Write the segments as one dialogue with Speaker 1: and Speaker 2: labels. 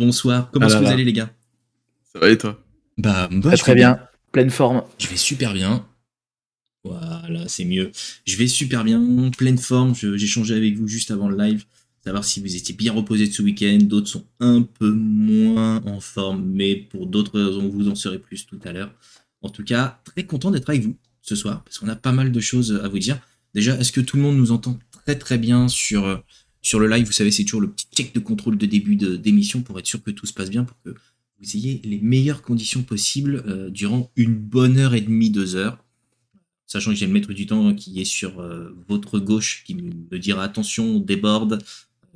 Speaker 1: bonsoir. Comment
Speaker 2: Ah
Speaker 1: est-ce que vous allez, les gars?
Speaker 2: Ça va et toi?
Speaker 1: Bah, moi,
Speaker 3: Très, bien. Pleine forme.
Speaker 1: Je vais super bien. Voilà, c'est mieux. Je vais super bien, pleine forme. J'ai changé avec vous juste avant le live, savoir si vous étiez bien reposé de ce week-end. D'autres sont un peu moins en forme, mais pour d'autres raisons, vous en saurez plus tout à l'heure. En tout cas, très content d'être avec vous ce soir, parce qu'on a pas mal de choses à vous dire. Déjà, est-ce que tout le monde nous entend très très bien sur, euh, sur le live Vous savez, c'est toujours le petit check de contrôle de début de- d'émission pour être sûr que tout se passe bien, pour que vous ayez les meilleures conditions possibles euh, durant une bonne heure et demie, deux heures. Sachant que j'ai le maître du temps qui est sur euh, votre gauche, qui me dira attention, on déborde,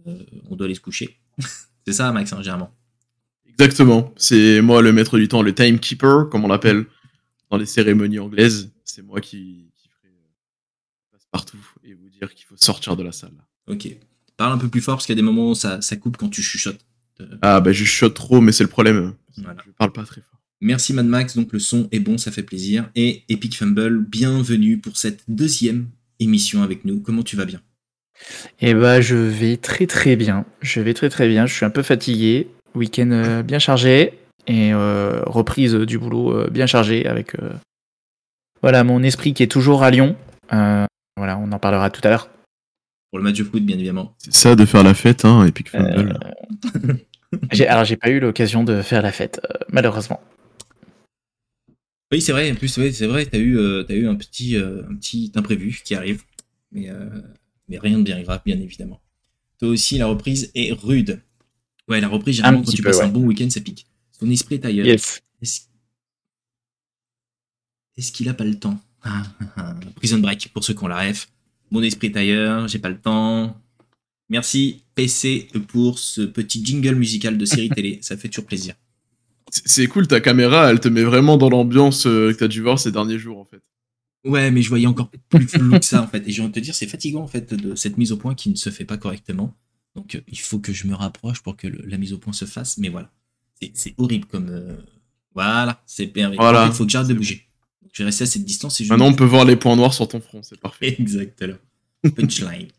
Speaker 1: euh, on doit aller se coucher. c'est ça, Max, hein, généralement.
Speaker 2: Exactement. C'est moi le maître du temps, le timekeeper, comme on l'appelle dans les cérémonies anglaises. C'est moi qui, qui ferai passe partout et vous dire qu'il faut sortir de la salle.
Speaker 1: Ok. Parle un peu plus fort parce qu'il y a des moments où ça, ça coupe quand tu chuchotes. Euh,
Speaker 2: Ah bah je chuchote trop, mais c'est le problème.
Speaker 1: Voilà.
Speaker 2: Je parle pas très fort.
Speaker 1: Merci Mad Max, donc le son est bon, ça fait plaisir. Et Epic Fumble, bienvenue pour cette deuxième émission avec nous. Comment tu vas bien?
Speaker 3: Et bah, je vais très très bien. Je vais très très bien. Je suis un peu fatigué. Week-end euh, bien chargé. Et euh, reprise du boulot euh, bien chargée avec euh, voilà, mon esprit qui est toujours à Lyon. Euh, voilà, on en parlera tout à l'heure.
Speaker 1: Pour le match de foot, bien évidemment.
Speaker 2: C'est ça de faire la fête, hein, Epic Fumble.
Speaker 3: J'ai- Alors, j'ai pas eu l'occasion de faire la fête, euh, malheureusement.
Speaker 1: Oui, c'est vrai, en plus, ouais, c'est vrai, t'as eu, euh, t'as eu un, petit, euh, un petit imprévu qui arrive. Mais, euh, mais rien de bien grave, bien évidemment. Toi aussi, la reprise est rude. Ouais, la reprise, généralement, quand tu
Speaker 3: peu,
Speaker 1: passes un bon week-end, ça pique. Ton esprit est ailleurs.
Speaker 3: Yes.
Speaker 1: Est-ce est-ce qu'il a pas le temps? Ah, ah, ah. Prison Break, pour ceux qui ont la ref. Mon esprit est ailleurs, j'ai pas le temps. Merci PC pour ce petit jingle musical de série télé, ça fait toujours plaisir.
Speaker 2: C'est- cool, ta caméra, elle te met vraiment dans l'ambiance euh, que t'as dû voir ces derniers jours en fait.
Speaker 1: Ouais, mais je voyais encore plus flou que ça en fait. Et j'ai envie de te dire, c'est fatigant en fait de cette mise au point qui ne se fait pas correctement. Donc euh, il faut que je me rapproche pour que le- la mise au point se fasse. Mais voilà, c'est horrible comme. euh, Voilà, c'est bien.
Speaker 2: Voilà.
Speaker 1: Il faut que j'arrête de bouger. Vais rester à cette distance et je.
Speaker 2: Maintenant on peut voir les points noirs sur ton front, c'est parfait.
Speaker 1: Exactement. Punchline.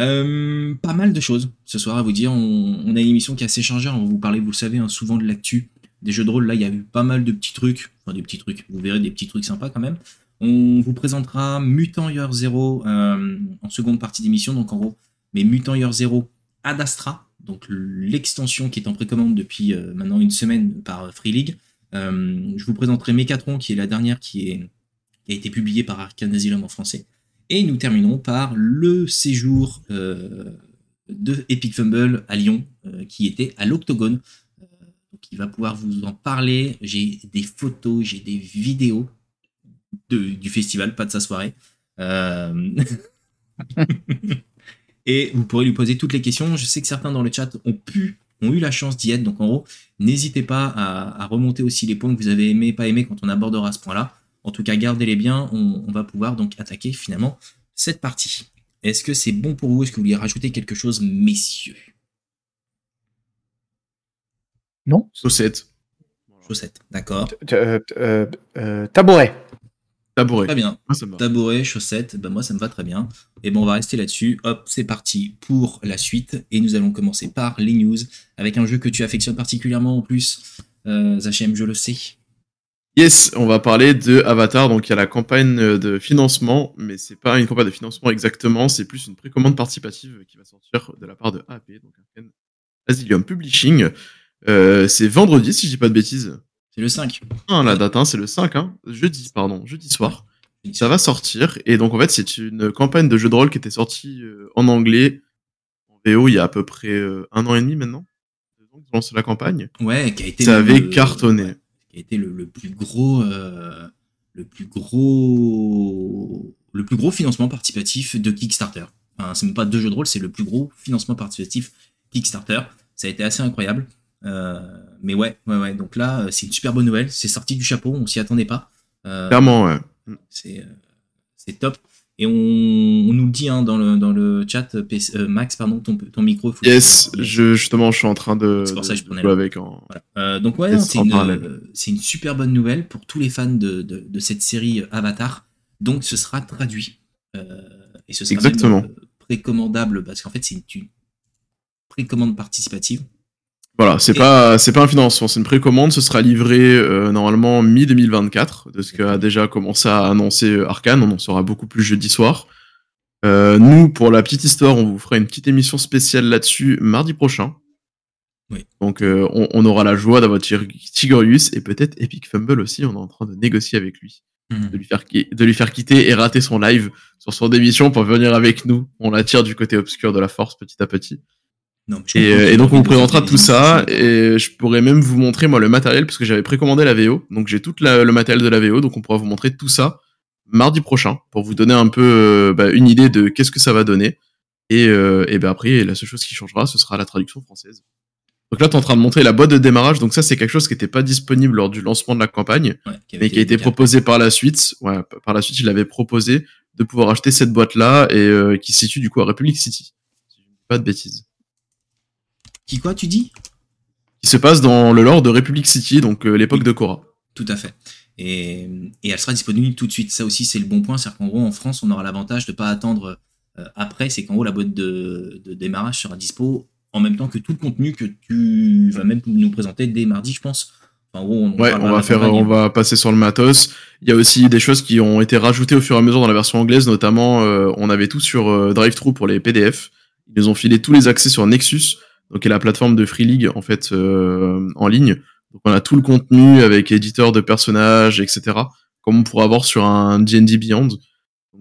Speaker 1: Euh, pas mal de choses ce soir à vous dire. On, on a une émission qui est assez chargée. On va vous parler, vous le savez, hein, souvent de l'actu des jeux de rôle. Là, il y a eu pas mal de petits trucs. Enfin, des petits trucs. Vous verrez des petits trucs sympas quand même. On vous présentera Mutant Year Zero euh, en seconde partie d'émission. Donc, en gros, mais Mutant Year Zero Ad Astra. Donc, l'extension qui est en précommande depuis euh, maintenant une semaine par Free League. Euh, je vous présenterai Mechatron, qui est la dernière qui, a été publiée par Arcane Asylum en français. Et nous terminerons par le séjour euh, de Epic Fumble à Lyon, euh, qui était à l'Octogone. Donc il va pouvoir vous en parler. J'ai des photos, j'ai des vidéos du festival, pas de sa soirée. Et vous pourrez lui poser toutes les questions. Je sais que certains dans le chat ont ont eu la chance d'y être. Donc en gros, n'hésitez pas à, à remonter aussi les points que vous avez aimé, pas aimé quand on abordera ce point-là. En tout cas, gardez-les bien. On, on va pouvoir donc attaquer finalement cette partie. Est-ce que c'est bon pour vous? Est-ce que vous voulez rajouter quelque chose, messieurs?
Speaker 3: Non
Speaker 2: Saucette.
Speaker 1: Chaussettes, d'accord.
Speaker 3: Euh, euh, euh, Tabouret.
Speaker 2: Tabouret.
Speaker 1: Très bien.
Speaker 2: Ah.
Speaker 1: Tabouret, chaussettes, ben moi ça me va très bien. Et bon, on va rester là-dessus. Hop, c'est parti pour la suite. Et nous allons commencer par les news avec un jeu que tu affectionnes particulièrement en plus. Euh, Zachem, je le sais.
Speaker 2: Yes, on va parler de Avatar. Donc il y a la campagne de financement, mais c'est pas une campagne de financement exactement, c'est plus une précommande participative qui va sortir de la part de AP, donc Asylum Publishing. Euh, c'est vendredi, si je dis pas de bêtises.
Speaker 1: C'est le 5.
Speaker 2: Ah, la date, hein, c'est le 5, hein, jeudi, pardon, jeudi soir. Ça va sortir, et donc en fait, c'est une campagne de jeu de rôle qui était sortie euh, en anglais, en VO, il y a à peu près euh, un an et demi maintenant. Ans qu'ils ont lancé la campagne.
Speaker 1: Ouais, qui a été.
Speaker 2: Ça
Speaker 1: le-
Speaker 2: avait cartonné.
Speaker 1: ouais, qui a été le, le plus gros. euh, le plus gros. Le plus gros financement participatif de Kickstarter. Enfin, c'est même pas deux jeux de rôle, c'est le plus gros financement participatif Kickstarter. Ça a été assez incroyable. Euh, mais ouais, ouais, ouais. Donc là, euh, c'est une super bonne nouvelle. C'est sorti du chapeau, on s'y attendait pas. Euh,
Speaker 2: Clairement, ouais.
Speaker 1: c'est euh, c'est top. Et on, on nous le dit hein, dans, le, dans le chat, PC euh, Max, pardon, ton, ton micro. faut
Speaker 2: Yes, je, justement, je suis en train de,
Speaker 1: C'est pour ça que je prenais
Speaker 2: avec en...
Speaker 1: Voilà. Euh, donc ouais, c'est une, euh, super bonne nouvelle pour tous les fans de, de, de cette série Avatar. Donc ce sera traduit. Et ce sera
Speaker 2: Exactement.
Speaker 1: même, précommandable, parce qu'en fait c'est une, une précommande participative.
Speaker 2: Voilà, c'est pas c'est pas un financement, c'est une précommande. Ce sera livré euh, normalement mi 2024, de ce qu'a déjà commencé à annoncer euh, Arkane. On en saura beaucoup plus jeudi soir. Euh, nous, pour la petite histoire, on vous fera une petite émission spéciale là-dessus mardi prochain.
Speaker 1: Oui.
Speaker 2: Donc, euh, on, on aura la joie d'avoir Tig- Tigurius et peut-être Epic Fumble aussi. On est en train de négocier avec lui,
Speaker 1: Mhm.
Speaker 2: de lui faire de lui faire quitter et rater son live sur son émission pour venir avec nous. On l'attire du côté obscur de la force petit à petit.
Speaker 1: Non,
Speaker 2: Et, euh, et donc on vous présentera tout ça et je pourrais même vous montrer moi le matériel parce que j'avais précommandé la VO donc j'ai tout le matériel de la VO donc on pourra vous montrer tout ça mardi prochain pour vous donner un peu euh, bah, une idée de qu'est-ce que ça va donner. Et, euh, et ben après la seule chose qui changera ce sera la traduction française. Donc là tu es en train de montrer la boîte de démarrage. Donc ça c'est quelque chose qui n'était pas disponible lors du lancement de la campagne
Speaker 1: Ouais, qui avait
Speaker 2: mais qui a été proposé par la suite. Ouais, par la suite il avait proposé de pouvoir acheter cette boîte là et qui se situe du coup à Republic City. Si je ne dis Pas de bêtises
Speaker 1: Qui quoi, tu dis?
Speaker 2: Qui se passe dans le lore de Republic City, donc euh, l'époque de Korra.
Speaker 1: Tout à fait. Et, et elle sera disponible tout de suite. Ça aussi, c'est le bon point. C'est-à-dire qu'en gros, en France, on aura l'avantage de ne pas attendre euh, après. C'est qu'en gros, la boîte de, de démarrage sera dispo en même temps que tout le contenu que tu vas même nous présenter dès mardi, je pense. Enfin, en gros, on
Speaker 2: Ouais, on va faire, on va passer sur le matos. Il y a aussi des choses qui ont été rajoutées au fur et à mesure dans la version anglaise, notamment euh, on avait tout sur euh, DriveThru pour les PDF. Ils nous ont filé tous les accès sur Nexus, donc est la plateforme de Free League en fait euh, en ligne. Donc on a tout le contenu avec éditeur de personnages, etc. Comme on pourra avoir sur un D&D Beyond.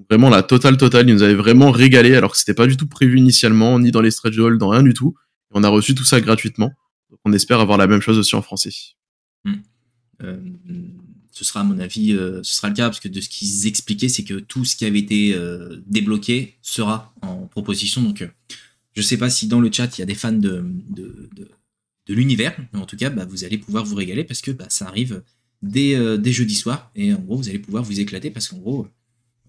Speaker 2: Vraiment la totale totale, ils nous avaient vraiment régalé alors que c'était pas du tout prévu initialement, ni dans les goals, dans rien du tout. On a reçu tout ça gratuitement. On espère avoir la même chose aussi en français.
Speaker 1: Euh, ce sera à mon avis, euh, ce sera le cas parce que de ce qu'ils expliquaient, c'est que tout ce qui avait été débloqué sera en proposition. Donc, je sais pas si dans le chat il y a des fans de, de, de, de l'univers, mais en tout cas, bah, vous allez pouvoir vous régaler parce que bah, ça arrive dès, euh, dès jeudi soir et en gros, vous allez pouvoir vous éclater parce qu'en gros,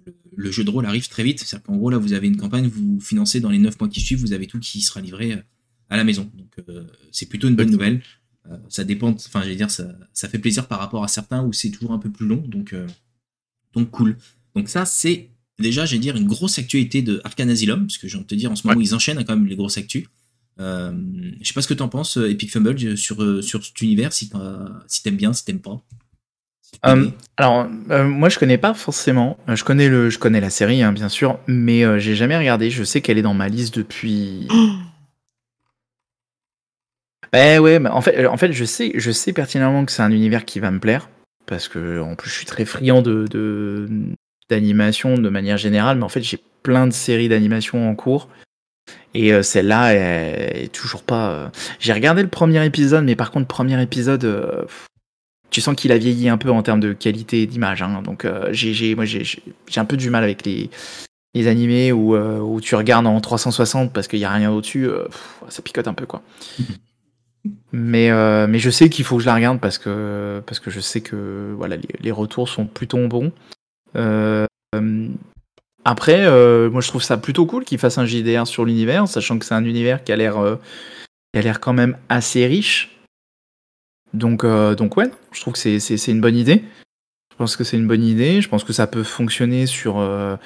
Speaker 1: le, le jeu de rôle arrive très vite. C'est-à-dire qu'en gros, là, vous avez une campagne, vous financez dans les 9 mois qui suivent, vous avez tout qui sera livré euh, à la maison. Donc, euh, c'est plutôt une bonne nouvelle. Euh, ça dépend, enfin, j'allais dire, ça, ça fait plaisir par rapport à certains où c'est toujours un peu plus long, donc, euh, donc cool. Donc, ça, c'est déjà, j'allais dire, une grosse actualité de Arcane Asylum, parce que j'ai envie de te dire, en ce moment, ils enchaînent hein, quand même les grosses actus. Euh, je sais pas ce que t'en penses, euh, Epic Fumble, euh, sur, euh, sur cet univers, si t'aimes bien, si t'aimes pas.
Speaker 3: Euh. Alors, euh, moi, je connais pas forcément. Je connais le, je connais la série, hein, bien sûr, mais euh, j'ai jamais regardé. Je sais qu'elle est dans ma liste depuis. Ben ouais, mais en fait, en fait, je sais, je sais pertinemment que c'est un univers qui va me plaire parce que en plus, je suis très friand de de- d'animation de, manière générale, mais en fait, j'ai plein de séries d'animation en cours. Et euh, celle-là elle est toujours pas. euh, J'ai regardé le premier épisode, mais par contre, premier épisode, euh, tu sens qu'il a vieilli un peu en termes de qualité d'image. hein. donc, j'ai, j'ai, moi, j'ai, un peu du mal avec les, les animés où, où tu regardes en 360 parce qu'il y a rien au-dessus. ça picote un peu, quoi. Mais, mais je sais qu'il faut que je la regarde parce que, parce que je sais que voilà, les, les retours sont plutôt bons. Euh, euh, après, euh, moi je trouve ça plutôt cool qu'ils fassent un JDR sur l'univers, sachant que c'est un univers qui a l'air qui a l'air quand même assez riche. Donc, donc ouais, je trouve que c'est, une bonne idée. Je pense que c'est une bonne idée. Je pense que ça peut fonctionner sur, euh,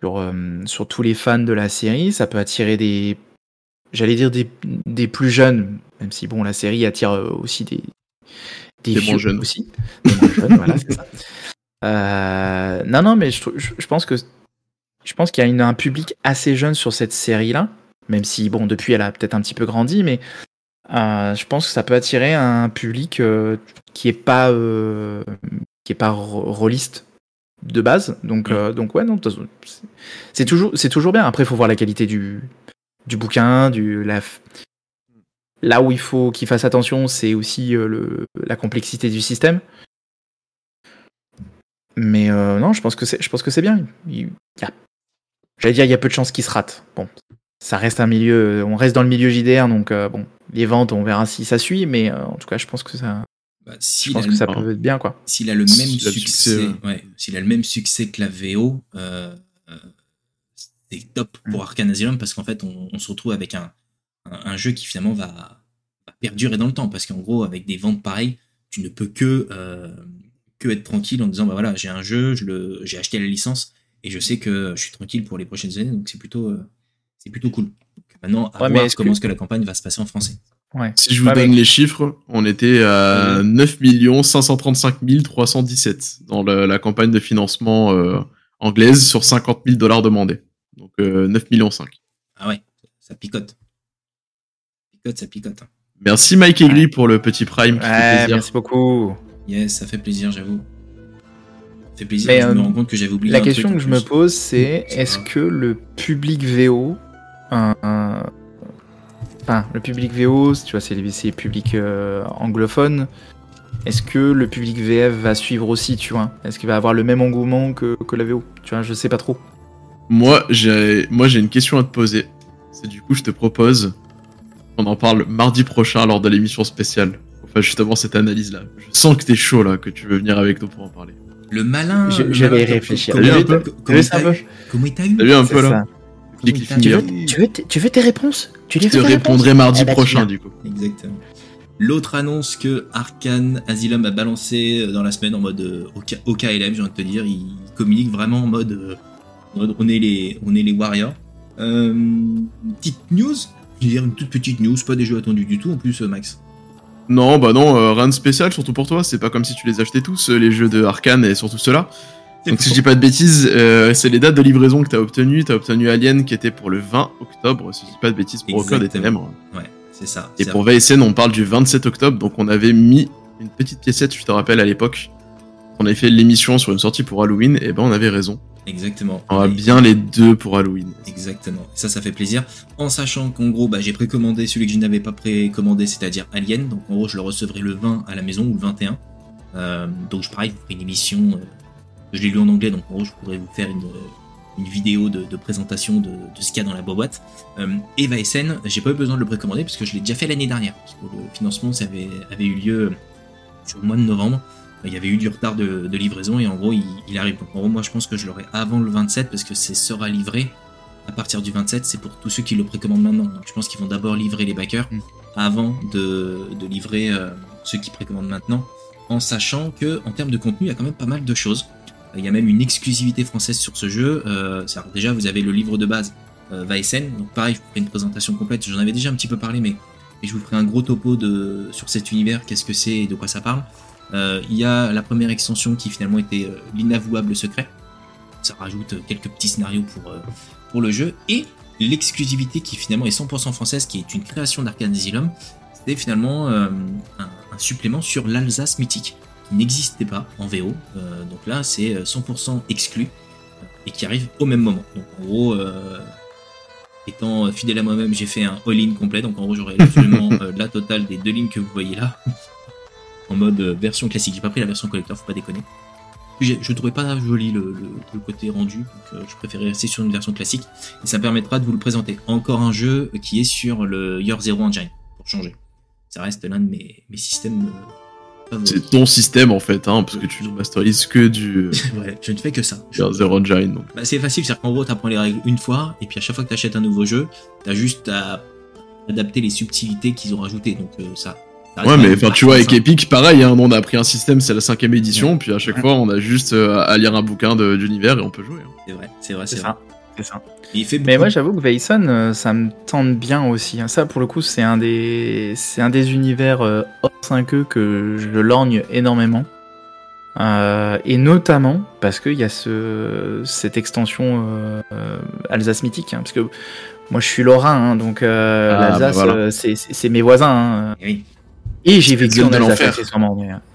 Speaker 3: sur, euh, sur tous les fans de la série. Ça peut attirer des, j'allais dire des, des plus jeunes, même si bon, la série attire aussi des, des,
Speaker 2: Des
Speaker 3: vieux
Speaker 2: bons jeunes.
Speaker 3: aussi. Des bons jeunes, voilà, c'est ça. Euh, non, non, mais je, je, je pense que je pense qu'il y a une- un public assez jeune sur cette série-là, même si bon, depuis elle a peut-être un petit peu grandi, mais euh, je pense que ça peut attirer un public euh, qui est pas qui est pas rôliste de base. Donc
Speaker 1: Mm.
Speaker 3: euh, donc ouais, non, c'est- toujours c'est toujours bien. Après, il faut voir la qualité du du bouquin, du la Là où il faut qu'il fasse attention, c'est aussi le, la complexité du système. Mais euh, non, je pense que c'est, je pense que c'est bien. Il, il y a, j'allais dire, il y a peu de chances qu'il se rate. Bon, ça reste un milieu, on reste dans le milieu JDR, donc euh, bon, les ventes, on verra si ça suit, mais euh, en tout cas, je pense que ça,
Speaker 1: Bah,
Speaker 3: je pense que
Speaker 1: le-
Speaker 3: ça peut être bien, quoi.
Speaker 1: s'il a le même succès,
Speaker 2: succès,
Speaker 1: ouais, s'il a le même succès que la VO, euh, euh, c'est top pour
Speaker 3: Mm.
Speaker 1: Arcane Asylum parce qu'en fait, on, on se retrouve avec un, un, un jeu qui finalement va, va perdurer dans le temps parce qu'en gros, avec des ventes pareilles, tu ne peux que, euh, que être tranquille en disant bah voilà, j'ai un jeu, je le, j'ai acheté la licence et je sais que je suis tranquille pour les prochaines années, donc c'est plutôt, euh, c'est plutôt cool. Donc, maintenant, à
Speaker 3: Ouais,
Speaker 1: voir
Speaker 3: est-ce
Speaker 1: comment
Speaker 3: que-
Speaker 1: est-ce que la campagne va se passer en français.
Speaker 3: Ouais.
Speaker 2: Si je vous donne les chiffres, on était à 9 535 317 dans le- la campagne de financement euh, anglaise sur 50 000 dollars demandés. Donc euh, 9 millions 5.
Speaker 1: Ah ouais, ça picote. Ça picote, ça picote. hein.
Speaker 2: Merci Mike Egli pour le petit prime qui fait
Speaker 3: Ouais,
Speaker 2: plaisir.
Speaker 3: merci beaucoup.
Speaker 1: Yes, ça fait plaisir, j'avoue. Ça fait plaisir,
Speaker 3: Mais,
Speaker 1: je me
Speaker 3: euh,
Speaker 1: rends compte que j'avais oublié
Speaker 3: La
Speaker 1: un
Speaker 3: question
Speaker 1: truc
Speaker 3: que je me pose, c'est est-ce que le public VO, un- un- enfin le public VO, tu vois, c'est les c'est les publics euh, anglophones, est-ce que le public VF va suivre aussi, tu vois? Est-ce qu'il va avoir le même engouement que, que la VO Tu vois, je sais pas trop.
Speaker 2: Moi, j'ai moi j'ai une question à te poser. C'est du coup, je te propose qu'on en parle mardi prochain lors de l'émission spéciale. Enfin, justement, cette analyse-là. Je sens que t'es chaud là, que tu veux venir avec nous pour en parler.
Speaker 1: Le malin.
Speaker 3: Je-
Speaker 1: le
Speaker 3: je vais
Speaker 1: malin,
Speaker 3: y réfléchir.
Speaker 1: Comment comment Comment il t'a eu
Speaker 2: T'as vu un peu là
Speaker 3: Tu veux, tes- tu veux tes réponses? Tu les
Speaker 2: mardi
Speaker 3: Eh ben, tu
Speaker 2: prochain
Speaker 3: viens.
Speaker 2: du coup.
Speaker 1: Exactement. L'autre annonce que Arkane Asylum a balancé dans la semaine en mode euh, OK- OKLM, j'ai envie de te dire, il communique vraiment en mode, euh, on est les on est les warriors. Euh, petite news, je veux dire une toute petite news, pas des jeux attendus du tout en plus euh, Max.
Speaker 2: Non, bah non, euh, rien de spécial, surtout pour toi. C'est pas comme si tu les achetais tous, euh, les jeux de Arkane et surtout ceux-là. Donc si je dis pas de bêtises, euh, c'est les dates de livraison que t'as obtenues. T'as obtenu Alien qui était pour le 20 octobre, si je dis pas de bêtises, pour Record des
Speaker 1: Exactement.
Speaker 2: Ténèbres.
Speaker 1: Ouais, c'est ça.
Speaker 2: Et pour VSN, on parle du 27 octobre, donc on avait mis une petite piécette, je te rappelle, à l'époque. On avait fait l'émission sur une sortie pour Halloween, et ben on avait raison.
Speaker 1: Exactement.
Speaker 2: On a
Speaker 1: Et-
Speaker 2: bien les deux pour Halloween.
Speaker 1: Exactement. Ça, ça fait plaisir. En sachant qu'en gros, bah, j'ai précommandé celui que je n'avais pas précommandé, c'est-à-dire Alien. Donc en gros, je le recevrai le 20 à la maison ou le 21. Euh, donc je pareil, je vous ferai une émission. euh, je l'ai lu en anglais, donc en gros, je pourrais vous faire une, euh, une vidéo de, de présentation de, de ce qu'il y a dans la boîte. Euh, et Vaesen, j'ai pas eu besoin de le précommander parce que je l'ai déjà fait l'année dernière. Parce que le financement, ça avait, avait eu lieu sur le mois de novembre. Il y avait eu du retard de, de livraison et en gros, il, il arrive. En gros, moi, je pense que je l'aurai avant le 27 parce que c'est sera livré à partir du 27. C'est pour tous ceux qui le précommandent maintenant. Donc je pense qu'ils vont d'abord livrer les backers
Speaker 3: Mm.
Speaker 1: avant de, de livrer euh, ceux qui précommandent maintenant. En sachant que en termes de contenu, il y a quand même pas mal de choses. Il y a même une exclusivité française sur ce jeu. Euh, déjà, vous avez le livre de base euh, Vaesen. Donc pareil, je vous ferai une présentation complète. J'en avais déjà un petit peu parlé, mais et je vous ferai un gros topo de, sur cet univers, qu'est-ce que c'est et de quoi ça parle. Euh, il y a la première extension qui finalement était euh, l'inavouable secret. Ça rajoute euh, quelques petits scénarios pour, pour le jeu. Et l'exclusivité qui finalement est 100% française, qui est une création d'Arcane Asylum, c'était finalement euh, un, un supplément sur l'Alsace mythique, qui n'existait pas en VO. Euh, donc là, c'est euh, 100% exclu et qui arrive au même moment. Donc en gros, euh, étant fidèle à moi-même, j'ai fait un all-in complet. Donc en gros, j'aurai absolument la totale des deux lignes que vous voyez là, en mode euh, version classique. J'ai pas pris la version collector, faut pas déconner. Je trouvais pas joli le, le- le côté rendu, donc euh, je préférais rester sur une version classique. Et ça me permettra de vous le présenter. Encore un jeu qui est sur le Your Zero Engine, pour changer. Ça reste l'un de mes, mes systèmes euh.
Speaker 2: C'est ton système en fait, hein, parce que tu ne masterises que du
Speaker 1: Ouais, je ne fais que ça.
Speaker 2: Zero Zero Engine. Donc.
Speaker 1: Bah, c'est facile, c'est-à-dire qu'en gros, t'apprends les règles une fois, et puis à chaque fois que t'achètes un nouveau jeu, t'as juste à adapter les subtilités qu'ils ont rajoutées. Donc euh, ça.
Speaker 2: Ouais,
Speaker 1: quand
Speaker 2: mais enfin, tu vois, avec
Speaker 1: vachement
Speaker 2: Epic, pareil, hein, on a pris un système, c'est la cinquième édition, puis à chaque fois, on a juste euh, à lire un bouquin d'univers et on peut jouer. hein.
Speaker 1: C'est vrai, c'est vrai,
Speaker 3: C'est ça. C'est ça.
Speaker 1: Et il fait
Speaker 3: Mais moi, j'avoue que Vaison, euh, ça me tente bien aussi. hein. Ça, pour le coup, c'est un des, c'est un des univers euh, hors 5e que je lorgne énormément. Euh, et notamment parce qu'il y a ce, cette extension euh, euh, Alsace mythique. hein. parce que moi, je suis lorrain, hein, donc euh,
Speaker 2: Ah,
Speaker 3: l'Alsace,
Speaker 2: bah voilà.
Speaker 3: euh, c'est- mes voisins. hein.
Speaker 1: Et oui,
Speaker 3: Et j'ai vécu
Speaker 2: le
Speaker 3: en
Speaker 2: de
Speaker 3: Alsace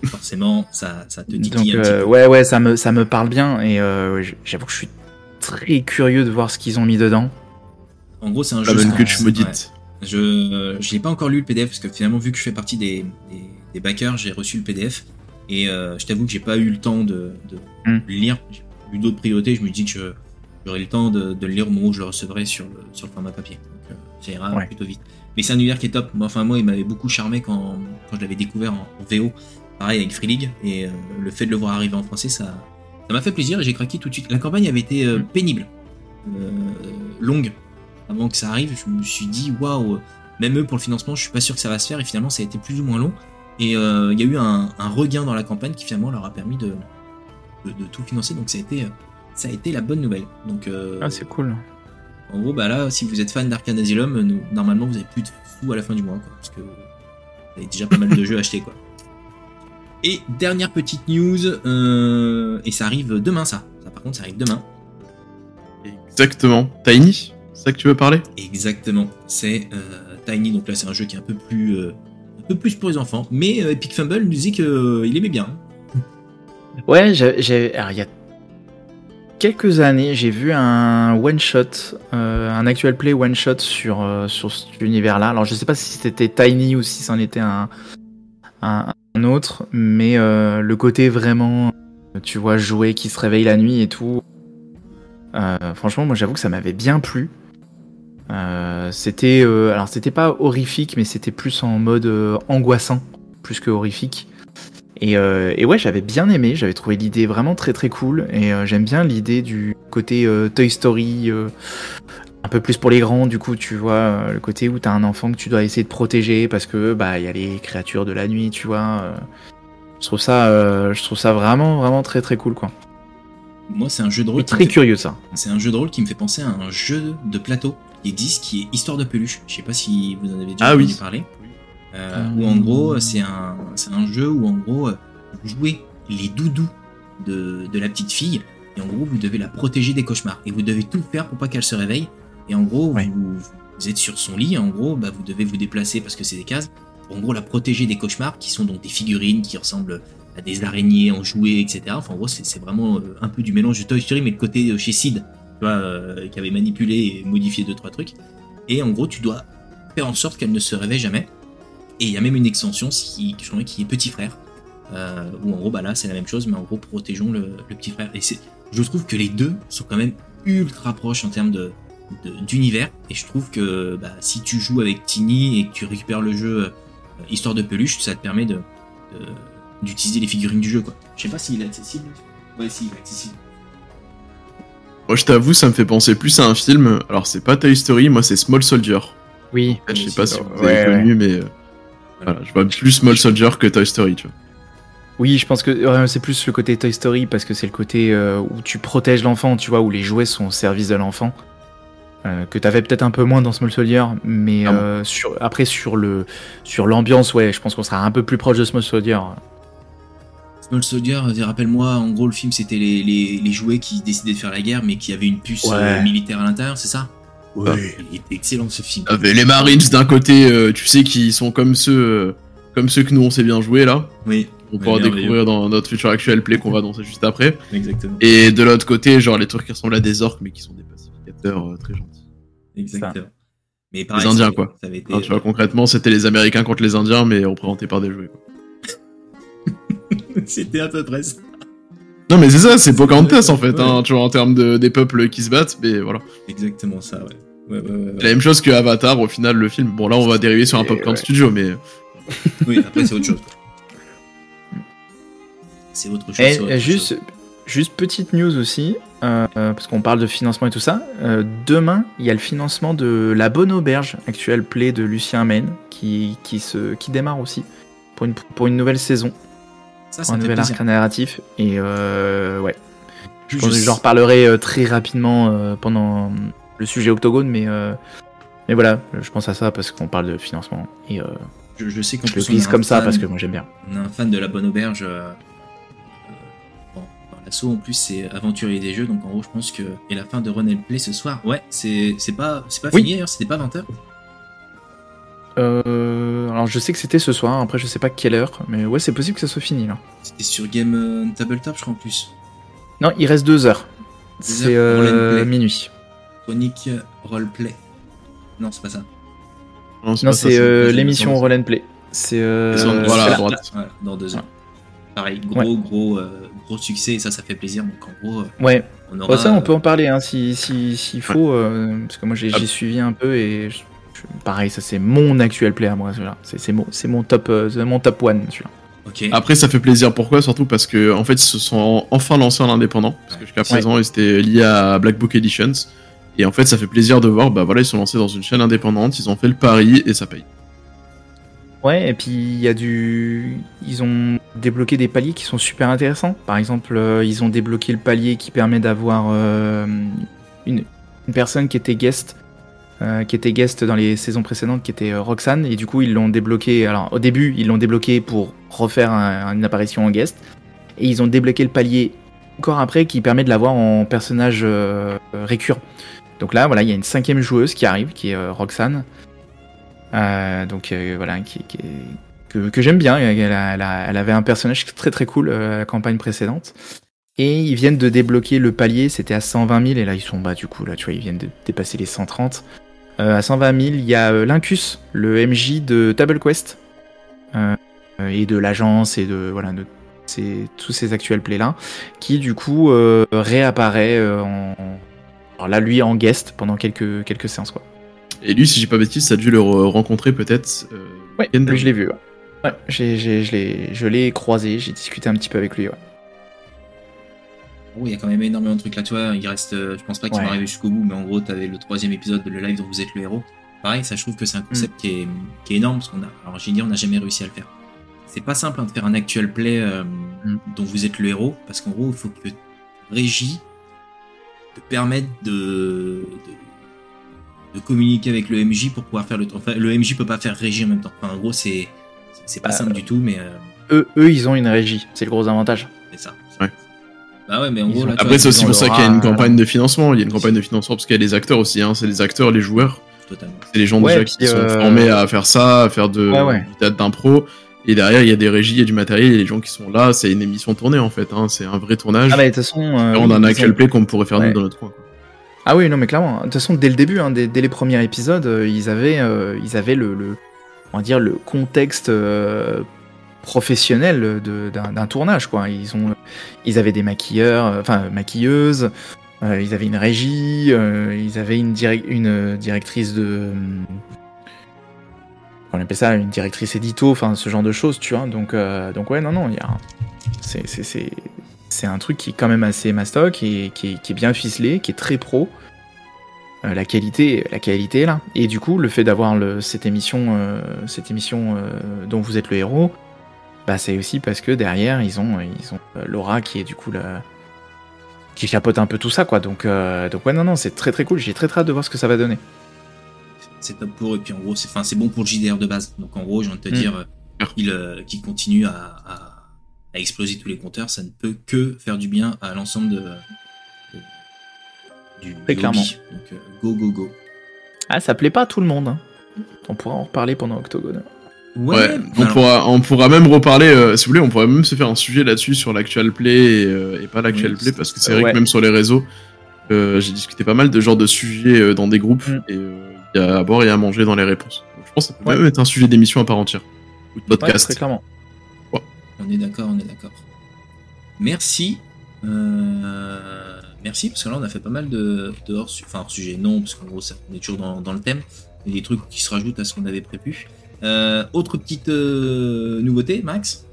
Speaker 1: forcément, ça, ça te dit
Speaker 3: donc euh, ouais ouais ça me ça me parle bien et euh, j'avoue que je suis très curieux de voir ce qu'ils ont mis dedans.
Speaker 1: En gros, c'est un jeu.
Speaker 2: bonne
Speaker 1: sans-
Speaker 2: que tu
Speaker 1: ouais.
Speaker 2: maudite.
Speaker 1: Je je l'ai pas encore lu le PDF parce que finalement vu que je fais partie des, des, des backers, j'ai reçu le PDF et euh, je t'avoue que j'ai pas eu le temps de, de
Speaker 3: Hmm.
Speaker 1: le lire. J'ai eu d'autres priorités. Je me dis que j'aurai le temps de, de le lire au moment où je le recevrai sur le sur le format papier. Donc euh, ça ira
Speaker 3: Ouais.
Speaker 1: plutôt vite. Mais c'est un univers qui est top. Moi, Enfin moi, il m'avait beaucoup charmé quand quand je l'avais découvert en, VO. Pareil avec Free League et euh, le fait de le voir arriver en français, ça ça m'a fait plaisir et j'ai craqué tout de suite. La campagne avait été euh,
Speaker 3: Hmm.
Speaker 1: pénible, euh, longue avant que ça arrive, je me suis dit waouh, même eux pour le financement, je suis pas sûr que ça va se faire et finalement ça a été plus ou moins long. Et il y a eu un, un regain dans la campagne qui finalement leur a permis de, de, de tout financer, donc ça a été, ça a été la bonne nouvelle. Donc
Speaker 3: Ah c'est cool.
Speaker 1: En gros, bah là, si vous êtes fan d'Arcane Asylum, nous- normalement vous avez plus de sous à la fin du mois, quoi, parce que vous avez déjà pas mal de jeux achetés, quoi. Et dernière petite news, euh, et ça arrive demain, ça. Ça, par contre, ça arrive demain.
Speaker 2: Exactement. Tiny C'est ça que tu veux parler?
Speaker 1: Exactement. C'est euh, Tiny, donc là, c'est un jeu qui est un peu plus, euh, un peu plus pour les enfants. Mais euh, Epic Fumble nous dit qu'il aimait bien.
Speaker 3: Ouais, j'ai- j'ai. Alors, il y a quelques années, j'ai vu un one-shot, euh, un actual play one-shot sur, euh, sur cet univers-là. Alors, je sais pas si c'était Tiny ou si c'en était un, un, autre, mais euh, le côté vraiment, tu vois, jouer qui se réveille la nuit et tout. franchement, moi, j'avoue que ça m'avait bien plu. C'était. alors, c'était pas horrifique, mais c'était plus en mode angoissant, plus que horrifique. Et, euh, et ouais, j'avais bien aimé, j'avais trouvé l'idée vraiment très très cool. Et euh, j'aime bien l'idée du côté euh, Toy Story, un peu plus pour les grands, du coup, tu vois, le côté où t'as un enfant que tu dois essayer de protéger parce que bah il y a les créatures de la nuit, tu vois. je trouve ça, je trouve ça vraiment vraiment très très cool quoi.
Speaker 1: Moi, c'est un jeu de rôle. Qui me
Speaker 3: très
Speaker 1: fait-
Speaker 3: curieux ça.
Speaker 1: C'est un jeu de rôle qui me fait penser à un jeu de plateau qui existe, qui est Histoire de peluche. Je sais pas si vous en avez déjà
Speaker 2: Ah
Speaker 1: entendu
Speaker 2: oui.
Speaker 1: parler. Euh. Où en gros, c'est un, un jeu où en gros, vous jouez les doudous de, de la petite fille et en gros, vous devez la protéger des cauchemars et vous devez tout faire pour pas qu'elle se réveille. Et en gros, vous, vous êtes sur son lit. En gros, bah, vous devez vous déplacer parce que c'est des cases. Pour en gros, la protéger des cauchemars qui sont donc des figurines qui ressemblent à des araignées en jouets, etc. Enfin, en gros, c'est c'est vraiment euh, un peu du mélange de Toy Story, mais le côté euh, chez Sid, tu vois, euh, qui avait manipulé et modifié deux trois trucs. Et en gros, tu dois faire en sorte qu'elle ne se réveille jamais. Et il y a même une extension qui, je crois, qui est Petit Frère, euh, où en gros, bah là, c'est la même chose, mais en gros, protégeons le, le petit frère. Et c'est, je trouve que les deux sont quand même ultra proches en termes de, de- d'univers. Et je trouve que bah, si tu joues avec Tiny et que tu récupères le jeu euh, Histoire de peluche, ça te permet de, de- d'utiliser les figurines du jeu. Quoi. Je sais pas s'il est accessible. Ouais, si, il est accessible.
Speaker 2: Moi, je t'avoue, ça me fait penser plus à un film. Alors, c'est pas Toy Story, moi, c'est Small Soldier.
Speaker 3: Oui.
Speaker 2: Je sais pas si vous avez
Speaker 3: ouais.
Speaker 2: connu, mais euh, voilà, je vois plus Small Soldier que Toy Story, tu vois.
Speaker 3: Oui, je pense que c'est plus le côté Toy Story parce que c'est le côté euh, où tu protèges l'enfant, tu vois, où les jouets sont au service de l'enfant. Euh, que t'avais peut-être un peu moins dans Small Soldier, mais
Speaker 2: Ah bon.
Speaker 3: euh, sur, après sur le sur l'ambiance, ouais, je pense qu'on sera un peu plus proche de Small Soldier.
Speaker 1: Small Soldier, rappelle-moi, en gros, le film, c'était les, les, les jouets qui décidaient de faire la guerre, mais qui avaient une puce
Speaker 3: Ouais.
Speaker 1: euh, militaire à l'intérieur, c'est ça?
Speaker 2: Ouais.
Speaker 1: Il était excellent ce film.
Speaker 2: Avec les Marines d'un côté, euh, tu sais, qui sont comme ceux, euh, comme ceux que nous on sait bien jouer là.
Speaker 1: Oui,
Speaker 2: On pourra découvrir dans notre futur actuel play qu'on va danser juste après.
Speaker 1: exactement.
Speaker 2: Et de l'autre côté, genre les trucs qui ressemblent à des orques mais qui sont des pacificateurs euh, très gentils.
Speaker 1: Exactement. Mais pareil,
Speaker 2: Les Indiens, quoi.
Speaker 1: Ça avait été,
Speaker 2: Alors, tu vois, concrètement, c'était les Américains contre les Indiens, mais représentés par des jouets. Quoi.
Speaker 1: C'était à peu près ça.
Speaker 2: Non, mais c'est ça, c'est Pocahontas en fait, hein, tu vois, en termes de, des peuples qui se battent, mais voilà.
Speaker 1: Exactement ça, ouais. Ouais, ouais, ouais, ouais.
Speaker 2: C'est la même chose que Avatar, au final, le film. Bon, là, on va dériver sur un Popcorn
Speaker 3: ouais.
Speaker 2: Studio, mais
Speaker 1: Oui, après, c'est autre chose. quoi. C'est autre chose.
Speaker 3: Et
Speaker 1: c'est autre
Speaker 3: euh, juste,
Speaker 1: chose.
Speaker 3: juste petite news aussi, euh, euh, parce qu'on parle de financement et tout ça. euh, demain, il y a le financement de La Bonne Auberge, actuel play de Lucien Maine, qui, qui, se, qui démarre aussi pour une, pour une nouvelle saison,
Speaker 1: Ça, ça
Speaker 3: un nouvel
Speaker 1: plaisir.
Speaker 3: arc narratif. Et euh, ouais,
Speaker 1: Je-
Speaker 3: je j'en reparlerai euh, très rapidement euh, pendant le sujet Octogone, mais, mais voilà, je pense à ça parce qu'on parle de financement. Et
Speaker 1: Je, je sais qu'en
Speaker 3: je le glisse comme ça
Speaker 1: fan-
Speaker 3: parce que moi j'aime bien.
Speaker 1: On a un fan de la bonne auberge. bon, L'assaut en plus c'est aventurier des jeux, donc en gros je pense que. Et la fin de Run and Play ce soir, ouais, c'est c'est pas, c'est pas
Speaker 3: Oui.
Speaker 1: fini d'ailleurs, c'était pas 20h.
Speaker 3: Euh, alors je sais que c'était ce soir, après je sais pas quelle heure, mais ouais c'est possible que ça soit fini là.
Speaker 1: C'était sur Game euh, Tabletop, je crois en plus.
Speaker 3: Non, il reste deux heures. C'est euh,
Speaker 1: play.
Speaker 3: minuit.
Speaker 1: Chronique Roleplay. Non, c'est pas ça.
Speaker 2: non,
Speaker 3: Non,
Speaker 2: pas ça,
Speaker 3: c'est euh, l'émission Roll and Play. C'est euh,
Speaker 2: voilà,
Speaker 3: là.
Speaker 1: dans deux heures. Pareil, gros, gros, euh, gros succès, et ça, ça fait plaisir. Donc en gros, euh,
Speaker 3: Ouais,
Speaker 1: on aura.
Speaker 3: Bah, ça on peut en parler hein, si s'il si, faut, euh, parce que moi j'ai
Speaker 2: Ah.
Speaker 3: j'ai suivi un peu et pareil, ça c'est mon actuel play à moi, celui-là. C'est mon, c'est mon top, euh, c'est mon top one celui-là.
Speaker 2: Après, ça fait plaisir. Pourquoi? Surtout parce que en fait, ils se sont enfin lancés en indépendant. Parce que jusqu'à présent, ils étaient liés à Black Book Editions. Et en fait, ça fait plaisir de voir. Bah voilà, ils sont lancés dans une chaîne indépendante. Ils ont fait le pari et ça paye.
Speaker 3: Ouais, et puis il y a du. Ils ont débloqué des paliers qui sont super intéressants. Par exemple, euh, ils ont débloqué le palier qui permet d'avoir euh, une, une personne qui était guest, euh, qui était guest dans les saisons précédentes, qui était euh, Roxane, et du coup ils l'ont débloqué. Alors au début ils l'ont débloqué pour refaire un- une apparition en guest, et ils ont débloqué le palier encore après qui permet de l'avoir en personnage euh, récurrent. Donc là voilà il y a une cinquième joueuse qui arrive, qui est euh, Roxane. Donc voilà que, j'aime bien. Elle, elle avait un personnage très très cool à la campagne précédente. Et ils viennent de débloquer le palier, c'était à 120 000, et là ils sont bas du coup, là tu vois, ils viennent de dépasser les 130. Euh, à 120 000, il y a euh, Lincus, le MJ de Table Quest, euh, et de l'agence, et de voilà, de ces- tous ces actuels plays là, qui du coup euh, réapparaît euh, en. Alors là, lui en guest pendant quelques, quelques séances quoi.
Speaker 2: Et lui, si j'ai pas bêtise, ça a dû le re- rencontrer peut-être. euh,
Speaker 3: Ouais,
Speaker 2: week-end
Speaker 3: lui je l'ai vu. Ouais. Ouais, j'ai- j'ai- je l'ai- je l'ai croisé, j'ai discuté un petit peu avec lui. Ouais.
Speaker 1: Oh, il y a quand même énormément de trucs là, tu vois. Il reste, euh, je pense pas qu'ils
Speaker 3: Ouais.
Speaker 1: vont arriver jusqu'au bout, mais en gros, t'avais le troisième épisode de le live dont vous êtes le héros. Pareil, ça, je trouve que c'est un concept
Speaker 3: Mm.
Speaker 1: qui, est, qui est énorme parce qu'on a, alors j'ai dit, on n'a jamais réussi à le faire. C'est pas simple hein, de faire un actual play euh,
Speaker 3: Mm.
Speaker 1: dont vous êtes le héros parce qu'en gros, il faut que Régie te permette de, de, de communiquer avec le MJ pour pouvoir faire le. Enfin, le MJ peut pas faire Régie en même temps. Enfin, en gros, c'est c'est pas
Speaker 3: Euh,
Speaker 1: simple du tout, mais euh,
Speaker 3: Eux, eux, ils ont une régie, c'est le gros avantage.
Speaker 1: c'est ça.
Speaker 2: Ouais.
Speaker 1: Bah ouais, mais en
Speaker 3: Ils
Speaker 1: gros,
Speaker 3: ont-
Speaker 1: là, tu
Speaker 2: Après, c'est aussi pour ça qu'il y a une campagne de financement. Il y a une campagne de financement parce qu'il y a les acteurs aussi. Hein. C'est les acteurs, les joueurs.
Speaker 1: totalement.
Speaker 2: C'est les gens
Speaker 3: Ouais,
Speaker 2: déjà qui sont
Speaker 3: euh,
Speaker 2: formés à faire ça, à faire de,
Speaker 3: Ouais,
Speaker 2: d'impro. Et derrière, il y a des régies, il y a du matériel, il y a des gens qui sont là. C'est une émission tournée en fait. Hein. C'est un vrai tournage.
Speaker 3: Ah bah de toute façon, euh,
Speaker 2: on a un actual play qu'on pourrait faire
Speaker 3: Ouais.
Speaker 2: nous dans notre coin. quoi.
Speaker 3: Ah oui, non mais clairement. De toute façon, dès le début, hein, dès, dès les premiers épisodes, euh, ils avaient, euh, ils avaient le, le- on va dire le contexte euh, professionnel de- d'un tournage quoi. Ils ont, ils avaient des maquilleurs, euh, enfin maquilleuses. euh, ils avaient une régie, euh, ils avaient une, une directrice de, on appelle ça une directrice édito, enfin ce genre de choses, tu vois. Donc, donc ouais, non, non, c'est, un truc qui est quand même assez mastoc et qui est, qui est bien ficelé, qui est très pro. La qualité, la qualité là. Et du coup, le fait d'avoir cette émission, cette émission dont vous êtes le héros, bah c'est aussi parce que derrière ils ont, ils ont euh, Laura qui est du coup la, qui chapeaute un peu tout ça quoi. Donc, euh, donc ouais, non, non, c'est très très cool. J'ai très très hâte de voir ce que ça va donner.
Speaker 1: c'est top pour eux. Et puis en gros, c'est enfin, c'est bon pour le JDR de base. Donc en gros, j'ai envie de te
Speaker 3: Mm.
Speaker 1: dire, euh, qu'il euh, continue à, à, à exploser tous les compteurs, ça ne peut que faire du bien à l'ensemble de, de- du,
Speaker 3: Très
Speaker 1: du
Speaker 3: clairement.
Speaker 1: hobby. Donc euh, go go go.
Speaker 3: Ah, ça plaît pas à tout le monde. hein. On pourra en reparler pendant Octogone.
Speaker 2: Ouais, on,
Speaker 1: alors,
Speaker 2: pourra, on pourra même reparler, euh, si vous voulez, on pourrait même se faire un sujet là-dessus sur l'actual play et, euh, et pas l'actual
Speaker 1: Oui,
Speaker 2: play, parce que c'est vrai
Speaker 3: ouais.
Speaker 2: que même sur les réseaux, euh, j'ai discuté pas mal de genres de sujets dans des groupes
Speaker 3: Mm.
Speaker 2: et il y a à boire et à manger dans les réponses. Donc, je pense que ça peut
Speaker 3: Ouais.
Speaker 2: même être un sujet d'émission à part entière. Ou de podcast.
Speaker 3: très clairement.
Speaker 1: on est d'accord, on est d'accord. Merci. Merci, parce que là, on a fait pas mal de, de hors, enfin, hors sujet. Non, parce qu'en gros, ça, on est toujours dans, dans le thème. A des trucs qui se rajoutent à ce qu'on avait prévu. Euh, autre petite euh, nouveauté, Max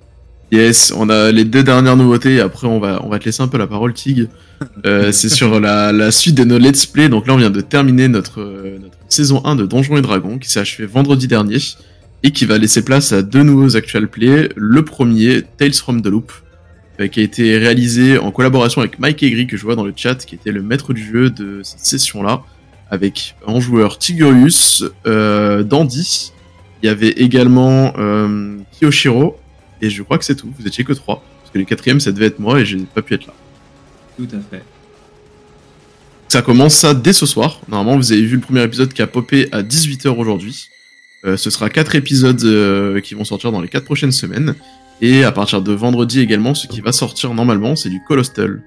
Speaker 2: Yes, on a les deux dernières nouveautés et après on va, on va te laisser un peu la parole, Tig. Euh, c'est sur la, la suite de nos Let's Play. Donc là, on vient de terminer notre, notre saison 1 de Donjons et Dragons qui s'est achevée vendredi dernier et qui va laisser place à deux nouveaux actual plays. Le premier, Tales from the Loop, qui a été réalisé en collaboration avec Mike Egri, que je vois dans le chat, qui était le maître du jeu de cette session-là, avec en joueur Tigurius, Dandy. Il y avait également euh, Kiyoshiro, et je crois que c'est tout. Vous étiez que trois. Parce que le quatrième, ça devait être moi et j'ai pas pu être là.
Speaker 1: Tout à fait.
Speaker 2: Ça commence ça dès ce soir. Normalement, vous avez vu le premier épisode qui a popé à 18h aujourd'hui. Euh, ce sera quatre épisodes euh, qui vont sortir dans les quatre prochaines semaines. Et à partir de vendredi également, ce qui va sortir normalement, c'est du Colostal.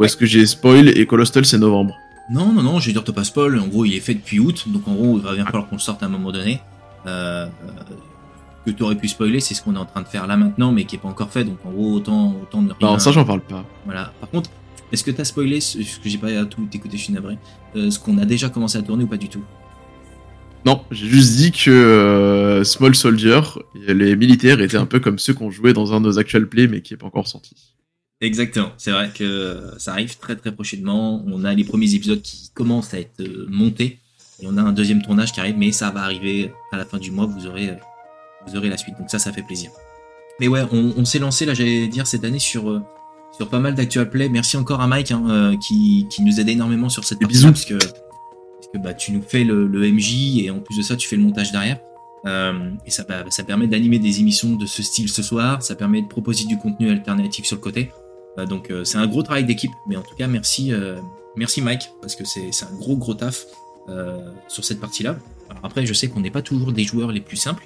Speaker 2: Ou est-ce que j'ai spoil et Colostal c'est novembre?
Speaker 1: Non, non, non, je vais dire, t'as pas spoil. En gros, il est fait depuis août, donc en gros, il va bien falloir qu'on le sorte à un moment donné. Euh, que tu aurais pu spoiler, c'est ce qu'on est en train de faire là maintenant, mais qui est pas encore fait. Donc en gros, autant, autant ne rien.
Speaker 2: Non, ça j'en parle pas.
Speaker 1: Voilà. Par contre, est-ce que t'as spoilé ce ce que j'ai pas à tout écouté, je suis navré, euh, ce qu'on a déjà commencé à tourner ou pas du tout?
Speaker 2: Non, j'ai juste dit que euh, Small Soldier, les militaires étaient un peu comme ceux qu'on jouait dans un de nos actual plays, mais qui est pas encore sorti.
Speaker 1: Exactement. C'est vrai que ça arrive très très prochainement. On a les premiers épisodes qui commencent à être euh, montés et on a un deuxième tournage qui arrive, mais ça va arriver à la fin du mois. Vous aurez, euh, vous aurez la suite. Donc ça, ça fait plaisir. Mais ouais, on, on s'est lancé là, j'allais dire cette année sur euh, sur pas mal d'actual play. Merci encore à Mike hein, qui, qui nous aide énormément sur cette
Speaker 2: bisous.
Speaker 1: parce que, parce que bah, tu nous fais le, le MJ et en plus de ça, tu fais le montage derrière. Euh, et ça, bah, ça permet d'animer des émissions de ce style ce soir. Ça permet de proposer du contenu alternatif sur le côté. Euh, donc euh, c'est un gros travail d'équipe. Mais en tout cas, merci, euh, merci Mike parce que c'est un gros gros taf euh, sur cette partie-là. Alors après, je sais qu'on n'est pas toujours des joueurs les plus simples,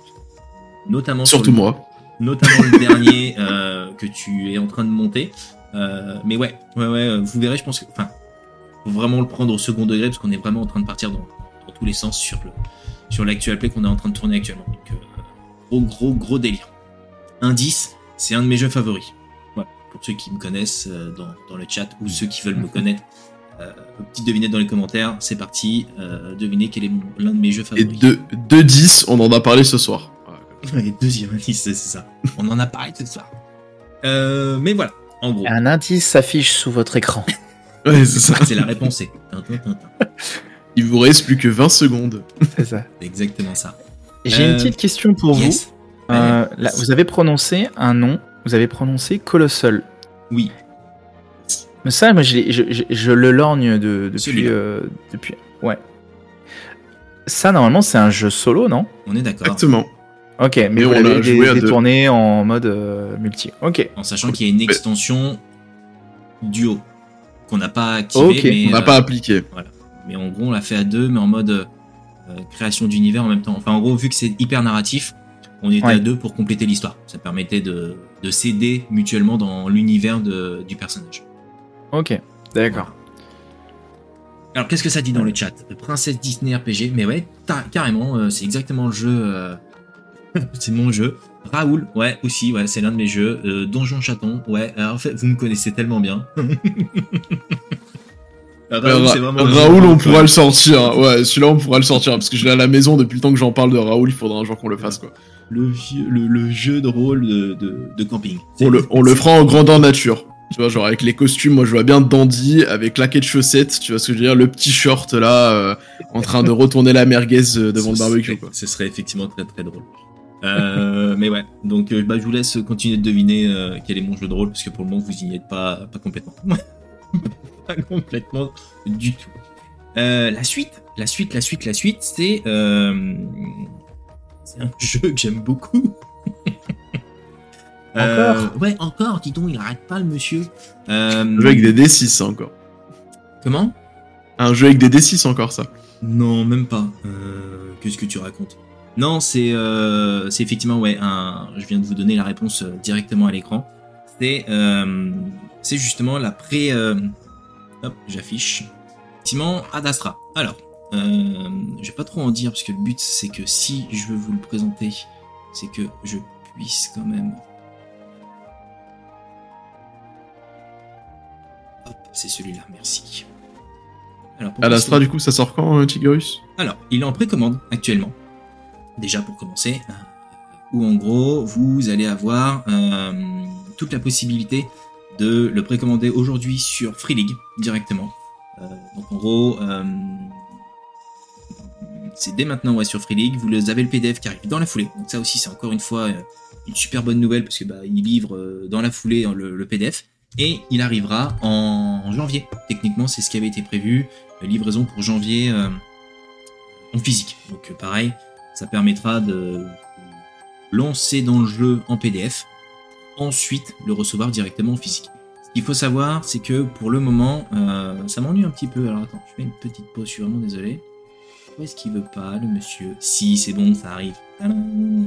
Speaker 1: notamment sur
Speaker 2: Surtout
Speaker 1: le-
Speaker 2: moi.
Speaker 1: notamment le dernier euh, que tu es en train de monter. Euh, mais ouais, ouais, ouais, vous verrez, je pense que, enfin, faut vraiment le prendre au second degré parce qu'on est vraiment en train de partir dans, dans tous les sens sur le sur l'actual play qu'on est en train de tourner actuellement. Donc, euh, gros, gros, gros délire. Indice, c'est un de mes jeux favoris. Pour ceux qui me connaissent euh, dans, dans le chat ou ceux qui veulent me connaître. Euh, petite devinette dans les commentaires, c'est parti. Euh, devinez quel est l'un de mes jeux
Speaker 2: Et
Speaker 1: favoris.
Speaker 2: de, de 10, on en a parlé ce soir.
Speaker 1: Et deuxième indice, c'est ça. On en a parlé ce soir. Euh, mais voilà, en gros.
Speaker 3: Un indice s'affiche sous votre écran.
Speaker 2: Ouais, c'est ça.
Speaker 1: C'est la réponse.
Speaker 2: Il vous reste plus que 20 secondes.
Speaker 3: C'est ça.
Speaker 1: Exactement ça.
Speaker 3: J'ai
Speaker 1: Euh,
Speaker 3: une petite question pour
Speaker 1: Yes.
Speaker 3: vous. Euh, là, vous avez prononcé un nom, vous avez prononcé Colossal.
Speaker 1: Oui.
Speaker 3: Mais ça, moi, je, je, je- je le lorgne de, depuis, euh, depuis. Ouais. Ça, normalement, c'est un jeu solo, non?
Speaker 1: On est d'accord.
Speaker 2: Exactement.
Speaker 3: Ok, mais,
Speaker 2: Mais
Speaker 3: vous
Speaker 2: on l'a
Speaker 3: l'avez
Speaker 2: joué à
Speaker 3: dé-
Speaker 2: deux.
Speaker 3: détourné en mode euh, multi. Ok.
Speaker 1: En sachant qu'il y a une extension duo qu'on n'a pas activée,
Speaker 3: Ok.
Speaker 1: mais,
Speaker 2: On n'a
Speaker 1: euh,
Speaker 2: pas appliqué.
Speaker 1: mais en gros on l'a fait à deux, mais en mode euh, création d'univers en même temps. Enfin en gros vu que c'est hyper narratif, on était
Speaker 3: Ouais.
Speaker 1: à deux pour compléter l'histoire. Ça permettait de, de s'aider mutuellement dans l'univers du personnage.
Speaker 3: Ok. D'accord.
Speaker 1: Alors qu'est-ce que ça dit dans le chat? Princesse Disney RPG, mais ouais, carrément, euh, c'est exactement le jeu. euh, c'est mon jeu. Raoul, ouais, aussi, ouais, c'est l'un de mes jeux. Euh, Donjon Chaton, ouais. alors, en fait, vous me connaissez tellement bien. Raoul,
Speaker 2: Ra-
Speaker 1: le
Speaker 2: Raoul,
Speaker 1: jeu.
Speaker 2: on pourra le sortir. Ouais, celui-là, on pourra le sortir. Parce que je l'ai à la maison depuis le temps que j'en parle de Raoul. Il faudra un jour qu'on le fasse, quoi.
Speaker 1: Le, vieux- le, le jeu de rôle de, de, de camping.
Speaker 2: On le, on le fera en grandeur nature. Tu vois, genre avec les costumes, moi je vois bien Dandy avec claquette de chaussettes, tu vois ce que je veux dire, le petit short là, euh, en train de retourner la merguez euh, devant le barbecue
Speaker 1: serait-
Speaker 2: quoi.
Speaker 1: Ce serait effectivement très très drôle. Euh, mais ouais, donc bah, je vous laisse continuer de deviner euh, quel est mon jeu de rôle parce que pour le moment vous n'y êtes pas, pas complètement. pas complètement du tout. Euh, la suite, la suite, la suite, la suite, c'est euh, c'est un jeu que j'aime beaucoup. Euh, Ouais, encore, dis donc, il arrête pas le monsieur. Euh,
Speaker 2: Un jeu avec des D6 ça, encore.
Speaker 1: Comment?
Speaker 2: Un jeu avec des D6 encore ça.
Speaker 1: Non, même pas. Euh, Qu'est-ce que tu racontes? Non, c'est euh, c'est effectivement ouais. Un, je viens de vous donner la réponse euh, directement à l'écran. C'est euh, c'est justement la pré. euh, hop, j'affiche. Effectivement, Ad Astra. Alors, euh, je vais pas trop en dire parce que le but c'est que si je veux vous le présenter, c'est que je puisse quand même. Hop, c'est celui-là. Merci. Alors,
Speaker 2: À l'Astra du coup ça sort quand euh, Tigurus
Speaker 1: alors, il est en précommande actuellement. Déjà pour commencer, euh, où en gros vous allez avoir euh, toute la possibilité de le précommander aujourd'hui sur Free League directement. Euh, donc en gros, euh, c'est dès maintenant ouais, sur Free League. Vous avez le PDF qui arrive dans la foulée. Donc ça aussi c'est encore une fois euh, une super bonne nouvelle parce que bah, il livre euh, dans la foulée le, PDF et il arrivera en janvier. Techniquement c'est ce qui avait été prévu. Livraison pour janvier. euh, en physique. Donc euh, pareil, ça permettra de lancer dans le jeu en PDF, ensuite le recevoir directement en physique. Ce qu'il faut savoir, c'est que pour le moment, euh, ça m'ennuie un petit peu. Alors attends, je fais une petite pause, je suis vraiment désolé. Pourquoi est-ce qu'il veut pas, le monsieur? Si, c'est bon, ça arrive.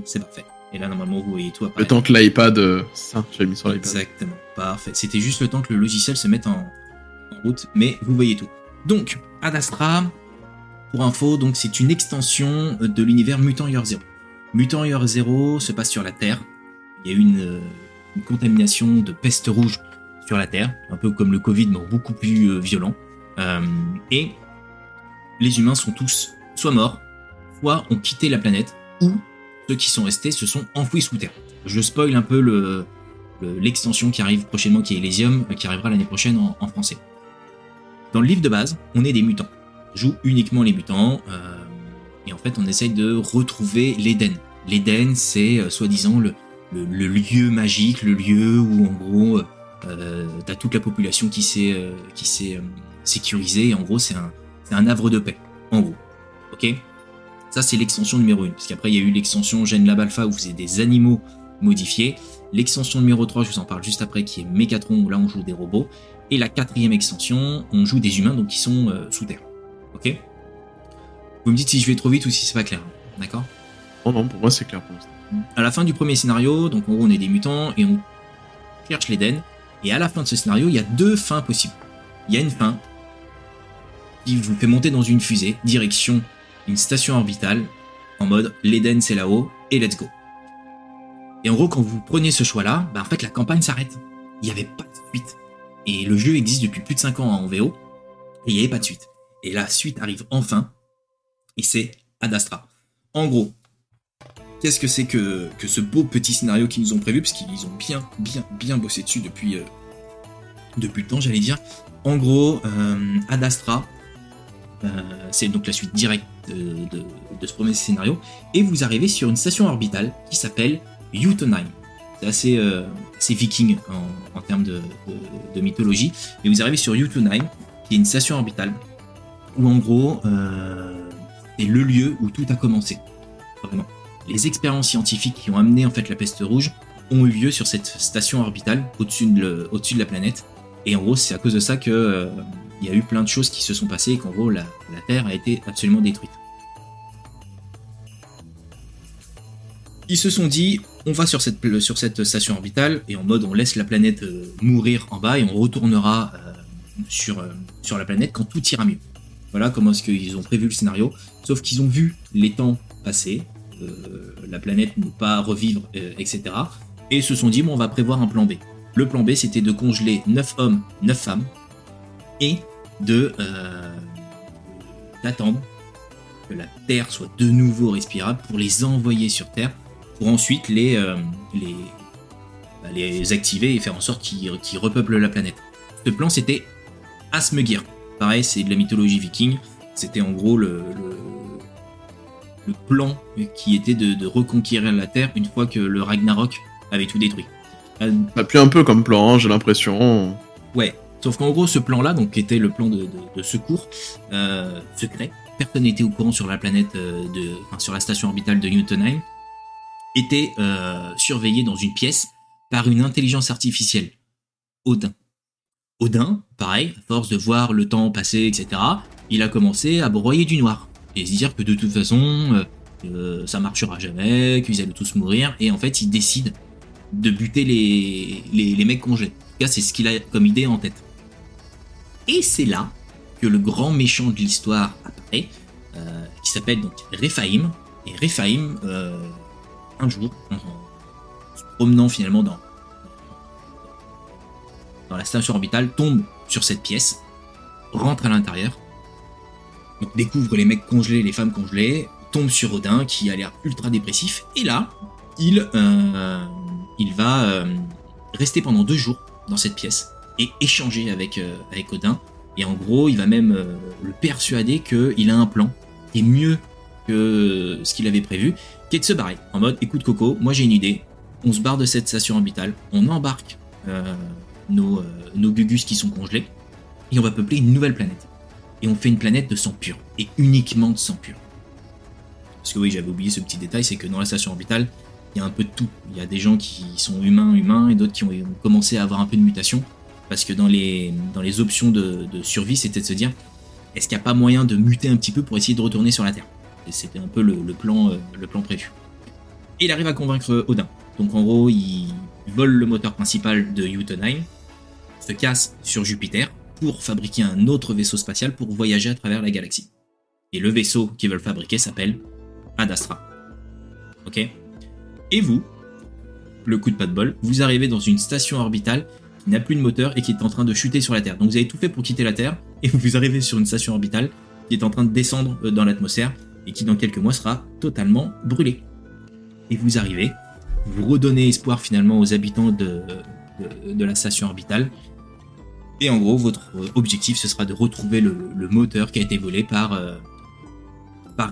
Speaker 1: C'est parfait. Et là, normalement, vous voyez tout
Speaker 2: Le temps que l'iPad. euh, Ça, j'avais mis sur l'iPad.
Speaker 1: Exactement, parfait. C'était juste le temps que le logiciel se mette en, en route, mais vous voyez tout. Donc, Ad Astra, pour info, donc c'est une extension de l'univers Mutant Year Zero. Mutant Year Zero se passe sur la Terre. Il y a eu une, euh, une contamination de peste rouge sur la Terre, un peu comme le Covid, mais beaucoup plus euh, violent. Euh, et les humains sont tous soit morts, soit ont quitté la planète, ou ceux qui sont restés se sont enfouis sous terre. Je spoil un peu le, le- l'extension qui arrive prochainement, qui est Elysium, euh, qui arrivera l'année prochaine en, français. Dans le livre de base, on est des mutants. On joue uniquement les mutants, euh, et en fait, on essaye de retrouver l'Éden. L'Éden, c'est euh, soi-disant le, le, le lieu magique, le lieu où, en gros, euh, t'as toute la population qui s'est euh, euh, sécurisée. Et en gros, c'est un, un havre de paix. En gros. Ok Ça, c'est l'extension numéro 1. Parce qu'après, il y a eu l'extension Gen Lab Alpha où vous avez des animaux modifiés. L'extension numéro 3, je vous en parle juste après, qui est Mécatron, où là on joue des robots. Et la quatrième extension, on joue des humains, donc qui sont euh, sous terre. Ok Vous me dites si je vais trop vite ou si c'est pas clair. D'accord?
Speaker 2: Non, non, pour moi, c'est clair pour l'instant.
Speaker 1: à la fin du premier scénario, donc en gros on est des mutants et on cherche l'Eden. Et à la fin de ce scénario, il y a deux fins possibles. Il y a une fin qui vous fait monter dans une fusée, direction une station orbitale, en mode l'Eden c'est là-haut et let's go. Et en gros, quand vous prenez ce choix-là, bah en fait la campagne s'arrête. Il n'y avait pas de suite. Et le jeu existe depuis plus de 5 ans en VO, et il n'y avait pas de suite. Et la suite arrive enfin, et c'est Ad Astra. En gros, qu'est-ce que c'est que, ce beau petit scénario qu'ils nous ont prévu, parce qu'ils ont bien, bien, bien bossé dessus depuis, euh, depuis le temps, j'allais dire. En gros, euh, euh, c'est donc la suite directe de, ce premier scénario, et vous arrivez sur une station orbitale qui s'appelle Utonheim. C'est assez, euh, assez viking en, termes de, mythologie, et vous arrivez sur Utonheim, qui est une station orbitale, où en gros, euh, c'est le lieu où tout a commencé. Les expériences scientifiques qui ont amené en fait la peste rouge ont eu lieu sur cette station orbitale au-dessus de, le- au-dessus de la planète. Et en gros, c'est à cause de ça que euh, il y a eu plein de choses qui se sont passées et qu'en gros la, Terre a été absolument détruite. Ils se sont dit, on va sur cette, cette station orbitale et en mode on laisse la planète euh, mourir en bas et on retournera euh, sur, euh, la planète quand tout ira mieux. Voilà comment est-ce qu'ils ont prévu le scénario. Sauf qu'ils ont vu les temps passer, euh, la planète ne pas revivre, euh, etc. Et se sont dit, bon, on va prévoir un plan B. Le plan B, c'était de congeler 9 hommes, 9 femmes, et de euh, d'attendre que la Terre soit de nouveau respirable pour les envoyer sur Terre, pour ensuite les, euh, les, bah, les activer et faire en sorte qu'ils repeuplent la planète. Ce plan, c'était Asmegir. Pareil, c'est de la mythologie viking. C'était en gros le, le, le plan qui était de, de reconquérir la Terre une fois que le Ragnarok avait tout détruit. Euh,
Speaker 2: Bah, plus un peu comme plan, hein, j'ai l'impression.
Speaker 1: Ouais, sauf qu'en gros, ce plan-là, donc qui était le plan de, secours euh, secret, personne n'était au courant sur la planète, euh, de, enfin, sur la station orbitale de Newtonheim, était euh, surveillé dans une pièce par une intelligence artificielle, Odin. Odin, pareil, à force de voir le temps passer, etc., il a commencé à broyer du noir et se dire que de toute façon, euh, ça marchera jamais, qu'ils allaient tous mourir, et en fait, il décide de buter les, les, les mecs congelés. En tout cas, c'est ce qu'il a comme idée en tête. Et c'est là que le grand méchant de l'histoire apparaît, euh, qui s'appelle donc Rephaim. Et Rephaim, euh, un jour, en, se promenant finalement dans, dans la station orbitale, tombe sur cette pièce, rentre à l'intérieur, découvre les mecs congelés, les femmes congelées, tombe sur Odin qui a l'air ultra dépressif, et là, il, euh, va rester pendant deux jours dans cette pièce et échanger avec, euh, avec Odin. Et en gros, il va même euh, le persuader qu'il a un plan qui est mieux que ce qu'il avait prévu, qui est de se barrer. En mode, écoute Coco, moi j'ai une idée, on se barre de cette station orbitale, on embarque euh, nos, euh, nos gugus qui sont congelés, et on va peupler une nouvelle planète. Et on fait une planète de sang pur, et uniquement de sang pur. Parce que oui, j'avais oublié ce petit détail, c'est que dans la station orbitale, il y a un peu de tout. Il y a des gens qui sont humains, humains, et d'autres qui ont commencé à avoir un peu de mutation. Parce que dans les, dans les options de, survie, c'était de se dire, est-ce qu'il n'y a pas moyen de muter un petit peu pour essayer de retourner sur la Terre? C'était un peu le, plan, euh, le plan prévu. Et il arrive à convaincre Odin. Donc en gros, il vole le moteur principal de Utenheim, se casse sur Jupiter pour fabriquer un autre vaisseau spatial pour voyager à travers la galaxie. Et le vaisseau qu'ils veulent fabriquer s'appelle Ad Astra. Ok? Et vous, le coup de pas de bol, vous arrivez dans une station orbitale qui n'a plus de moteur et qui est en train de chuter sur la Terre. Donc vous avez tout fait pour quitter la Terre et vous arrivez sur une station orbitale qui est en train de descendre euh, dans l'atmosphère et qui dans quelques mois sera totalement brûlée. Et vous arrivez, vous redonnez espoir finalement aux habitants de, de, la station orbitale. Et en gros, votre euh, objectif ce sera de retrouver le, moteur qui a été volé par, euh, par.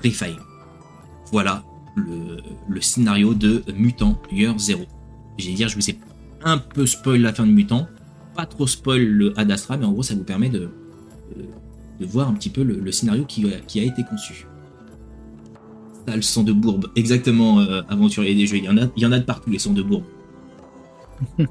Speaker 1: Voilà le, le scénario de Mutant Year Zero. J'ai dire, je vous ai un peu spoil la fin de Mutant, pas trop spoil le Ad Astra, mais en gros, ça vous permet de, voir un petit peu le, le scénario qui, qui, a été conçu. Ça, le sang de bourbe, exactement, euh, aventurier des jeux. Il y, en a, il y en a de partout, les sangs de bourbe.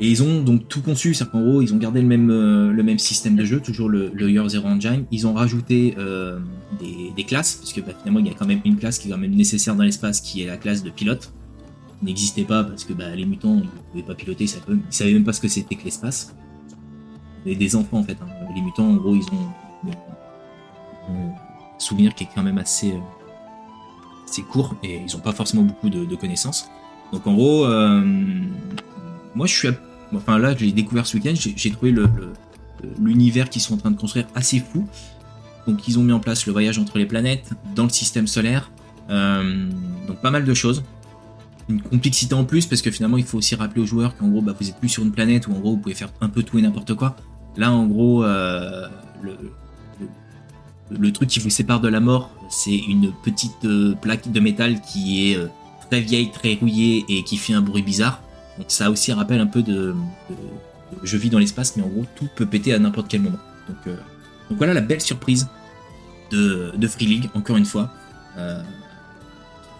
Speaker 1: Et ils ont donc tout conçu, c'est-à-dire qu'en gros, ils ont gardé le même, euh, le même système de jeu, toujours le, le Year Zero Engine. Ils ont rajouté euh, des, des, classes, parce que bah, finalement, il y a quand même une classe qui est quand même nécessaire dans l'espace, qui est la classe de pilote. N'existait pas parce que bah, les mutants, ne pouvaient pas piloter, ils savaient, ils savaient même pas ce que c'était que l'espace. Et des enfants, en fait. Hein. Les mutants, en gros, ils ont, un souvenir qui est quand même assez, euh, assez court, et ils n'ont pas forcément beaucoup de, connaissances. Donc en gros, euh, moi je suis Enfin là, je l'ai découvert ce week-end, j'ai trouvé l'univers qu'ils sont en train de construire assez fou. Donc ils ont mis en place le voyage entre les planètes, dans le système solaire, euh, donc pas mal de choses. Une complexité en plus, parce que finalement il faut aussi rappeler aux joueurs qu'en gros bah, vous êtes plus sur une planète où en gros vous pouvez faire un peu tout et n'importe quoi. Là en gros, euh, le, truc qui vous sépare de la mort, c'est une petite euh, plaque de métal qui est euh, très vieille, très rouillée et qui fait un bruit bizarre. Donc ça aussi rappelle un peu de, je vis dans l'espace, mais en gros tout peut péter à n'importe quel moment. Donc, voilà la belle surprise de, de Free League, encore une fois.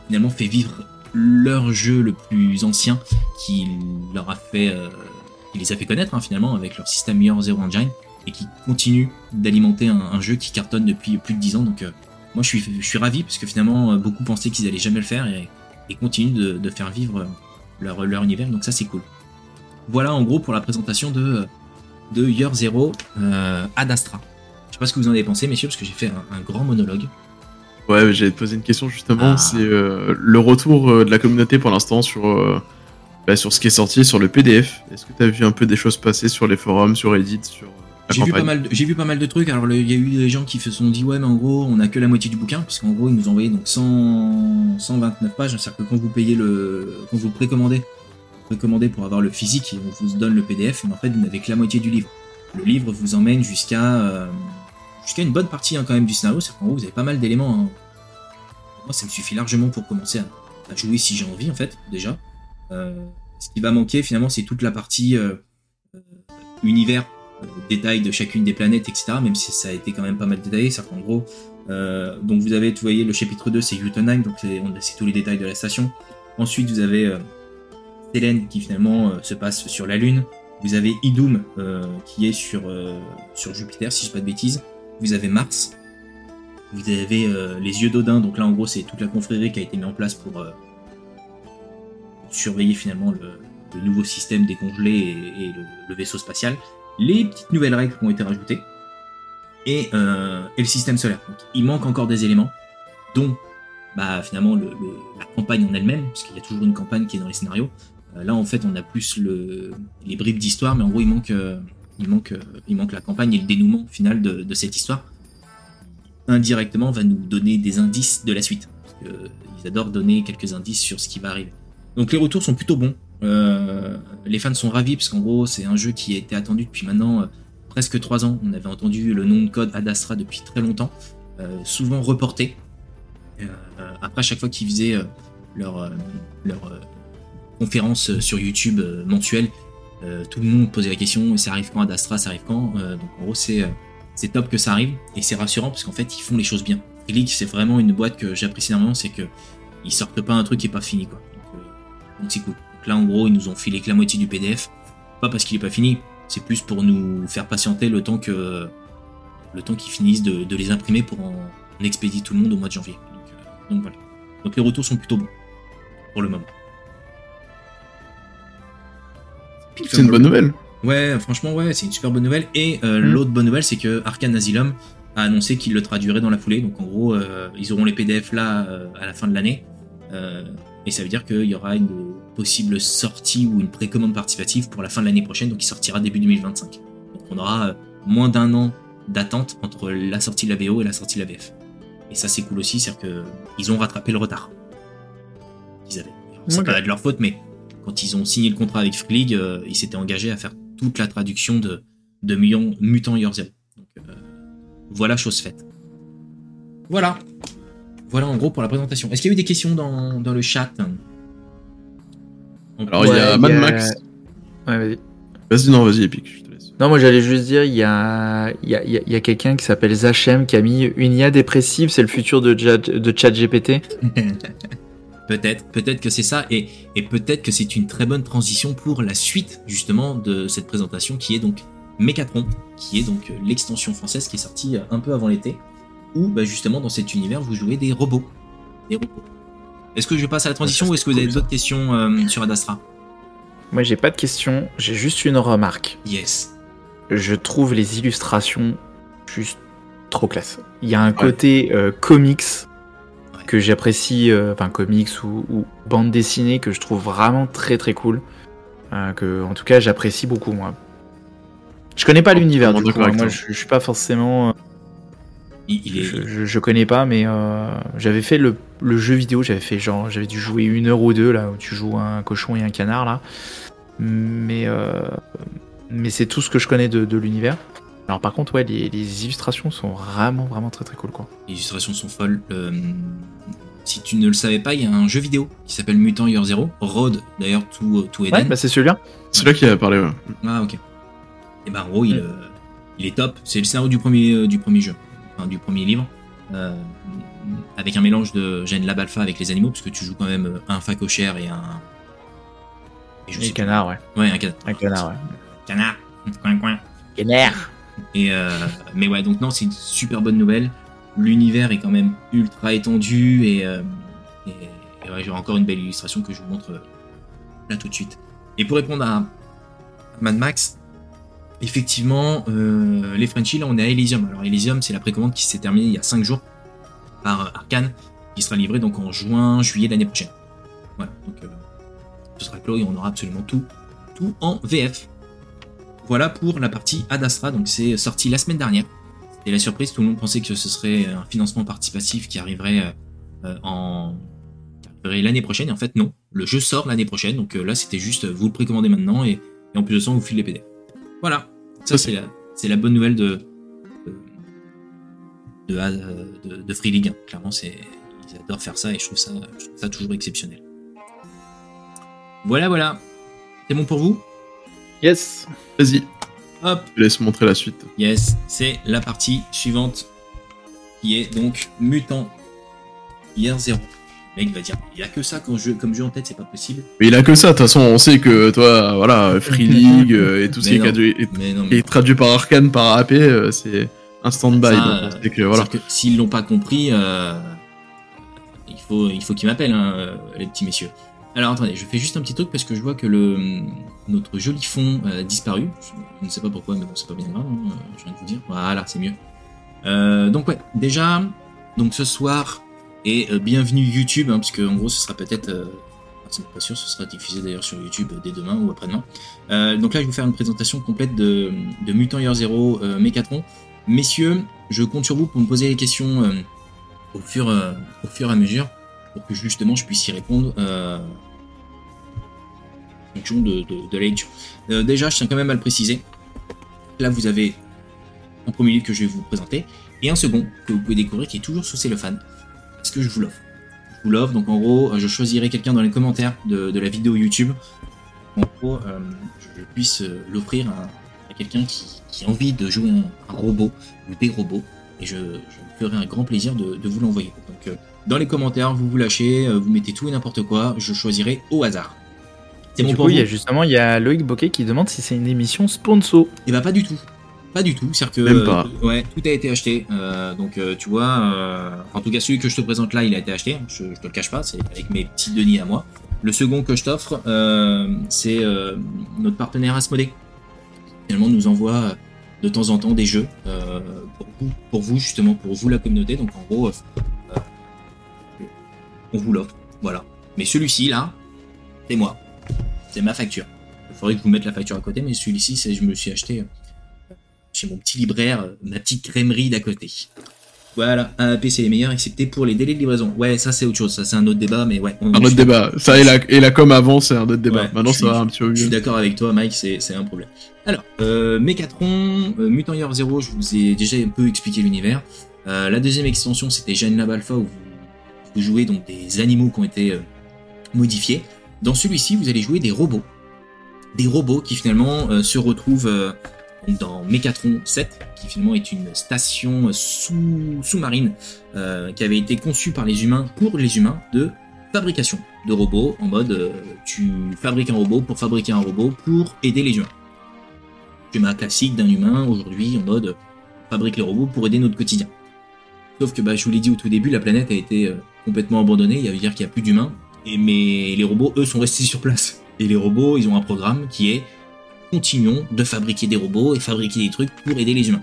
Speaker 1: Finalement fait vivre leur jeu le plus ancien qui leur a fait, euh, les a fait connaître hein, finalement avec leur système Year Zero Engine et qui continue d'alimenter un, un, jeu qui cartonne depuis plus de 10 ans. Donc euh, moi je suis, je suis ravi parce que finalement beaucoup pensaient qu'ils allaient jamais le faire et, et continuent de, faire vivre leur, leur univers, donc ça c'est cool. Voilà en gros pour la présentation de, de Year Zero euh, Ad Astra. Je sais pas ce que vous en avez pensé, messieurs, parce que j'ai fait un, grand monologue.
Speaker 2: Ouais, j'allais te poser une question justement. Ah. C'est euh, le retour euh, de la communauté pour l'instant sur, euh, bah, sur ce qui est sorti sur le PDF. Est-ce que tu as vu un peu des choses passer sur les forums, sur Reddit, sur
Speaker 1: j'ai vu, pas mal de, j'ai vu pas mal de trucs. Alors, il y a eu des gens qui se sont dit, ouais, mais en gros, on a que la moitié du bouquin, parce qu'en gros, ils nous ont envoyé donc 100, 129 pages. C'est-à-dire que quand vous payez le, quand vous précommandez, précommandez pour avoir le physique, on vous donne le PDF, mais en fait, vous n'avez que la moitié du livre. Le livre vous emmène jusqu'à, jusqu'à une bonne partie hein, quand même du scénario. C'est qu'en gros, vous avez pas mal d'éléments. Hein. Moi, ça me suffit largement pour commencer à, jouer si j'ai envie, en fait, déjà. Euh, ce qui va manquer, finalement, c'est toute la partie euh, univers euh, détails de chacune des planètes, etc. Même si ça a été quand même pas mal détaillé, c'est qu'en gros, euh, donc vous avez, vous voyez, le chapitre 2, c'est Jotunheim, donc c'est tous les détails de la station. Ensuite, vous avez euh, Selene qui finalement euh, se passe sur la Lune. Vous avez Idum euh, qui est sur, sur Jupiter, si je dis pas de bêtises. Vous avez Mars. Vous avez les yeux d'Odin, donc là en gros c'est toute la confrérie qui a été mise en place pour surveiller finalement le, nouveau système décongelé et, le, vaisseau spatial les petites nouvelles règles qui ont été rajoutées et, euh, et le système solaire. Il manque encore des éléments, dont bah, finalement le, le, la campagne en elle-même, parce qu'il y a toujours une campagne qui est dans les scénarios. Euh, là, en fait, on a plus le, les bribes d'histoire, mais en gros, il manque, euh, il, manque, il manque la campagne et le dénouement final de, cette histoire. Indirectement, va nous donner des indices de la suite. Parce que, ils adorent donner quelques indices sur ce qui va arriver. Donc les retours sont plutôt bons. Euh, les fans sont ravis parce qu'en gros c'est un jeu qui a été attendu depuis maintenant euh, presque 3 ans. On avait entendu le nom de code Ad Astra depuis très longtemps, euh, souvent reporté. Euh, après chaque fois qu'ils faisaient leur conférence sur YouTube mensuelle, tout le monde posait la question ça arrive quand Ad Astra, ça arrive quand Donc en gros c'est c'est top que ça arrive et c'est rassurant parce qu'en fait ils font les choses bien. League c'est vraiment une boîte que j'apprécie énormément, c'est que ils sortent pas un truc qui est pas fini quoi. Donc c'est cool. Donc là, en gros, ils nous ont filé que la moitié du PDF. Pas parce qu'il est pas fini, c'est plus pour nous faire patienter le temps que le temps qu'ils finissent de, de, les imprimer pour en, en, expédier tout le monde au mois de janvier. Donc, euh, donc, voilà. Donc les retours sont plutôt bons pour le moment.
Speaker 2: C'est une bonne nouvelle.
Speaker 1: Ouais, franchement, ouais, c'est une super bonne nouvelle. Et euh, mmh. l'autre bonne nouvelle, c'est que Arkane Asylum a annoncé qu'il le traduirait dans la foulée. Donc en gros, euh, ils auront les PDF là euh, à la fin de l'année. Et ça veut dire qu'il y aura une possible sortie ou une précommande participative pour la fin de l'année prochaine, donc il sortira début 2025. Donc on aura moins d'un an d'attente entre la sortie de la VO et la sortie de la VF. Et ça c'est cool aussi, c'est-à-dire qu'ils ont rattrapé le retard qu'ils avaient. C'est okay. pas de leur faute, mais quand ils ont signé le contrat avec Free League, euh, ils s'étaient engagés à faire toute la traduction de, de Mutant, Mutant Year Zero. Donc euh, voilà, chose faite. Voilà. Voilà en gros pour la présentation. Est-ce qu'il y a eu des questions dans, dans le chat
Speaker 2: Alors il ouais, y a Mad Max.
Speaker 3: Ouais, vas-y.
Speaker 2: Vas-y, non, vas-y, Epic, je te laisse.
Speaker 3: Non, moi j'allais juste dire, il y a, il y a, il y a- quelqu'un qui s'appelle Zachem qui a mis une IA dépressive, c'est le futur de, de ChatGPT.
Speaker 1: Peut-être, peut-être que c'est ça, et, et peut-être que c'est une très bonne transition pour la suite justement de cette présentation qui est donc Mécatron, qui est donc euh, l'extension française qui est sortie euh, un peu avant l'été, où bah, justement dans cet univers vous jouez des robots. Des robots. Est-ce que je passe à la transition ou est-ce que vous avez d'autres questions euh, sur Adastra?
Speaker 3: Moi j'ai pas de question, j'ai juste une remarque.
Speaker 1: Yes.
Speaker 3: Je trouve les illustrations juste trop classe. Il y a un côté euh, comics. Que j'apprécie, euh, enfin comics ou, ou bande dessinée que je trouve vraiment très très cool. Euh, que en tout cas j'apprécie beaucoup moi. Je connais pas l'univers du coup, hein. moi je, je suis pas forcément. euh,
Speaker 1: Il, il est,
Speaker 3: Je, je, je connais pas, mais euh, j'avais fait le, le jeu vidéo, j'avais fait genre, j'avais dû jouer une heure ou deux là, où tu joues un cochon et un canard là. Mais, euh, mais c'est tout ce que je connais de, de l'univers. Alors par contre, ouais, les, les illustrations sont vraiment, vraiment très très cool quoi.
Speaker 1: Les illustrations sont folles. Euh, si tu ne le savais pas, il y a un jeu vidéo qui s'appelle Mutant Year Zero. Road, d'ailleurs, tout, tout Eden.
Speaker 3: Ouais, bah c'est celui-là.
Speaker 2: C'est là qui a parlé, ouais.
Speaker 1: Ah, ok. Et bah, en gros, il,
Speaker 3: Ouais.
Speaker 1: euh, il est top. C'est le scénario du premier, euh, du premier jeu, enfin, du premier livre. Euh, avec un mélange de gène lab alpha avec les animaux, parce que tu joues quand même euh, un facochère et un. Et je
Speaker 3: Et
Speaker 1: sais
Speaker 3: canard, ouais.
Speaker 1: Ouais, un canard.
Speaker 3: Un canard, ouais.
Speaker 1: Canard. Coin, coin.
Speaker 3: Canard.
Speaker 1: Et euh, mais ouais, donc non, c'est une super bonne nouvelle. L'univers est quand même ultra étendu et, euh, et, ouais, j'ai encore une belle illustration que je vous montre euh, là tout de suite. Et pour répondre à Mad Max, effectivement, les Frenchies, là on est à Elysium. Alors Elysium, c'est la précommande qui s'est terminée il y a 5 jours par Arkane, qui sera livrée donc en juin, juillet l'année prochaine. Voilà, donc ce sera clos et on aura absolument tout en VF. Voilà pour la partie Ad Astra, donc c'est sorti la semaine dernière. C'était la surprise, tout le monde pensait que ce serait un financement participatif qui arriverait euh, en l'année prochaine, et en fait non, le jeu sort l'année prochaine, donc euh, là c'était juste euh, vous le précommandez maintenant et, et en plus de ça on vous file les PD. Voilà, ça c'est la, c'est la bonne nouvelle de de, de, de, de Free League. Clairement, c'est ils adorent faire ça et je trouve ça, je trouve ça toujours exceptionnel. Voilà, voilà. C'est bon pour vous?
Speaker 3: Yes.
Speaker 2: Vas-y,
Speaker 1: Hop,
Speaker 2: je te laisse montrer la suite.
Speaker 1: Yes, c'est la partie suivante qui est donc Mutant Year 0. Le mec va dire, il a que ça comme jeu, comme jeu en tête, c'est pas possible.
Speaker 2: Mais il a que ça, de toute façon, on sait que toi, voilà, Free League euh, et tout ce qui est, traduit- par Arkane, par AP, euh, c'est un stand-by. Voilà.
Speaker 1: s'ils l'ont pas compris, euh, il faut, il faut qu'ils m'appellent, hein, les petits messieurs. Alors attendez, je fais juste un petit truc parce que je vois que le notre joli fond a disparu. Je ne sais pas pourquoi, mais bon, c'est pas bien grave. hein, je viens de vous dire. Voilà, c'est mieux. Euh, donc ouais, déjà, donc ce soir et euh, bienvenue YouTube, hein, parce que en gros, ce sera peut-être, euh, c'est pas sûr, ce sera diffusé d'ailleurs sur YouTube dès demain ou après-demain. Euh, donc là, je vais vous faire une présentation complète de, Mutant Year Zero euh, Mécatron. Messieurs, je compte sur vous pour me poser les questions euh, au, fur, euh, au fur et à mesure pour que justement je puisse y répondre euh, de, de. Euh, déjà, je tiens quand même à le préciser. Là, vous avez un premier livre que je vais vous présenter et un second que vous pouvez découvrir qui est toujours sous cellophane parce que je vous l'offre. Je vous l'offre, donc en gros, euh, je choisirai quelqu'un dans les commentaires de, la vidéo YouTube. En gros, euh, je puisse l'offrir à, quelqu'un qui, a envie de jouer un, robot ou des robots et je, me ferai un grand plaisir de, vous l'envoyer. Donc dans les commentaires, vous vous lâchez, vous mettez tout et n'importe quoi, je choisirai au hasard. C'est bon
Speaker 3: du
Speaker 1: pour
Speaker 3: coup,
Speaker 1: vous
Speaker 3: il y a justement, il y a Loïc Boquet qui demande si c'est une émission sponsor.
Speaker 1: Et bah pas du tout. Pas du tout. C'est-à-dire que
Speaker 2: Même pas.
Speaker 1: euh, ouais, tout a été acheté. Euh, donc euh, tu vois, euh, en tout cas celui que je te présente là, il a été acheté. Je, je te le cache pas, c'est avec mes petits deniers à moi. Le second que je t'offre, euh, c'est euh, notre partenaire Asmodée. Finalement, nous envoie de temps en temps des jeux euh, pour vous, pour vous justement, pour vous la communauté. Donc en gros, on vous l'offre. Voilà. Mais celui-ci là, c'est moi. C'est ma facture. Il faudrait que je vous mette la facture à côté, mais celui-ci, c'est je me suis acheté euh, chez mon petit libraire, euh, ma petite crèmerie d'à côté. Voilà, un AP c'est les meilleurs, excepté pour les délais de livraison. Ouais, ça c'est autre chose, ça c'est un autre débat, mais ouais. on-
Speaker 2: Un autre débat. Ça et la, et la com avant, c'est un autre débat.
Speaker 1: Ouais,
Speaker 2: Maintenant, ça va un petit peu
Speaker 1: Je suis
Speaker 2: mieux.
Speaker 1: d'accord avec toi, Mike, c'est un problème. Alors, euh, Mécatron, euh, Mutant Year Zero, je vous ai déjà un peu expliqué l'univers. Euh, la deuxième extension, c'était Gen Lab Alpha, où vous, vous jouez donc des animaux qui ont été modifiés. Dans celui-ci, vous allez jouer des robots. des robots qui finalement euh, se retrouvent euh, dans Mechatron 7, qui finalement est une station sous- sous-marine euh, qui avait été conçue par les humains pour les humains de fabrication de robots en mode euh, tu fabriques un robot pour fabriquer un robot pour aider les humains. Schéma classique d'un humain aujourd'hui en mode fabrique les robots pour aider notre quotidien. Sauf que bah, je vous l'ai dit au tout début, la planète a été euh, complètement abandonnée, il veut dire qu'il n'y a plus d'humains, mais les robots eux sont restés sur place. Et les robots ils ont un programme qui est continuons de fabriquer des robots et fabriquer des trucs pour aider les humains.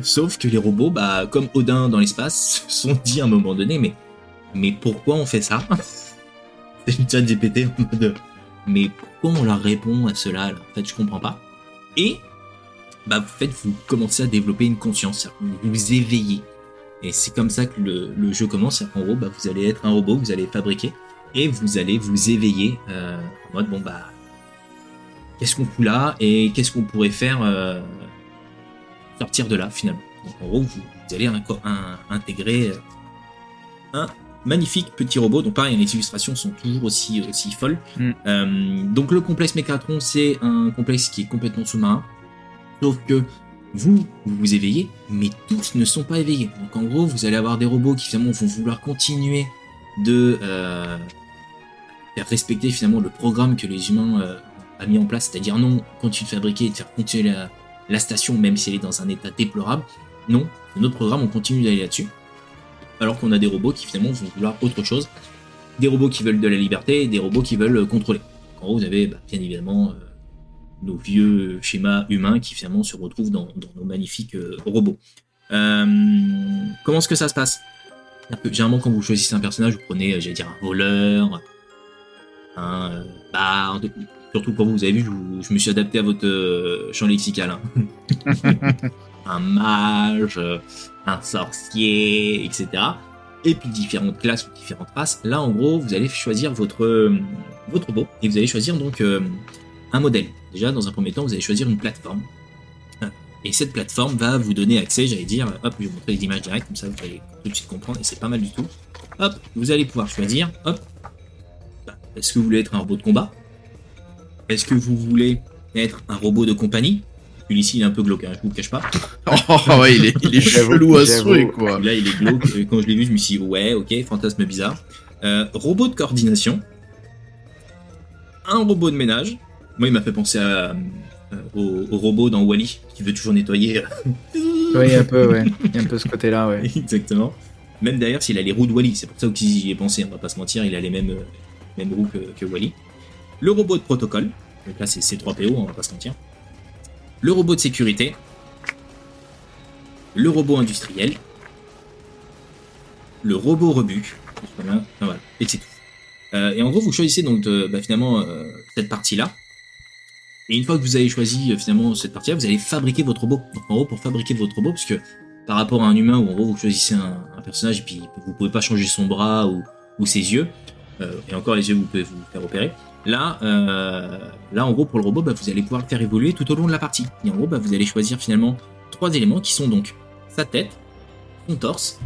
Speaker 1: Sauf que les robots, bah, comme Odin dans l'espace, se sont dit à un moment donné, mais, mais pourquoi on fait ça? C'est une chat GPT en mode, mais pourquoi on leur répond à cela En fait, je comprends pas. Et, bah, vous faites, vous commencez à développer une conscience, vous vous éveillez. Et c'est comme ça que le, le jeu commence, qu'en gros, bah, vous allez être un robot, vous allez fabriquer, et vous allez vous éveiller euh, en mode, bon, bah, qu'est-ce qu'on fout là et qu'est-ce qu'on pourrait faire euh, sortir de là finalement. Donc en gros, vous, vous allez un- intégrer euh, un magnifique petit robot. Donc pareil, les illustrations sont toujours aussi, aussi folles.
Speaker 3: Mm.
Speaker 1: Euh, donc le complexe Mécatron, c'est un complexe qui est complètement sous-marin. Sauf que vous, vous vous éveillez, mais tous ne sont pas éveillés. Donc en gros, vous allez avoir des robots qui finalement vont vouloir continuer de euh, faire respecter finalement le programme que les humains euh, a mis en place, c'est-à-dire non, continue de fabriquer et de faire continuer la, la station même si elle est dans un état déplorable. Non, notre programme, on continue d'aller là-dessus. Alors qu'on a des robots qui finalement vont vouloir autre chose. Des robots qui veulent de la liberté et des robots qui veulent euh, contrôler. En gros, vous avez bah, bien évidemment euh, nos vieux schémas humains qui finalement se retrouvent dans, dans nos magnifiques euh, robots. Euh, comment est-ce que ça se passe? Généralement, quand vous choisissez un personnage, vous prenez, euh, j'allais dire, un voleur, un barde, surtout pour vous, vous avez vu, je, vous- je me suis adapté à votre euh, champ lexical. hein. un mage, un sorcier, etc. Et puis différentes classes ou différentes races. Là, en gros, vous allez choisir votre, votre robot et vous allez choisir donc euh, un modèle. Déjà, dans un premier temps, vous allez choisir une plateforme. Et cette plateforme va vous donner accès, j'allais dire, hop, je vais vous montrer les images directes, comme ça vous allez tout de suite comprendre, et c'est pas mal du tout. Hop, vous allez pouvoir choisir, hop, bah, est-ce que vous voulez être un robot de combat? Est-ce que vous voulez être un robot de compagnie? Celui-ci, il est un peu glauque, hein, je vous le cache pas.
Speaker 2: Oh ouais, il est, il est chelou à souhait, quoi.
Speaker 1: Là, il est glauque. Euh, Quand je l'ai vu, je me suis dit, ouais, ok, fantasme bizarre. Euh, robot de coordination. Un robot de ménage. Moi, il m'a fait penser à, euh, au, au robot dans Wally, qui veut toujours nettoyer.
Speaker 3: Oui, un peu, ouais. Il y a un peu ce côté-là, ouais.
Speaker 1: Exactement. Même d'ailleurs, s'il a les roues de Wally, c'est pour ça que j'y ai pensé, on va pas se mentir, il a les mêmes, euh, mêmes roues que, que Wally. Le robot de protocole, donc là c'est C3PO, on va pas se mentir. Le robot de sécurité. Le robot industriel. Le robot rebut. Enfin, voilà, et c'est tout. Euh, et en gros, vous choisissez donc de- bah, finalement euh, cette partie-là. Et une fois que vous avez choisi euh, finalement cette partie-là, vous allez fabriquer votre robot. Donc en gros, pour fabriquer votre robot, parce que par rapport à un humain où en gros vous choisissez un, personnage et puis vous pouvez pas changer son bras ou, ou ses yeux, euh, et encore les yeux vous pouvez vous faire opérer. Là, euh, là en gros pour le robot, bah, vous allez pouvoir le faire évoluer tout au long de la partie. Et en gros, bah, vous allez choisir finalement trois éléments qui sont donc sa tête, son torse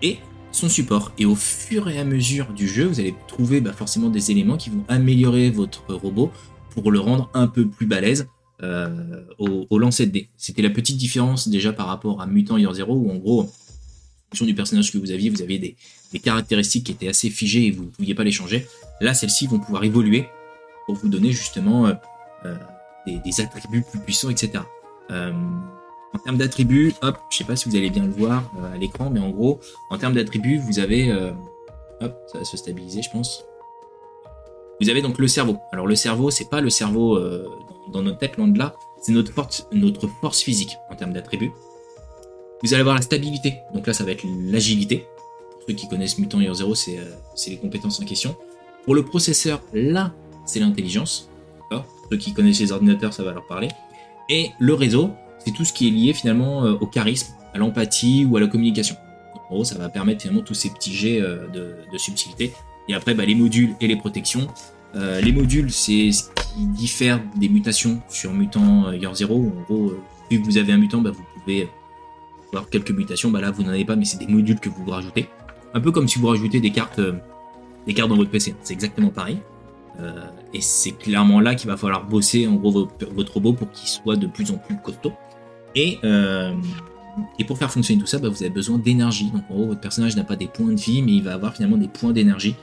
Speaker 1: et son support. Et au fur et à mesure du jeu, vous allez trouver bah, forcément des éléments qui vont améliorer votre robot pour le rendre un peu plus balèze euh, au, au lancer de dés. C'était la petite différence déjà par rapport à Mutant Year Zero où en gros, en fonction du personnage que vous aviez, vous aviez des, caractéristiques qui étaient assez figées et vous ne pouviez pas les changer. Là, celles-ci vont pouvoir évoluer pour vous donner justement euh, euh, des, attributs plus puissants, etc. En termes d'attributs, hop, je sais pas si vous allez bien le voir à l'écran, mais en gros, en termes d'attributs, vous avez, hop, ça va se stabiliser, je pense. Vous avez donc le cerveau. Alors le cerveau, c'est pas le cerveau euh, dans notre tête, loin de là. C'est notre force, physique en termes d'attributs. Vous allez avoir la stabilité. Donc là, ça va être l'agilité. Pour ceux qui connaissent Mutant Year Zero, c'est euh, les compétences en question. Pour le processeur, là, c'est l'intelligence. D'accord? Ceux qui connaissent les ordinateurs, ça va leur parler. Et le réseau, c'est tout ce qui est lié finalement euh, au charisme, à l'empathie ou à la communication. En gros, ça va permettre finalement tous ces petits jets de subtilité. Et après, bah, les modules et les protections. Euh, les modules, c'est ce qui diffère des mutations sur Mutant euh, Year Zero. En gros, euh, vu que vous avez un mutant, bah, vous pouvez avoir quelques mutations. Bah, là, vous n'en avez pas, mais c'est des modules que vous rajoutez. Un peu comme si vous rajoutez des cartes, des cartes dans votre PC. C'est exactement pareil. Et c'est clairement là qu'il va falloir bosser en gros vo- votre robot pour qu'il soit de plus en plus costaud. Et, pour faire fonctionner tout ça, vous avez besoin d'énergie. Donc en gros, votre personnage n'a pas des points de vie, mais il va avoir finalement des points d'énergie.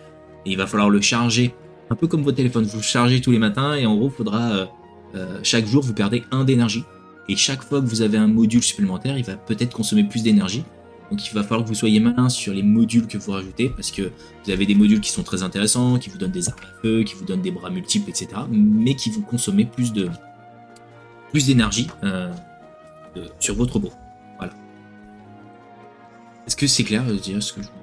Speaker 1: Il va falloir le charger, un peu comme votre téléphone. Vous le chargez tous les matins et en gros, il faudra euh, euh, chaque jour vous perdez un d'énergie. Et chaque fois que vous avez un module supplémentaire, il va peut-être consommer plus d'énergie. Donc il va falloir que vous soyez malin sur les modules que vous rajoutez, parce que vous avez des modules qui sont très intéressants, qui vous donnent des armes à feu, qui vous donnent des bras multiples, etc. Mais qui vont consommer plus de plus d'énergie euh, sur votre robot. Voilà. Est-ce que c'est clair de dire ce que je vous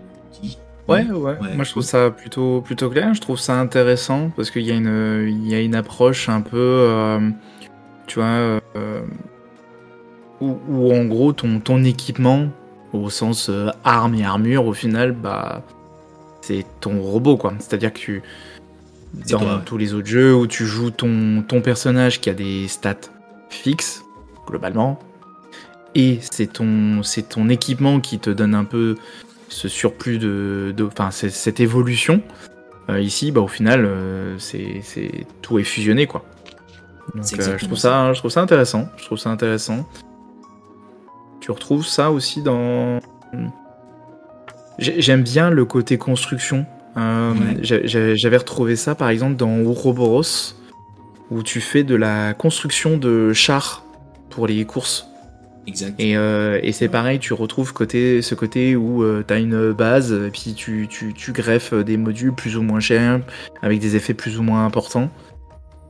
Speaker 3: Ouais, ouais,
Speaker 1: Ouais,
Speaker 3: Moi, je trouve ça plutôt, plutôt clair. Je trouve ça intéressant parce qu'il y a une, il y a une approche un peu, euh, tu vois, euh, où, où en gros ton, ton équipement, au sens euh, armes et armure, au final, bah, c'est ton robot, quoi. C'est-à-dire que tu, dans
Speaker 1: toi, ouais.
Speaker 3: tous les autres jeux où tu joues ton, ton personnage qui a des stats fixes, globalement, et c'est ton, c'est ton équipement qui te donne un peu ce surplus de, enfin cette évolution. Euh, ici, bah au final, euh, c'est, c'est tout est fusionné quoi. Donc euh, je trouve ça, je trouve ça intéressant. Je trouve ça intéressant. Tu retrouves ça aussi dans. J'ai- J'aime bien le côté construction.
Speaker 1: Ouais.
Speaker 3: J'avais retrouvé ça par exemple dans Ouroboros, où tu fais de la construction de chars pour les courses.
Speaker 1: Exact.
Speaker 3: Et, euh, et c'est pareil, tu retrouves côté, ce côté où tu as une base, et puis tu, tu, tu greffes des modules plus ou moins chers, avec des effets plus ou moins importants.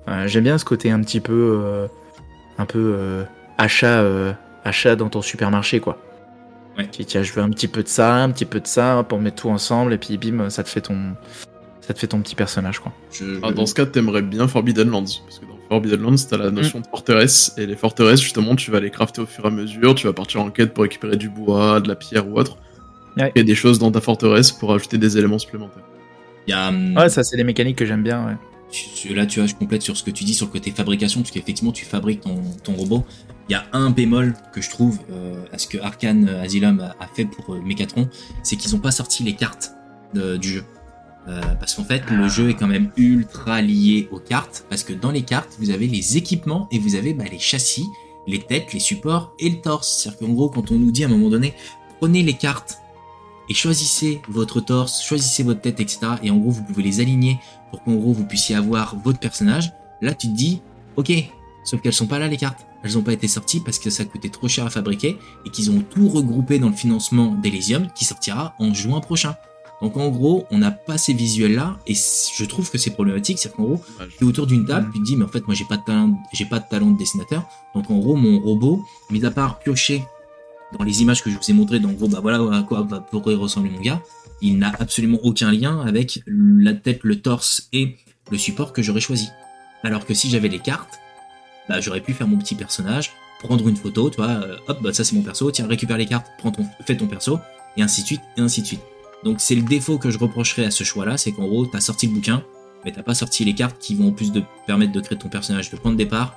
Speaker 3: Euh, J'aime bien ce côté un petit peu, euh, un peu euh, achat, euh, achat dans ton supermarché, quoi.
Speaker 1: Ouais.
Speaker 3: Tu dis, tiens, je veux un petit peu de ça, un petit peu de ça, pour mettre tout ensemble, et puis bim, ça te fait ton, ça te fait ton petit personnage, quoi.
Speaker 1: Je-
Speaker 2: Ah, dans ce cas, t'aimerais bien Forbidden Lands. Parce que dans Forbidden Lands, t'as la notion de forteresse. Et les forteresses, justement, tu vas les crafter au fur et à mesure. Tu vas partir en quête pour récupérer du bois, de la pierre ou autre.
Speaker 3: Ouais.
Speaker 2: Et des choses dans ta forteresse pour ajouter des éléments supplémentaires.
Speaker 1: il y a, hum,
Speaker 3: Ouais, ça, c'est des mécaniques que j'aime bien, ouais.
Speaker 1: tu- là, tu vois, je complète sur ce que tu dis sur le côté fabrication, parce qu'effectivement, tu fabriques ton, ton robot. Il y a un bémol que je trouve euh, à ce que Arkane Asylum a, a fait pour euh, Mechatron, c'est qu'ils n'ont pas sorti les cartes de- du jeu. Euh, parce qu'en fait, le jeu est quand même ultra lié aux cartes, parce que dans les cartes, vous avez les équipements et vous avez bah, les châssis, les têtes, les supports et le torse. C'est-à-dire qu'en gros, quand on nous dit à un moment donné, prenez les cartes et choisissez votre torse, choisissez votre tête, etc. Et en gros, vous pouvez les aligner pour qu'en gros, vous puissiez avoir votre personnage. Là, tu te dis, ok, sauf qu'elles sont pas là les cartes. Elles n'ont pas été sorties parce que ça coûtait trop cher à fabriquer et qu'ils ont tout regroupé dans le financement d'Elysium qui sortira en juin prochain. Donc en gros, on n'a pas ces visuels-là et je trouve que c'est problématique. C'est qu'en gros, tu es autour d'une table, tu te dis mais en fait moi j'ai pas de talent, j'ai pas de talent de dessinateur. Donc en gros mon robot, mis à part piocher dans les images que je vous ai montrées, donc en gros bah voilà à quoi va pourrait ressembler mon gars, il n'a absolument aucun lien avec la tête, le torse et le support que j'aurais choisi. Alors que si j'avais les cartes, bah j'aurais pu faire mon petit personnage, prendre une photo, tu vois, euh, hop bah ça c'est mon perso, tiens récupère les cartes, prends ton, fais ton perso et ainsi de suite et ainsi de suite. Donc c'est le défaut que je reprocherais à ce choix-là, c'est qu'en gros t'as sorti le bouquin, mais t'as pas sorti les cartes qui vont en plus de permettre de créer ton personnage de point de départ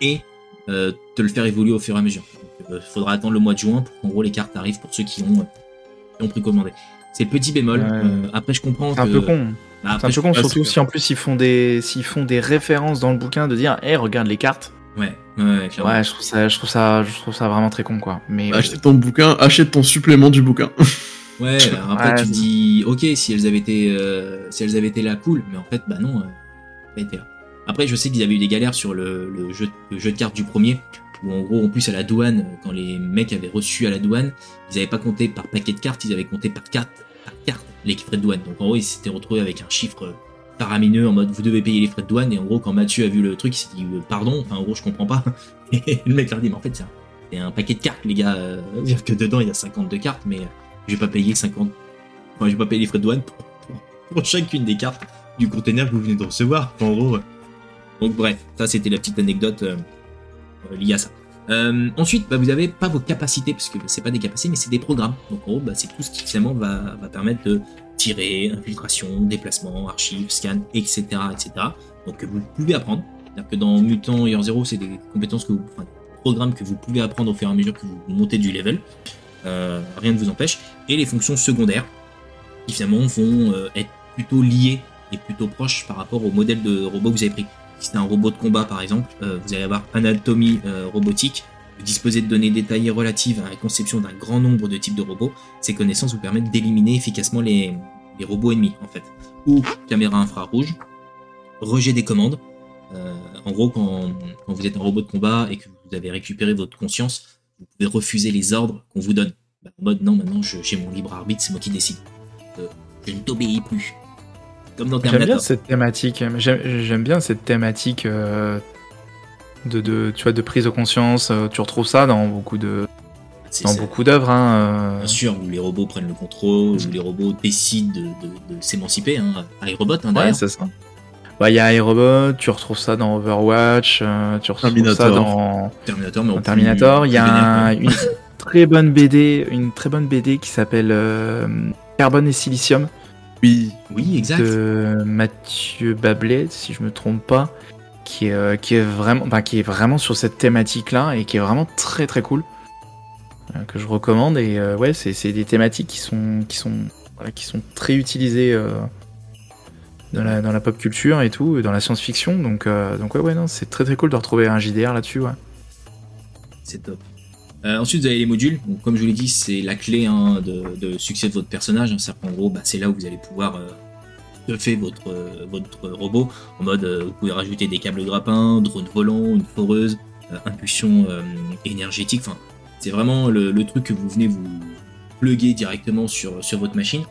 Speaker 1: et euh, te le faire évoluer au fur et à mesure. Donc, euh, faudra attendre le mois de juin pour qu'en gros les cartes arrivent pour ceux qui ont, euh, qui ont précommandé. C'est le petit bémol.
Speaker 3: Ouais.
Speaker 1: Euh, après je comprends
Speaker 3: C'est un
Speaker 1: que-
Speaker 3: peu con.
Speaker 1: Bah,
Speaker 3: C'est un peu con,
Speaker 2: ouais,
Speaker 3: surtout si en plus ils font des, s'ils font des références dans le bouquin de dire, hé, regarde les cartes.
Speaker 1: Ouais, ouais, ouais, clairement.
Speaker 3: Ouais, je trouve ça, je trouve ça, je trouve ça vraiment très con, quoi. Mais
Speaker 2: Achète ton bouquin, achète ton supplément du bouquin.
Speaker 1: Ouais, alors après
Speaker 3: Ouais,
Speaker 1: tu dis, ok, si elles avaient été, euh, si elles avaient été là, cool, mais en fait, bah non, euh, pas été là. Après, je sais qu'ils avaient eu des galères sur le, le jeu, le jeu de cartes du premier, où en gros, en plus à la douane, quand les mecs avaient reçu à la douane, ils avaient pas compté par paquet de cartes, ils avaient compté par carte, par carte les frais de douane. Donc en gros, ils s'étaient retrouvés avec un chiffre faramineux en mode vous devez payer les frais de douane, et en gros, quand Mathieu a vu le truc, il s'est dit euh, pardon, enfin en gros, je comprends pas. Et le mec leur dit, mais en fait, c'est un, c'est un paquet de cartes, les gars, euh, dire que dedans il y a 52 cartes, mais je vais pas payer 50. Enfin, je vais pas payer les frais de douane pour, pour- chacune des cartes du container que vous venez de recevoir. En gros. Donc, bref, ça c'était la petite anecdote euh, euh, liée à ça. Euh, ensuite, bah, vous avez pas vos capacités, parce que c'est pas des capacités, mais c'est des programmes. Donc, en gros, bah, c'est tout ce qui finalement va, va permettre de tirer, infiltration, déplacement, archives, scan, etc., etc. Donc, que vous pouvez apprendre. C'est-à-dire que dans Mutant et Zero, c'est des compétences que vous, des programmes que vous pouvez apprendre au fur et à mesure que vous montez du level. Euh, rien ne vous empêche. Et les fonctions secondaires, qui finalement vont euh, être plutôt liées est plutôt proche par rapport au modèle de robot que vous avez pris. Si c'est un robot de combat par exemple, euh, vous allez avoir anatomie robotique, vous disposez de données détaillées relatives à la conception d'un grand nombre de types de robots. Ces connaissances vous permettent d'éliminer efficacement les, robots ennemis en fait. Ou caméra infrarouge, rejet des commandes. En gros, quand vous êtes un robot de combat et que vous avez récupéré votre conscience, vous pouvez refuser les ordres qu'on vous donne. Bah, en mode non, maintenant j'ai mon libre arbitre, c'est moi qui décide. Euh, je ne t'obéis plus. Comme dans
Speaker 3: J'aime bien
Speaker 1: Terminator.
Speaker 3: cette thématique. J'aime bien cette thématique euh, de, de, tu vois, de prise de conscience. Euh, Tu retrouves ça dans beaucoup de, dans beaucoup d'œuvres. Hein, euh.
Speaker 1: Bien sûr, où les robots prennent le contrôle, où les robots décident de, de- de s'émanciper. Hein. iRobot, hein,
Speaker 3: Ouais,
Speaker 1: d'ailleurs.
Speaker 3: c'est ça. Ouais, il y a iRobot, tu retrouves ça dans Overwatch, euh, tu retrouves ça dans,
Speaker 1: Terminator, mais en
Speaker 3: dans
Speaker 1: plus-
Speaker 3: Terminator. Il y a un- une très bonne BD, une très bonne BD qui s'appelle euh, Carbone et Silicium
Speaker 2: Oui.
Speaker 1: Oui, exact.
Speaker 3: de Mathieu Bablet, si je me trompe pas, qui est, euh, qui est vraiment, enfin, qui est vraiment sur cette thématique-là et qui est vraiment très très cool, euh, que je recommande. Et euh, ouais, c'est c'est des thématiques qui sont, qui sont, voilà, qui sont très utilisées euh, dans la, pop culture et tout, dans la science-fiction. Donc, euh, donc ouais, ouais, non, c'est très très cool de retrouver un JDR là-dessus.
Speaker 1: C'est top. Euh, ensuite, vous avez les modules. Donc, comme je vous l'ai dit, c'est la clé hein, de, succès de votre personnage. hein. Qu'en gros, bah, c'est là où vous allez pouvoir euh, votre, euh, votre robot. En mode, vous pouvez rajouter des câbles grappins, drone volant, une foreuse, impulsion énergétique. Enfin, c'est vraiment le, truc que vous venez vous plugger directement sur votre machine.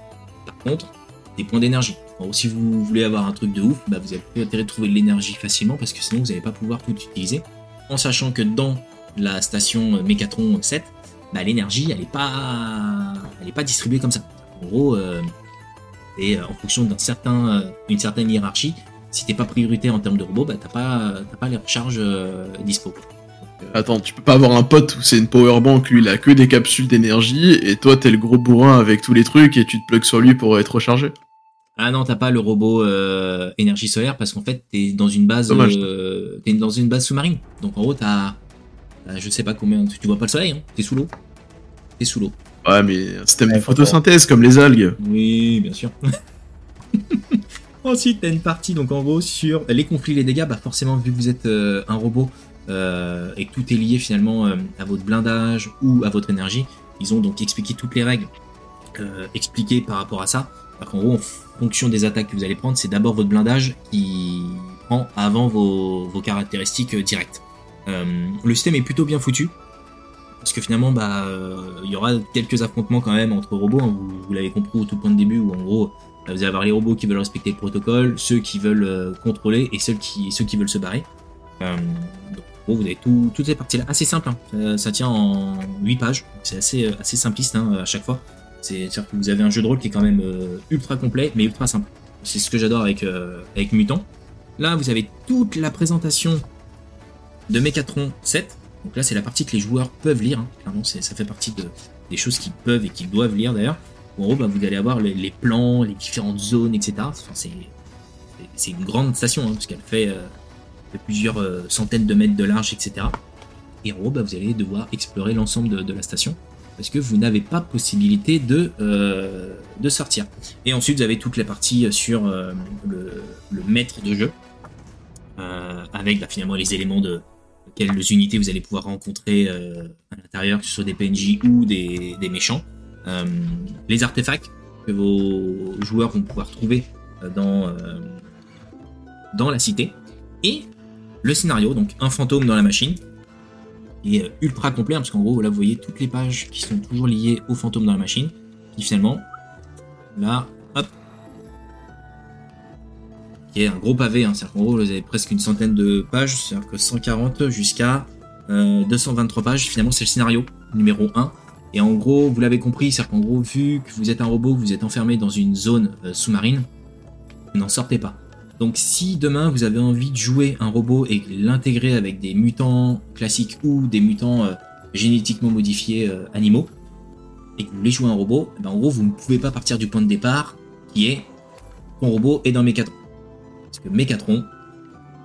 Speaker 1: Par contre, des points d'énergie. Si vous voulez avoir un truc de ouf, bah, vous avez plus intérêt de trouver de l'énergie facilement parce que sinon vous n'allez pas pouvoir tout utiliser. En sachant que dans la station Mécatron 7, bah, l'énergie elle est pas, pas distribuée comme ça. En gros, euh, et euh, en fonction d'un certain, euh, certaine hiérarchie, si t'es pas prioritaire en termes de robots, bah t'as pas, t'as pas les recharges dispo.
Speaker 2: Attends, tu peux pas avoir un pote où c'est une powerbank, lui il a que des capsules d'énergie, et toi t'es le gros bourrin avec tous les trucs et tu te plugs sur lui pour être rechargé?
Speaker 1: Ah non, t'as pas le robot euh, énergie solaire parce qu'en fait t'es dans une base, euh, t'es dans une base sous-marine. Donc en gros t'as, je sais pas combien, tu, vois pas le soleil, hein, t'es sous l'eau, t'es sous l'eau.
Speaker 2: Ouais, mais un système
Speaker 3: Ouais,
Speaker 2: de photosynthèse comme les algues.
Speaker 1: Oui, bien sûr. Ensuite, t'as une partie, donc en gros, sur les conflits, les dégâts. Bah forcément, vu que vous êtes euh, un robot euh, et que tout est lié finalement à votre blindage ou à votre énergie, ils ont donc expliqué toutes les règles euh, expliquées par rapport à ça. Alors qu'en gros, fonction des attaques que vous allez prendre, c'est d'abord votre blindage qui prend avant vos, vos caractéristiques euh, directes. Euh, le système est plutôt bien foutu. Parce que finalement, bah, euh, il y aura quelques affrontements quand même entre robots. hein. vous l'avez compris au tout point de début, où en gros, vous allez avoir les robots qui veulent respecter le protocole, ceux qui veulent contrôler et ceux qui, ceux qui veulent se barrer. En gros, vous avez tout, toutes ces parties-là. Assez simple, hein. ça, tient en 8 pages. C'est assez, assez simpliste hein, à chaque fois. C'est-à-dire que vous avez un jeu de rôle qui est quand même euh, ultra complet, mais ultra simple. C'est ce que j'adore avec, euh, avec Mutant. Là, vous avez toute la présentation de Mechatron 7. Donc là, c'est la partie que les joueurs peuvent lire. hein. Clairement, ça fait partie de, des choses qu'ils peuvent et qu'ils doivent lire d'ailleurs. En gros, bah, vous allez avoir les, plans, les différentes zones, etc. Enfin, c'est, une grande station, hein, parce qu'elle fait, euh, plusieurs centaines de mètres de large, etc. Et en gros, bah, vous allez devoir explorer l'ensemble de la station, parce que vous n'avez pas possibilité de, euh, de sortir. Et ensuite, vous avez toute la partie sur euh, le, maître de jeu, euh, avec bah, finalement les éléments de quelles unités vous allez pouvoir rencontrer à l'intérieur, que ce soit des PNJ ou des, des méchants. Les artefacts que vos joueurs vont pouvoir trouver dans, dans la cité. Et le scénario, donc un fantôme dans la machine, est euh, ultra complet, hein, parce qu'en gros, là, vous voyez toutes les pages qui sont toujours liées au fantôme dans la machine, qui finalement, là, hop, qui est un gros pavé, hein, c'est-à-dire qu'en gros, vous avez presque une centaine de pages, c'est-à-dire que 140 jusqu'à euh, 223 pages, finalement, c'est le scénario numéro 1. Et en gros, vous l'avez compris, c'est-à-dire qu'en gros, vu que vous êtes un robot, que vous êtes enfermé dans une zone euh, sous-marine, vous n'en sortez pas. Donc si demain vous avez envie de jouer un robot et l'intégrer avec des mutants classiques ou des mutants euh, génétiquement modifiés euh, animaux, et que vous voulez jouer un robot, eh ben, en gros vous ne pouvez pas partir du point de départ qui est ton robot est dans Mécatron. Parce que Mécatron,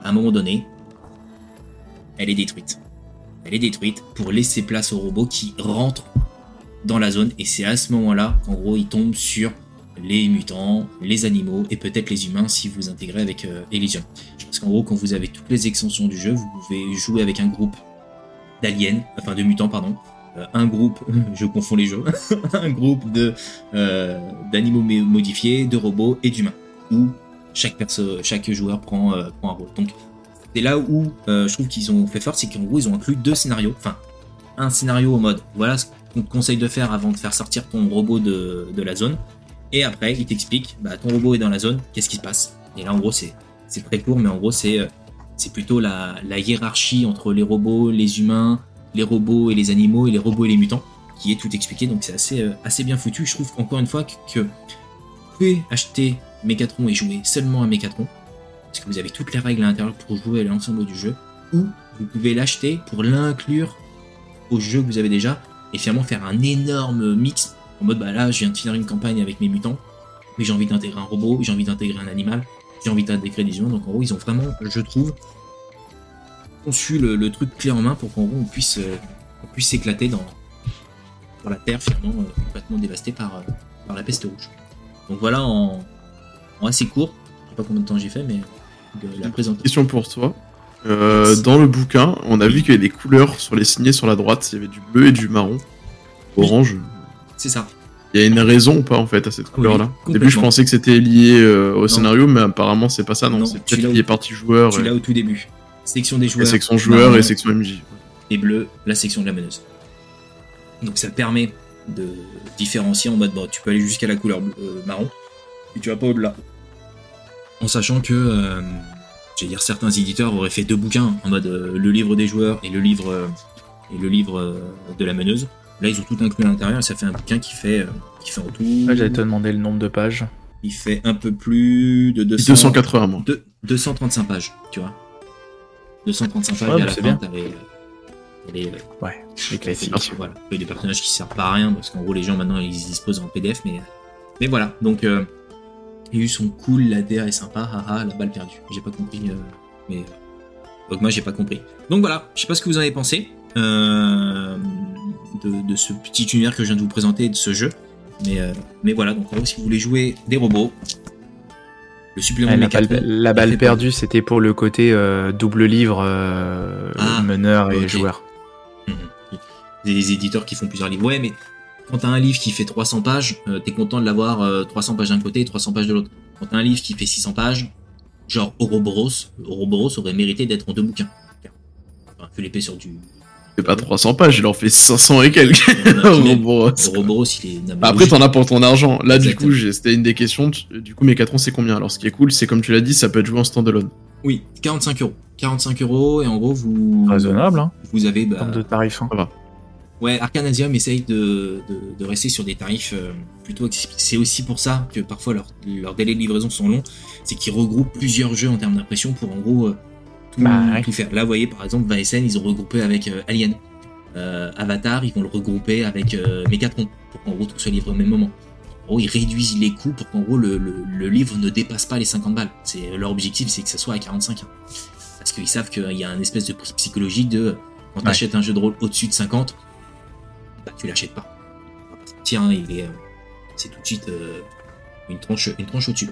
Speaker 1: à un moment donné, elle est détruite. Elle est détruite pour laisser place au robot qui rentre dans la zone et c'est à ce moment-là qu'en gros il tombe sur les mutants, les animaux et peut-être les humains si vous intégrez avec euh, Elysium. Parce qu'en gros, quand vous avez toutes les extensions du jeu, vous pouvez jouer avec un groupe d'aliens, enfin de mutants, pardon, euh, un groupe, je confonds les jeux, un groupe euh, d'animaux modifiés, de robots et d'humains, où chaque chaque joueur prend, un rôle. Donc c'est là où je trouve qu'ils ont fait fort, c'est qu'en gros ils ont inclus deux scénarios, enfin un scénario en mode voilà ce qu'on te conseille de faire avant de faire sortir ton robot de la zone, et après il t'explique bah ton robot est dans la zone, qu'est-ce qui se passe? Et là en gros c'est très court, mais en gros c'est euh, plutôt la, hiérarchie entre les robots, les humains, les robots et les animaux et les robots et les mutants qui est tout expliqué. Donc c'est assez, euh, assez bien foutu. Je trouve encore une fois que, vous pouvez acheter Megatron et jouer seulement à Megatron parce que vous avez toutes les règles à l'intérieur pour jouer à l'ensemble du jeu ou vous pouvez l'acheter pour l'inclure au jeu que vous avez déjà et finalement faire un énorme mix en mode bah là je viens de finir une campagne avec mes mutants mais j'ai envie d'intégrer un robot j'ai envie d'intégrer un animal j'ai envie d'intégrer des humains donc en gros ils ont vraiment je trouve conçu le, le truc clé en main pour qu'en gros on puisse, euh, on puisse s'éclater dans, dans la Terre finalement euh, complètement dévastée par, euh, par la peste rouge. Donc voilà en, en assez court, je sais pas combien de temps j'ai fait, mais la présentation.
Speaker 2: Question pour toi. Euh, dans le bouquin, on a vu qu'il y avait des couleurs sur les signets sur la droite. Il y avait du bleu et du marron. Orange.
Speaker 1: C'est ça.
Speaker 2: Il y a une raison ou pas en fait à cette couleur-là Au début, je pensais que c'était lié euh, au scénario, mais apparemment c'est pas ça. Non,
Speaker 1: Non,
Speaker 2: c'est peut-être lié partie joueur,
Speaker 1: Tu
Speaker 2: et,
Speaker 1: l'as au tout début. Section des joueurs.
Speaker 2: section joueur et section MJ.
Speaker 1: et bleu, la section de la meneuse. Donc ça permet de différencier en mode bon, tu peux aller jusqu'à la couleur euh, marron et tu vas pas au-delà. En sachant que euh, j'allais dire certains éditeurs auraient fait deux bouquins en mode le livre des joueurs et le livre et le livre de la meneuse. Là ils ont tout inclus à l'intérieur et ça fait un bouquin qui fait euh, qui fait en tout
Speaker 3: Ouais, J'allais te demander le nombre de pages.
Speaker 1: il fait un peu plus de 200
Speaker 2: 280 mois.
Speaker 1: deux- 235 pages, tu vois. 235 pages
Speaker 3: Ouais,
Speaker 1: et à la
Speaker 3: c'est
Speaker 1: fin
Speaker 3: bien.
Speaker 1: t'as les, euh,
Speaker 3: Ouais, les classiques.
Speaker 2: Merci.
Speaker 1: voilà. Il y a des personnages qui servent pas à rien parce qu'en gros les gens maintenant ils disposent en PDF mais mais voilà donc euh, les US sont cool, la DR est sympa, haha la balle perdue. J'ai pas compris euh, mais donc moi j'ai pas compris. Donc voilà, je sais pas ce que vous en avez pensé euh, de, de ce petit univers que je viens de vous présenter de ce jeu mais euh, mais voilà donc en gros si vous voulez jouer des robots le supplément de
Speaker 3: la, balle, la perdue, c'était pour le côté euh, double livre, euh,
Speaker 1: Ah,
Speaker 3: meneur et joueur.
Speaker 1: Mhm. Des éditeurs qui font plusieurs livres. Ouais, mais quand t'as un livre qui fait 300 pages, t'es content de l'avoir euh, 300 pages d'un côté et 300 pages de l'autre. Quand t'as un livre qui fait 600 pages, genre Ouroboros, Ouroboros aurait mérité d'être en deux bouquins. Enfin, l'épée sur du.
Speaker 2: Pas 300 pages, il en fait 500 et quelques. Ouroboros.
Speaker 1: Ouroboros, il est. non, mais
Speaker 2: Bah, Après, t'en as pour ton argent. Là, du coup, j'ai- c'était une des questions. Du coup, Mécatron, c'est combien? Alors, ce qui est cool, c'est comme tu l'as dit, ça peut être joué en standalone.
Speaker 1: Oui, 45 euros. 45 euros, et en gros, vous.
Speaker 3: Raisonnable, hein,
Speaker 1: Vous avez.
Speaker 3: en
Speaker 1: Bah,
Speaker 3: termes de tarifs. hein.
Speaker 1: Ouais, Arcanasium essaye de, de, de rester sur des tarifs euh, plutôt accessibles. C'est aussi pour ça que parfois leurs leurs délais de livraison sont longs, c'est qu'ils regroupent plusieurs jeux en termes d'impression pour en gros euh, tout,
Speaker 3: Bah, ouais.
Speaker 1: tout faire. Là, vous voyez, par exemple, Vaesen, ils ont regroupé avec euh, Alien. Euh, Avatar, ils vont le regrouper avec euh, Megatron, pour qu'en gros tout soit livré au même moment. En gros, ils réduisent les coûts pour qu'en gros le, le, le livre ne dépasse pas les 50 balles. C'est Leur objectif, c'est que ça soit à 45. hein. Parce qu'ils savent qu'il y a un espèce de prix psychologique de quand
Speaker 3: Ouais.
Speaker 1: t'achètes un jeu de rôle au-dessus de 50, bah tu l'achètes pas. Mentir, hein, il est, euh, c'est tout de suite euh, une tranche, une tranche au-dessus.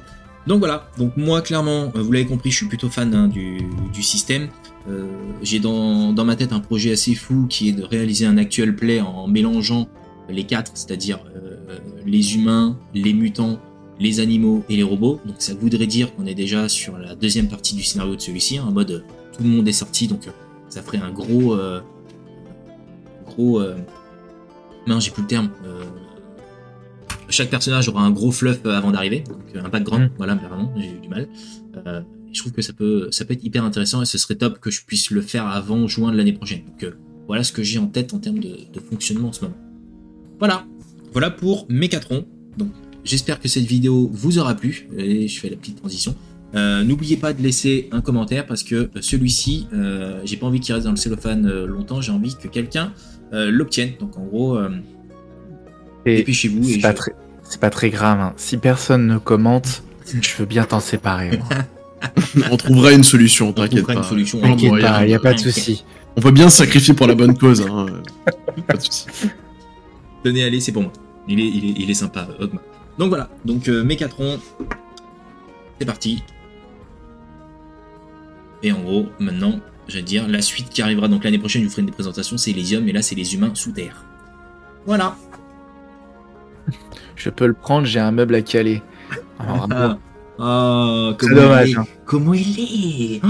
Speaker 1: Donc voilà, donc moi clairement, euh, vous l'avez compris, je suis plutôt fan hein, du, système. Euh, J'ai dans, ma tête un projet assez fou qui est de réaliser un actual play en mélangeant les quatre, c'est-à-dire euh, les humains, les mutants, les animaux et les robots. Donc ça voudrait dire qu'on est déjà sur la deuxième partie du scénario de celui-ci, hein, en mode tout le monde est sorti, donc ça ferait un gros, gros, non j'ai plus le terme. Chaque personnage aura un gros fluff euh, avant d'arriver, donc euh, un background,
Speaker 3: Mm.
Speaker 1: voilà, vraiment, j'ai eu du mal. Euh, je trouve que ça peut, ça peut être hyper intéressant et ce serait top que je puisse le faire avant juin de l'année prochaine. Donc euh, voilà ce que j'ai en tête en termes de, de fonctionnement en ce moment. Voilà, voilà pour Mécatron. Donc j'espère que cette vidéo vous aura plu et je fais la petite transition. Euh, N'oubliez pas de laisser un commentaire parce que celui-ci, j'ai pas envie qu'il reste dans le cellophane longtemps, j'ai envie que quelqu'un l'obtienne. Donc en gros, dépêchez-vous. et
Speaker 3: c'est pas,
Speaker 1: je-
Speaker 3: très, c'est pas très grave. hein. Si personne ne commente, je veux bien t'en séparer. moi.
Speaker 2: On trouvera une solution,
Speaker 1: on
Speaker 2: t'inquiète
Speaker 1: trouvera
Speaker 2: pas.
Speaker 1: une solution.
Speaker 2: T'inquiète
Speaker 3: T'inquiète
Speaker 2: moyen.
Speaker 3: pas, y a pas de souci.
Speaker 2: On peut bien se sacrifier pour la bonne cause. Hein. Pas de souci.
Speaker 1: Tenez, allez, c'est pour moi. Il est, il est, il est sympa, Ogma. Donc voilà, donc euh, Mécatron, c'est parti. Et en gros, maintenant, je vais dire, la suite qui arrivera donc l'année prochaine, je vous ferai des présentations, c'est Elysium, et là c'est les humains sous terre. Voilà.
Speaker 3: Je peux le prendre, j'ai un meuble à caler. Alors,
Speaker 1: Ah,
Speaker 3: C'est
Speaker 1: comment
Speaker 3: dommage,
Speaker 1: il est
Speaker 3: hein.
Speaker 1: Comment il est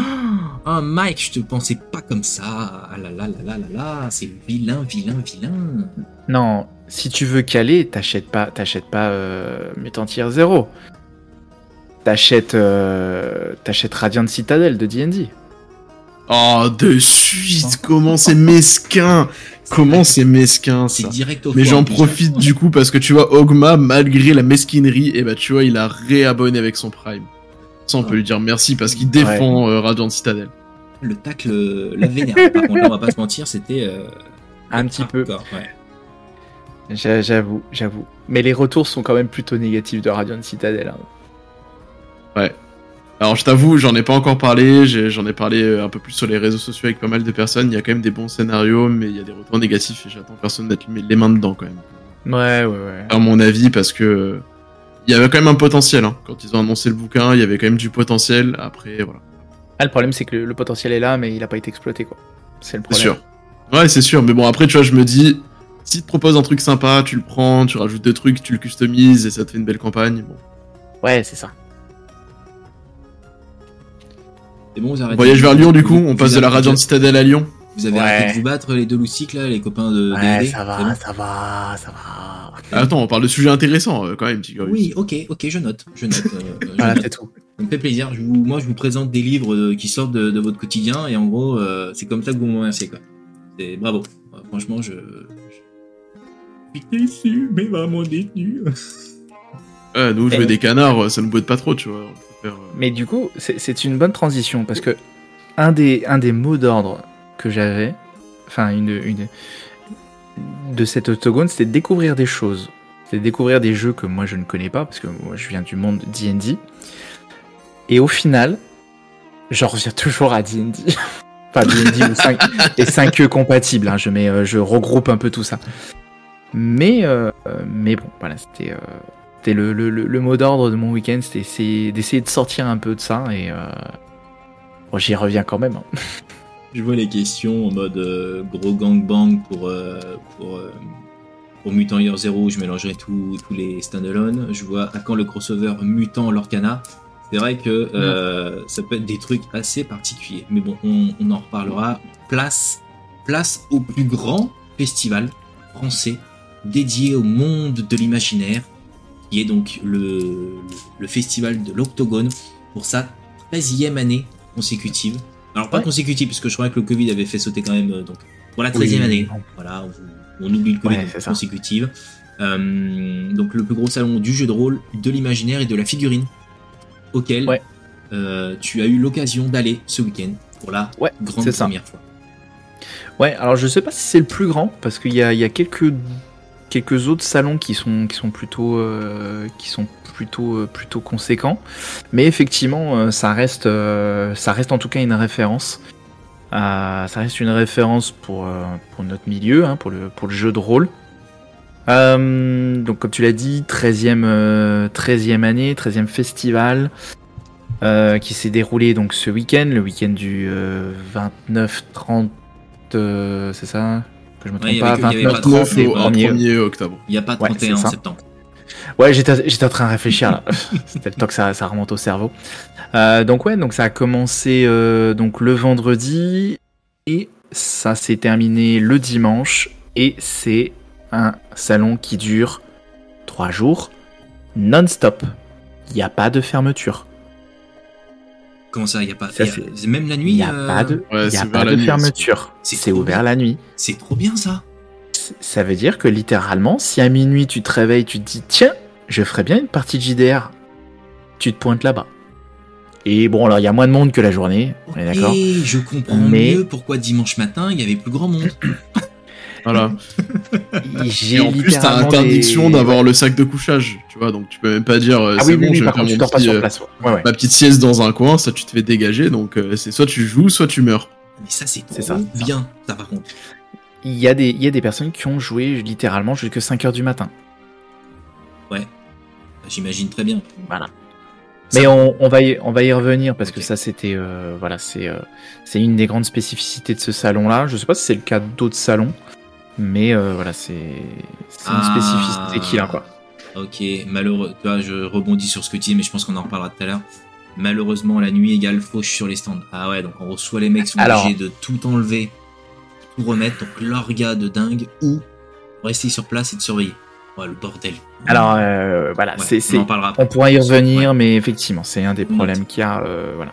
Speaker 1: ah, Mike, je te pensais pas comme ça. Ah là là là là là là, c'est vilain, vilain, vilain.
Speaker 3: Non, si tu veux caler, t'achètes pas, t'achètes pas euh, 0. T'achètes, euh, t'achètes Radiant Citadel de D&D.
Speaker 2: Oh, de suite, comment c'est mesquin Comment c'est mesquin,
Speaker 1: C'est
Speaker 2: ça
Speaker 1: direct au
Speaker 2: Mais j'en profite du coup parce que tu vois, Ogma, malgré la mesquinerie, et bah tu vois, il a réabonné avec son Prime. Ça, on peut lui dire merci parce qu'il défend euh, Radiant Citadel.
Speaker 1: Le tacle euh, la vénère. Par contre, là, on va pas se mentir, c'était. euh,
Speaker 3: Un petit peu.
Speaker 1: ouais.
Speaker 3: J'avoue, j'avoue. Mais les retours sont quand même plutôt négatifs de Radiant Citadel. hein.
Speaker 2: Alors je t'avoue, j'en ai pas encore parlé, j'en ai parlé euh, un peu plus sur les réseaux sociaux avec pas mal de personnes, il y a quand même des bons scénarios, mais il y a des retours négatifs et j'attends personne mettre les les mains dedans quand même.
Speaker 3: Ouais, ouais, ouais.
Speaker 2: À mon avis, parce que il y avait quand même un potentiel, hein. quand ils ont annoncé le bouquin, il y avait quand même du potentiel, après voilà.
Speaker 3: Ah, le problème, c'est que le, le potentiel est là, mais il a pas été exploité, quoi. C'est le
Speaker 2: C'est
Speaker 3: problème.
Speaker 2: sûr. Ouais, c'est sûr, mais bon, après, tu vois, je me dis, si te propose un truc sympa, tu le prends, tu rajoutes des trucs, tu le customises et ça te fait une belle campagne. Bon.
Speaker 3: Ouais, c'est ça.
Speaker 1: C'est bon, vous arrêtez.
Speaker 2: Voyage vers Lyon, du coup, on passe de la Radiant Citadel à Lyon.
Speaker 1: Vous avez
Speaker 3: Ouais.
Speaker 1: arrêté de vous battre, les deux loustiques, là, les copains de
Speaker 3: Ouais, ça va,
Speaker 1: bon
Speaker 3: ça va, ça va.
Speaker 2: Attends, on parle de sujets intéressants euh, quand même.
Speaker 1: Oui, ok, ok, je note. Je note. euh,
Speaker 3: Voilà, c'est tout.
Speaker 1: Ça me fait plaisir. Je vous, moi, je vous présente des livres euh, qui sortent de, de votre quotidien et en gros, euh, c'est comme ça que vous me remerciez, quoi. C'est bravo. Franchement, je. je... Suis déçu, mais vraiment déçu.
Speaker 2: Ouais, nous, jouer
Speaker 3: Eh.
Speaker 2: des canards, ça nous botte pas trop, tu vois.
Speaker 3: Mais du coup, c'est une bonne transition parce que un des, un des mots d'ordre que j'avais, enfin, une, une, de cet octogone, c'était de découvrir des choses. C'est de découvrir des jeux que moi je ne connais pas parce que moi je viens du monde de D&D. Et au final, j'en reviens toujours à D&D. enfin, D&D ou 5, et 5 compatibles. hein, je, mets, euh, je regroupe un peu tout ça. Mais, euh, euh, mais bon, voilà, c'était. euh, c'était le, le, le- le mot d'ordre de mon week-end, c'était essayer- d'essayer de sortir un peu de ça et euh, bon, j'y reviens quand même. hein.
Speaker 1: Je vois les questions en mode euh, gros gangbang pour, euh, pour, pour Mutant Year Zero, je mélangerai tous les standalone. Je vois à quand le crossover Mutant Lorcana. C'est vrai que ça peut être des trucs assez particuliers. Mais bon, on, on en reparlera. Place, place au plus grand festival français dédié au monde de l'imaginaire, qui est donc le, le festival de l'Octogone pour sa 13e année consécutive. Alors pas
Speaker 3: Ouais.
Speaker 1: consécutive, parce que je crois que le Covid avait fait sauter quand même, euh, donc pour la 13e
Speaker 3: Oui,
Speaker 1: année. Voilà, on, on oublie le Covid
Speaker 3: Ouais,
Speaker 1: donc consécutive. Euh, donc le plus gros salon du jeu de rôle, de l'imaginaire et de la figurine, auquel
Speaker 3: Ouais.
Speaker 1: euh, tu as eu l'occasion d'aller ce week-end pour la grande
Speaker 3: ça.
Speaker 1: première fois.
Speaker 3: Ouais, alors je sais pas si c'est le plus grand parce qu'il y a quelques, quelques autres salons qui sont, qui sont plutôt, euh, qui sont plutôt, euh, plutôt conséquents, mais effectivement euh, ça reste, ça reste en tout cas une référence. Ça reste une référence pour, pour notre milieu, hein, pour, le, pour le jeu de rôle. Donc comme tu l'as dit, 13e, euh, 13e année, 13e festival qui s'est déroulé donc ce week-end, le week-end du euh, 29-30, euh, c'est ça? Que je me trompe
Speaker 1: Ouais,
Speaker 3: pas,
Speaker 1: avait que- il y avait pas
Speaker 3: 29
Speaker 1: de
Speaker 3: 30
Speaker 1: c'est
Speaker 3: et
Speaker 2: au
Speaker 1: pas
Speaker 3: 1er.
Speaker 2: 1er octobre.
Speaker 1: Il n'y a pas
Speaker 3: Ouais,
Speaker 1: 31
Speaker 3: c'est ça.
Speaker 1: septembre.
Speaker 3: Ouais, j'étais j'étais en train de réfléchir là. C'était le temps que ça, ça remonte au cerveau. Euh, donc ouais, donc ça a commencé euh, donc le vendredi et ça s'est terminé le dimanche et c'est un salon qui dure trois jours non-stop. Il n'y a pas de fermeture.
Speaker 1: Comment ça, il n'y a pas
Speaker 3: Ça,
Speaker 1: y a-
Speaker 3: c'est-
Speaker 1: Même la nuit
Speaker 3: Il n'y a
Speaker 1: euh,
Speaker 3: pas de,
Speaker 2: Ouais,
Speaker 3: il y
Speaker 2: c'est
Speaker 3: a
Speaker 2: ouvert
Speaker 3: pas
Speaker 2: la
Speaker 3: de
Speaker 2: nuit,
Speaker 3: fermeture.
Speaker 1: c'est
Speaker 3: ouvert
Speaker 1: bien.
Speaker 3: la nuit.
Speaker 1: C'est trop bien ça.
Speaker 3: Ça veut dire que littéralement, si à minuit tu te réveilles, tu te dis tiens, je ferais bien une partie de JDR, tu te pointes là-bas. Et bon, alors il y a moins de monde que la journée, on est d'accord
Speaker 1: Et je comprends
Speaker 3: Mais-
Speaker 1: mieux pourquoi dimanche matin il y avait plus grand monde.
Speaker 2: Voilà.
Speaker 3: J'ai
Speaker 2: Et en plus, t'as interdiction
Speaker 3: des-
Speaker 2: d'avoir le sac de couchage, tu vois, donc tu peux même pas dire euh,
Speaker 3: Ah
Speaker 2: c'est
Speaker 3: oui, oui,
Speaker 2: bon,
Speaker 3: oui,
Speaker 2: je vais
Speaker 3: par
Speaker 2: faire
Speaker 3: contre,
Speaker 2: mon petit,
Speaker 3: sur
Speaker 2: euh,
Speaker 3: place. Ouais, ouais.
Speaker 2: ma petite sieste dans un coin, ça tu te fais dégager, donc euh, c'est soit tu joues, soit tu meurs.
Speaker 1: Mais ça, c'est
Speaker 3: ça.
Speaker 1: bien, ça par contre.
Speaker 3: Il y, a des, il y a des personnes qui ont joué littéralement jusqu'à 5h du matin.
Speaker 1: j'imagine très bien.
Speaker 3: Voilà. Mais on, on, va y, on va y revenir parce que ça c'était euh, voilà c'est euh, c'est une des grandes spécificités de ce salon là. Je sais pas si c'est le cas d'autres salons, mais euh, voilà c'est une
Speaker 1: Ah.
Speaker 3: spécificité qu'il a quoi.
Speaker 1: Ok, malheureux. Tu vois, je rebondis sur ce que tu dis, mais je pense qu'on en reparlera tout à l'heure. Malheureusement, la nuit égale fauche sur les stands. Ah ouais, donc en gros, soit les mecs sont
Speaker 3: Alors-
Speaker 1: obligés de tout enlever, tout remettre, donc l'orga de dingue, ou rester sur place et de surveiller. Ouais, le bordel.
Speaker 3: Alors euh, voilà
Speaker 1: Ouais,
Speaker 3: c'est
Speaker 1: on.
Speaker 3: On pourra y revenir,
Speaker 1: Ouais.
Speaker 3: mais effectivement, c'est un des problèmes qu'il y a. euh, voilà.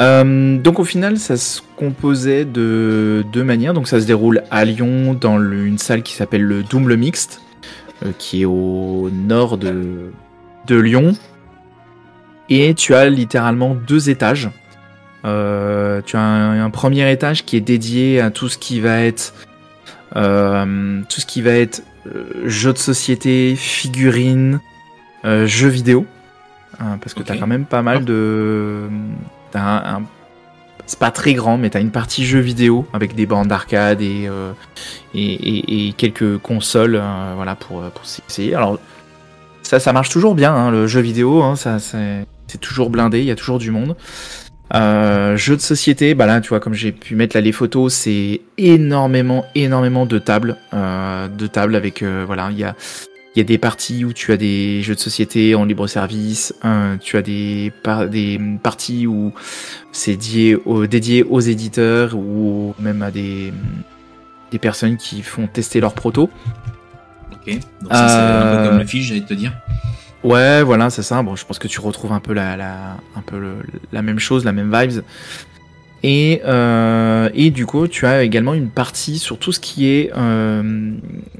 Speaker 3: Euh, donc au final, ça se composait de deux manières. Donc ça se déroule à Lyon dans le- une salle qui s'appelle le Double Mixte, euh, qui est au nord de, de Lyon. Et tu as littéralement deux étages. Euh, tu as un, un premier étage qui est dédié à tout ce qui va être tout ce qui va être jeux de société, figurines, jeux vidéo. Hein, parce que
Speaker 1: Ok.
Speaker 3: t'as quand même pas mal de. T'as un, C'est pas très grand, mais t'as une partie jeux vidéo avec des bandes d'arcade et, euh, et, quelques consoles euh, voilà, pour, pour s'essayer. Alors, ça, ça marche toujours bien, hein, le jeu vidéo, hein, ça, c'est c'est toujours blindé, il y a toujours du monde. Euh, jeux de société, bah là, tu vois, comme j'ai pu mettre là les photos, c'est énormément, énormément de tables, euh, de tables avec, euh, voilà, il y a, il y a des parties où tu as des jeux de société en libre service, euh, tu as des, par- des parties où c'est dédié, au- dédié aux éditeurs ou même à des, des personnes qui font tester leurs protos.
Speaker 1: Ok, donc ça, c'est un peu
Speaker 3: Euh,
Speaker 1: comme le fiche, j'allais te dire.
Speaker 3: Ouais, voilà, c'est ça. Bon, je pense que tu retrouves un peu la, la, un peu le- la même chose, la même vibes. Et, euh, et du coup, tu as également une partie sur tout ce qui est euh,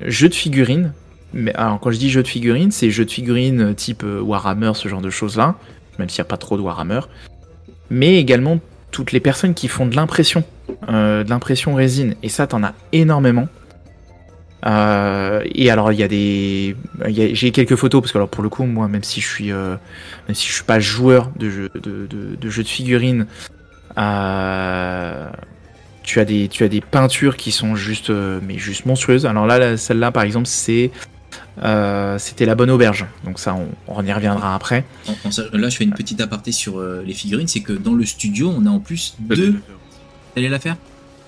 Speaker 3: jeu de figurines. Mais alors, quand je dis jeu de figurines, c'est jeu de figurines type euh, Warhammer, ce genre de choses-là, même s'il n'y a pas trop de Warhammer. Mais également toutes les personnes qui font de l'impression, euh, de l'impression résine. Et ça, t'en as énormément. Euh, et alors il y a des, j'ai quelques photos parce que alors pour le coup moi même si je suis, euh, même si je suis pas joueur de jeux de, de, de figurines, euh, tu as des, tu as des peintures qui sont juste, euh, mais juste monstrueuses. Alors là, celle-là par exemple c'est, euh, c'était la bonne auberge. Donc ça on, on y reviendra après.
Speaker 1: En- en sach- là, je fais une petite aparté sur euh, les figurines, c'est que dans le studio, on a en plus deux. T'allais la faire?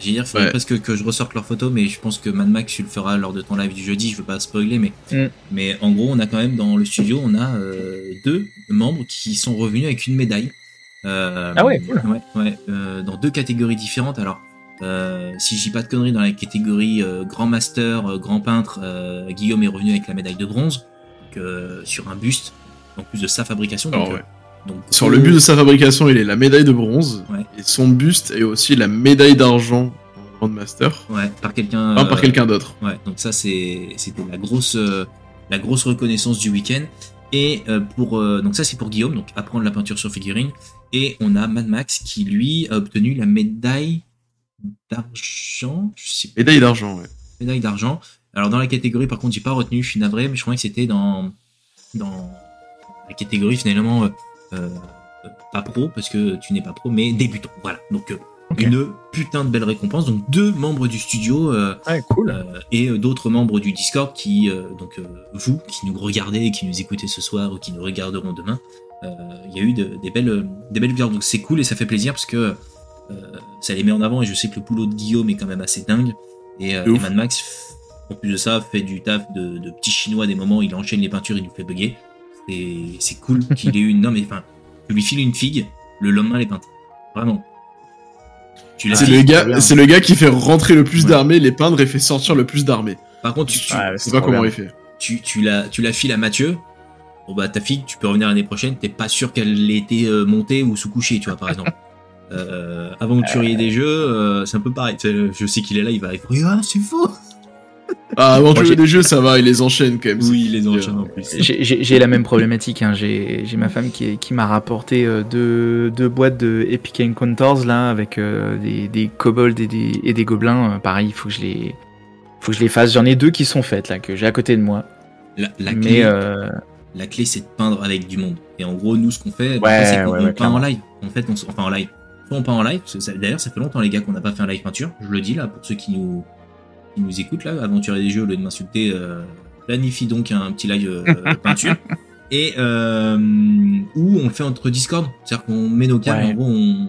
Speaker 1: J'ai dire, il faudrait
Speaker 2: Ouais.
Speaker 1: presque que je ressorte leurs photos, mais je pense que Mad Max, tu le feras lors de ton live du jeudi, je veux pas spoiler, mais,
Speaker 3: Mm.
Speaker 1: mais en gros, on a quand même dans le studio, on a euh, deux membres qui sont revenus avec une médaille. Euh,
Speaker 3: Ah ouais, cool.
Speaker 1: Ouais, ouais, euh, dans deux catégories différentes. Alors, euh, si je dis pas de conneries, dans la catégorie euh, grand master, euh, grand peintre, euh, Guillaume est revenu avec la médaille de bronze, donc, euh, sur un buste, en plus de sa fabrication. Donc,
Speaker 2: ouais.
Speaker 1: donc,
Speaker 2: Sur le buste de sa fabrication, il est la médaille de bronze.
Speaker 1: Ouais.
Speaker 2: Et son buste est aussi la médaille d'argent en Grandmaster.
Speaker 1: Ouais, par quelqu'un.
Speaker 2: Pas par quelqu'un d'autre.
Speaker 1: Ouais, donc ça c'est c'était la grosse euh, la grosse reconnaissance du week-end. Et pour euh, donc ça c'est pour Guillaume, donc apprendre la peinture sur figurine. Et on a Mad Max qui lui a obtenu la médaille d'argent,
Speaker 2: Médaille d'argent, ouais.
Speaker 1: médaille d'argent. Alors dans la catégorie par contre j'ai pas retenu, je suis navré, mais je crois que c'était dans dans la catégorie finalement euh, euh, pas pro parce que tu n'es pas pro, mais débutant. Voilà, donc euh, une putain de belle récompense. Donc deux membres du studio. euh,
Speaker 3: cool.
Speaker 1: euh, et d'autres membres du Discord qui, euh, donc euh, vous, qui nous regardez, et qui nous écoutez ce soir ou qui nous regarderont demain, euh, il y a eu de- des belles, des belles victoires. Donc c'est cool et ça fait plaisir parce que euh, ça les met en avant et je sais que le boulot de Guillaume est quand même assez dingue. Et, euh, et. Mad Max, en plus de ça, fait du taf de, de petit chinois des moments, il enchaîne les peintures, il nous fait bugger. Et c'est cool qu'il ait eu une. Non mais enfin, tu lui files une figue, le lendemain elle est peinte. Vraiment. Tu
Speaker 2: C'est le, gars, c'est le gars qui fait rentrer le plus
Speaker 1: Ouais.
Speaker 2: d'armées, les peindre et fait sortir le plus d'armées.
Speaker 1: Par contre, tu, tu,
Speaker 2: sais pas comment
Speaker 3: bien.
Speaker 2: il fait.
Speaker 1: tu, tu, la, tu la files à Mathieu, bon bah ta fille, tu peux revenir l'année prochaine, t'es pas sûr qu'elle ait été euh, montée ou sous-couchée, tu vois, par exemple. Euh, avant que tu riez des jeux, euh, c'est un peu pareil. Je sais qu'il est là, il va répondre Ah, c'est faux
Speaker 2: Ah,
Speaker 3: j'ai-
Speaker 2: des jeux, ça va, il les enchaîne quand même.
Speaker 1: Oui, il les
Speaker 2: euh,
Speaker 1: enchaîne en plus.
Speaker 3: J'ai- la même problématique. Hein. J'ai ma femme qui, est- qui m'a rapporté euh, deux, deux boîtes de Epic Encounters là avec euh, des, des kobolds et des, et des gobelins. Euh, pareil, il faut que je les faut que je les fasse. J'en ai deux qui sont faites là que j'ai à côté de moi.
Speaker 1: La, la
Speaker 3: Mais
Speaker 1: clé,
Speaker 3: euh,
Speaker 1: la clé c'est de peindre avec du monde. Et en gros, nous, ce qu'on fait,
Speaker 3: Ouais,
Speaker 1: c'est qu'on
Speaker 3: ouais,
Speaker 1: on
Speaker 3: ouais,
Speaker 1: peint en live. En fait, on, enfin en live. Soit on peint en live, parce que ça- d'ailleurs, ça fait longtemps, les gars, qu'on n'a pas fait un live peinture. Je le dis là, pour ceux qui nous, qui nous écoutent là, aventurier des jeux, au lieu de m'insulter, euh, planifie donc un petit live euh, peinture. et euh, où on le fait entre Discord. C'est-à-dire qu'on met nos cams,
Speaker 3: Ouais.
Speaker 1: en gros, on...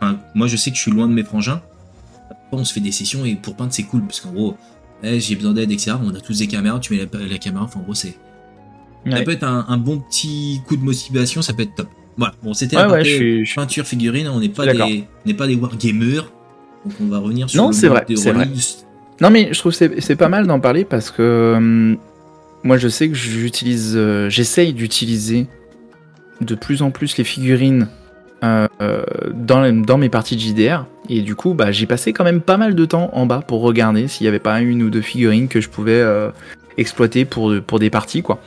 Speaker 1: enfin, moi je sais que je suis loin de mes frangins. Après, on se fait des sessions et pour peindre c'est cool parce qu'en gros, eh, j'ai besoin d'aide, etc. On a tous des caméras, tu mets la, la caméra, enfin en gros c'est. Ça peut être un, un bon petit coup de motivation, ça peut être top. Voilà, bon c'était
Speaker 3: Ouais, ouais, je suis-
Speaker 1: peinture figurine, on n'est pas des, on pas des wargamers, donc on va revenir sur
Speaker 3: Non,
Speaker 1: le
Speaker 3: vrai,
Speaker 1: des
Speaker 3: c'est vrai. Non, mais je trouve que c'est pas mal d'en parler parce que hum, moi, je sais que j'utilise, euh, j'essaye d'utiliser de plus en plus les figurines euh, euh, dans, dans mes parties de JDR. Et du coup, bah, j'ai passé quand même pas mal de temps en bas pour regarder s'il y avait pas une ou deux figurines que je pouvais euh, exploiter pour, pour des parties, quoi.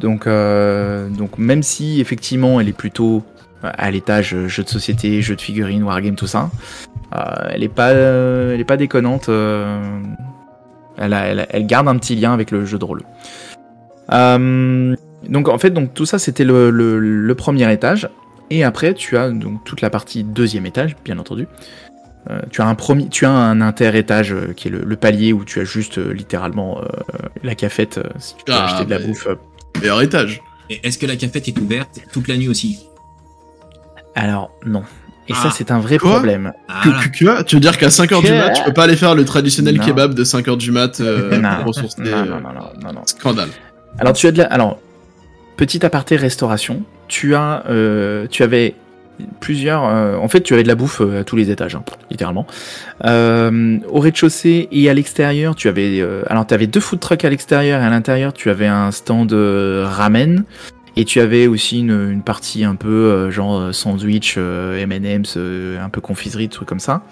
Speaker 3: Donc, euh, donc, même si effectivement elle est plutôt à l'étage euh, jeux de société, jeux de figurines, wargame, tout ça, euh, elle est pas, euh, elle est pas déconnante. euh, elle, a- elle a- elle garde un petit lien avec le jeu de rôle. Euh, donc en fait, donc tout ça c'était le, le- le premier étage. Et après, tu as donc toute la partie deuxième étage, bien entendu. Euh, tu as un premier, tu as un inter-étage euh, qui est le, le palier où tu as juste euh, littéralement euh, la cafette euh, si tu veux
Speaker 2: Ah,
Speaker 3: acheter de la bouffe.
Speaker 2: Meilleur étage.
Speaker 1: Et Est-ce que la cafette est ouverte toute la nuit aussi?
Speaker 3: Alors non. Et
Speaker 1: Ah.
Speaker 3: ça c'est un vrai
Speaker 2: Quoi?
Speaker 3: problème.
Speaker 1: Ah,
Speaker 2: Que,
Speaker 1: voilà.
Speaker 2: que, que- tu veux dire qu'à 5h du mat, tu peux pas aller faire le traditionnel
Speaker 3: Non.
Speaker 2: kebab de 5h du mat euh,
Speaker 3: non,
Speaker 2: pour ressourcer
Speaker 3: non,
Speaker 2: euh,
Speaker 3: non, non, non, non, non.
Speaker 2: Scandale.
Speaker 3: Alors tu as de la... Alors, petit aparté restauration, tu as, euh, tu avais plusieurs... euh, en fait, tu avais de la bouffe euh, à tous les étages, hein, littéralement. Euh, au rez-de-chaussée et à l'extérieur, tu avais... alors, tu avais deux food trucks à l'extérieur et à l'intérieur, tu avais un stand ramen. Et tu avais aussi une, une partie un peu genre sandwich, M&M's, un peu confiserie, trucs comme ça.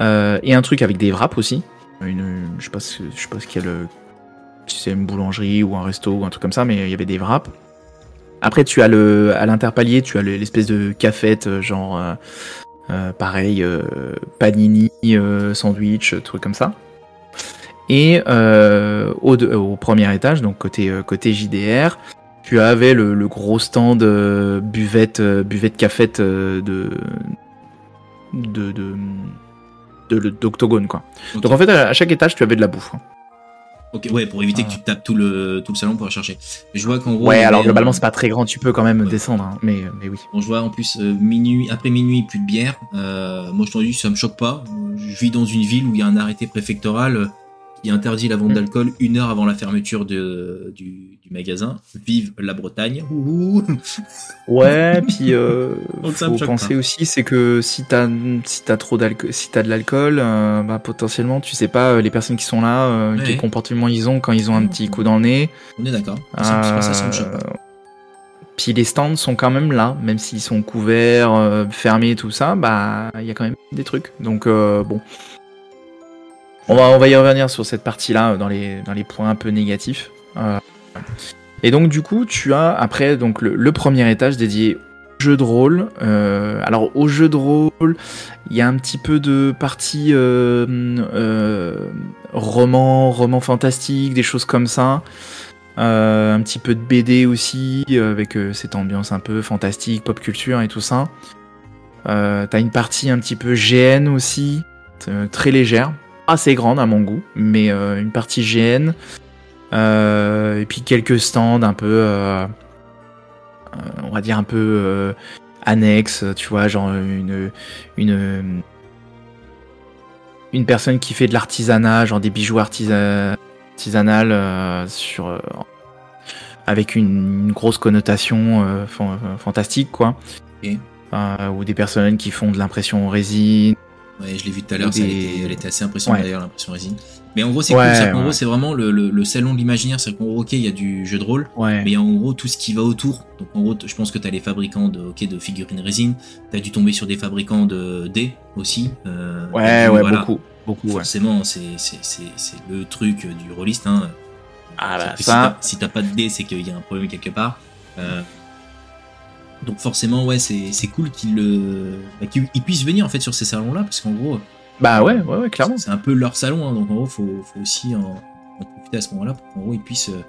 Speaker 3: Et un truc avec des wraps aussi. Une, je sais pas, je sais pas ce qu'il y a le, si c'est une boulangerie ou un resto ou un truc comme ça, mais il y avait des wraps. Après, tu as le, à l'interpalier, tu as le- l'espèce de cafette, euh, genre, euh, euh, pareil, panini, sandwich, truc comme ça. Et au, de- au premier étage, donc côté, côté JDR, tu avais le, le gros stand buvette, buvette cafette de de de d'octogone quoi. Donc en fait à à chaque étage tu avais de la bouffe. hein.
Speaker 1: Ok, ouais, pour éviter
Speaker 3: Ah.
Speaker 1: que tu tapes tout le, tout le salon pour la chercher. Mais je vois qu'en gros.
Speaker 3: Ouais, alors globalement, c'est pas très grand, tu peux quand même
Speaker 1: Ouais.
Speaker 3: descendre, hein, mais, mais oui.
Speaker 1: Bon, je vois en plus euh, minuit, après minuit, plus de bière. Euh, moi, je t'en dis, ça me choque pas. Je vis dans une ville où il y a un arrêté préfectoral qui interdit la vente
Speaker 3: Mm.
Speaker 1: d'alcool une heure avant la fermeture de, du, du magasin. Vive la Bretagne. Ouh.
Speaker 3: Ouais, puis euh, faut penser
Speaker 1: pas.
Speaker 3: aussi, c'est que si t'as si trop d'alcool, si t'as de l'alcool, euh, bah potentiellement, tu sais pas euh, les personnes qui sont là, euh,
Speaker 1: Ouais.
Speaker 3: quel comportement ils ont quand ils ont un petit coup dans le nez.
Speaker 1: On est d'accord. Ça, ça, ça, ça me choque pas.
Speaker 3: Puis les stands sont quand même là, même s'ils sont couverts, fermés, tout ça, bah il y a quand même des trucs. Donc bon, on va y revenir sur cette partie-là euh, dans les points un peu négatifs. Euh, et donc du coup, tu as après donc le, premier étage dédié au jeu de rôle. Euh, alors au jeu de rôle, il y a un petit peu de partie roman, roman fantastique, des choses comme ça. Un petit peu de BD aussi, avec cette ambiance un peu fantastique, pop culture et tout ça. T'as une partie un petit peu GN aussi, très légère, assez grande à mon goût, mais euh, une partie GN. Euh, et puis quelques stands un peu, euh, on va dire un peu annexes, tu vois, genre une, une, une personne qui fait de l'artisanat, genre des bijoux artisa artisanal sur avec une, une grosse connotation fan- fantastique quoi ou des personnes qui font de l'impression en résine
Speaker 1: Ouais, je l'ai vu tout à l'heure, elle, était, elle était assez impressionnante
Speaker 3: Ouais.
Speaker 1: d'ailleurs, l'impression résine. Mais en gros, c'est
Speaker 3: Ouais,
Speaker 1: cool, c'est vraiment le, le, le salon de l'imaginaire. C'est qu'en gros, ok, il y a du jeu de rôle,
Speaker 3: ouais
Speaker 1: mais il y a en gros tout ce qui va autour. Donc en gros, je pense que tu as les fabricants de, ok, de figurines résine, tu as dû tomber sur des fabriquants de dés aussi. euh,
Speaker 3: ouais ouais
Speaker 1: voilà.
Speaker 3: beaucoup beaucoup.
Speaker 1: Forcément, c'est c'est- c'est- c'est le truc du rôliste. Hein.
Speaker 3: Ah bah, ça-
Speaker 1: Si t'as- si t'as pas de dés, c'est qu'il y a un problème quelque part. Euh, donc forcément, ouais, c'est c'est cool qu'ils le- bah, ils puissent venir en fait sur ces salons-là, parce qu'en gros,
Speaker 3: bah ouais ouais ouais clairement
Speaker 1: c'est un peu leur salon, hein, donc en gros, faut, faut aussi en, en profiter à ce moment-là pour qu'en gros, ils puissent euh,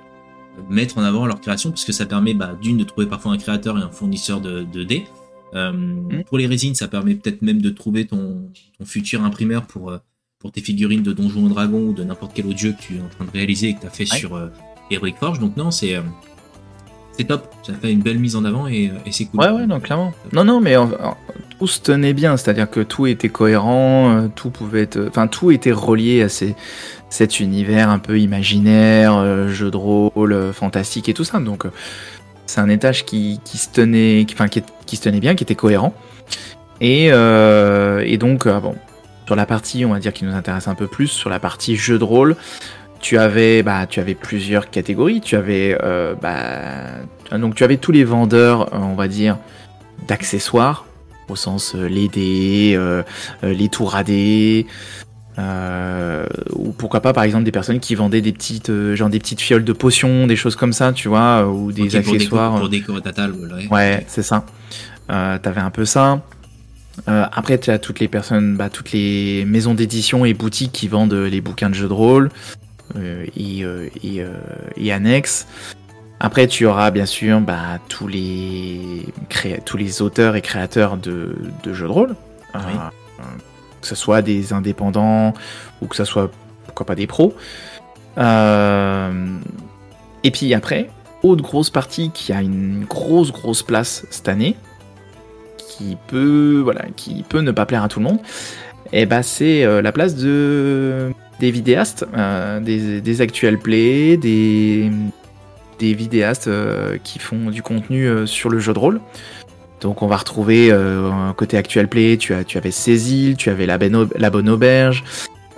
Speaker 1: mettre en avant leur création, parce que ça permet bah, d'une de trouver parfois un créateur et un fournisseur de, de dés. Euh, Pour les résines, ça permet peut-être même de trouver ton, ton futur imprimeur pour, euh, pour tes figurines de Donjons et Dragons ou de n'importe quel autre jeu que tu es en train de réaliser et que tu as fait
Speaker 3: Ouais.
Speaker 1: sur euh, Heroic Forge. Donc non, c'est euh, c'est top. Ça fait une belle mise en avant et, et c'est cool.
Speaker 3: Ouais, ouais, non, clairement. Non, non, mais tout se tenait bien, c'est-à-dire que tout était cohérent, euh, tout pouvait être. Enfin, tout était relié à ces, cet univers un peu imaginaire, euh, jeu de rôle, euh, fantastique et tout ça. Donc, euh, c'est un étage qui, qui se tenait, qui, enfin, qui, qui se tenait bien, qui était cohérent. Et, euh, et donc, euh, bon, sur la partie, on va dire, qui nous intéresse un peu plus, sur la partie jeu de rôle, tu avais, bah, tu avais plusieurs catégories. Tu avais, euh, bah, donc tu avais tous les vendeurs, euh, on va dire, d'accessoires, au sens euh, les dés, euh, euh, les tours à dés, euh, ou pourquoi pas par exemple des personnes qui vendaient des petites, euh, genre des petites fioles de potions, des choses comme ça, tu vois, ou des
Speaker 1: Ok, pour
Speaker 3: accessoires.
Speaker 1: déco- Pour table, ouais.
Speaker 3: Ouais, c'est ça. Euh, T'avais un peu ça. Euh, après, tu as toutes les personnes, bah, toutes les maisons d'édition et boutiques qui vendent euh, les bouquins de jeux de rôle euh, et, euh, et, euh, et annexes. Après, tu auras bien sûr bah, tous, les tous les auteurs et créateurs de, de jeux de rôle. Euh,
Speaker 1: Oui.
Speaker 3: euh, que ce soit des indépendants ou que ce soit, pourquoi pas, des pros. Euh, et puis après, autre grosse partie qui a une grosse grosse place cette année, qui peut voilà, qui peut ne pas plaire à tout le monde, et bah c'est euh, la place de des vidéastes, euh, des, des actual play, des des vidéastes euh, qui font du contenu euh, sur le jeu de rôle. Donc on va retrouver un côté actual play, tu as tu avais Cécile, tu avais la, Bonne Au- la bonne auberge,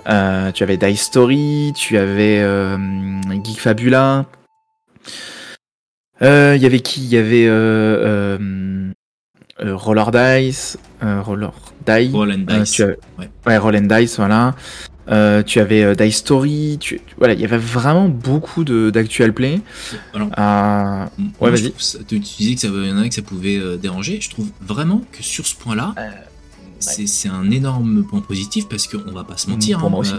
Speaker 3: tu avais Dice Story, tu avais Geek Fabula. Il y avait qui? Il y avait Roller Dice, Roller Die.
Speaker 1: Roll and dice. Ouais.
Speaker 3: ouais, Roll and Dice, voilà. Euh, tu avais euh, Dice Story. Tu... Voilà, il y avait vraiment beaucoup d'actual play.
Speaker 1: Alors,
Speaker 3: Euh, Ouais, vas-y.
Speaker 1: tu, disais que ça, y en a que ça pouvait euh, déranger. Je trouve vraiment que sur ce point-là,
Speaker 3: Euh,
Speaker 1: c'est c'est un énorme point positif parce qu'on va pas se mentir.
Speaker 3: Pour
Speaker 1: hein,
Speaker 3: moi aussi.